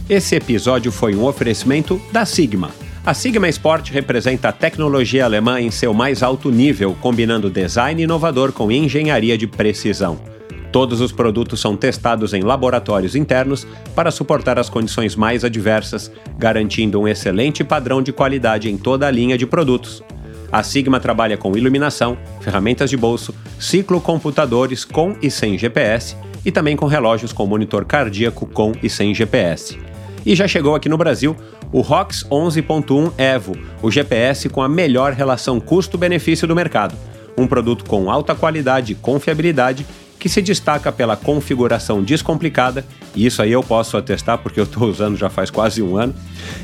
Esse episódio foi um oferecimento da Sigma. A Sigma Sport representa a tecnologia alemã em seu mais alto nível, combinando design inovador com engenharia de precisão. Todos os produtos são testados em laboratórios internos para suportar as condições mais adversas, garantindo um excelente padrão de qualidade em toda a linha de produtos. A Sigma trabalha com iluminação, ferramentas de bolso, ciclocomputadores com e sem GPS e também com relógios com monitor cardíaco com e sem GPS. E já chegou aqui no Brasil o ROX 11.1 Evo, o GPS com a melhor relação custo-benefício do mercado. Um produto com alta qualidade e confiabilidade que se destaca pela configuração descomplicada, e isso aí eu posso atestar porque eu estou [laughs] usando já faz quase um ano.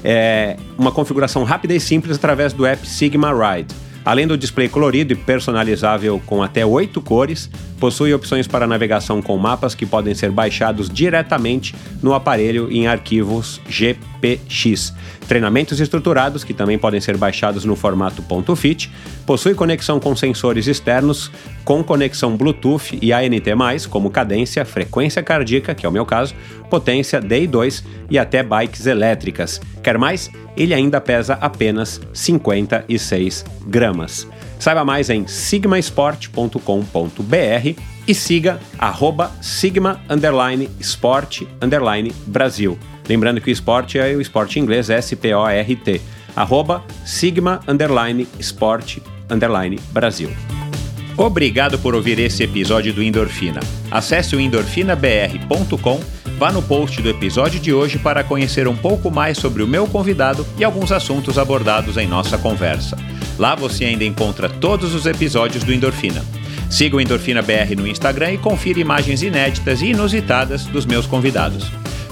É uma configuração rápida e simples através do app Sigma Ride. Além do display colorido e personalizável com até oito cores, possui opções para navegação com mapas que podem ser baixados diretamente no aparelho em arquivos GPX. Treinamentos estruturados, que também podem ser baixados no formato .fit, possui conexão com sensores externos, com conexão Bluetooth e ANT+, como cadência, frequência cardíaca, que é o meu caso, potência DI2 e até bikes elétricas. Quer mais? Ele ainda pesa apenas 56 gramas. Saiba mais em sigmasport.com.br e siga arroba sigma underline sport underline Brasil. Lembrando que o esporte é o esporte inglês S-P-O-R-T. Arroba sigma underline sport underline Brasil. Obrigado por ouvir esse episódio do Endorfina. Acesse o endorfinabr.com, vá no post do episódio de hoje para conhecer um pouco mais sobre o meu convidado e alguns assuntos abordados em nossa conversa. Lá você ainda encontra todos os episódios do Endorfina. Siga o Endorfina BR no Instagram e confira imagens inéditas e inusitadas dos meus convidados.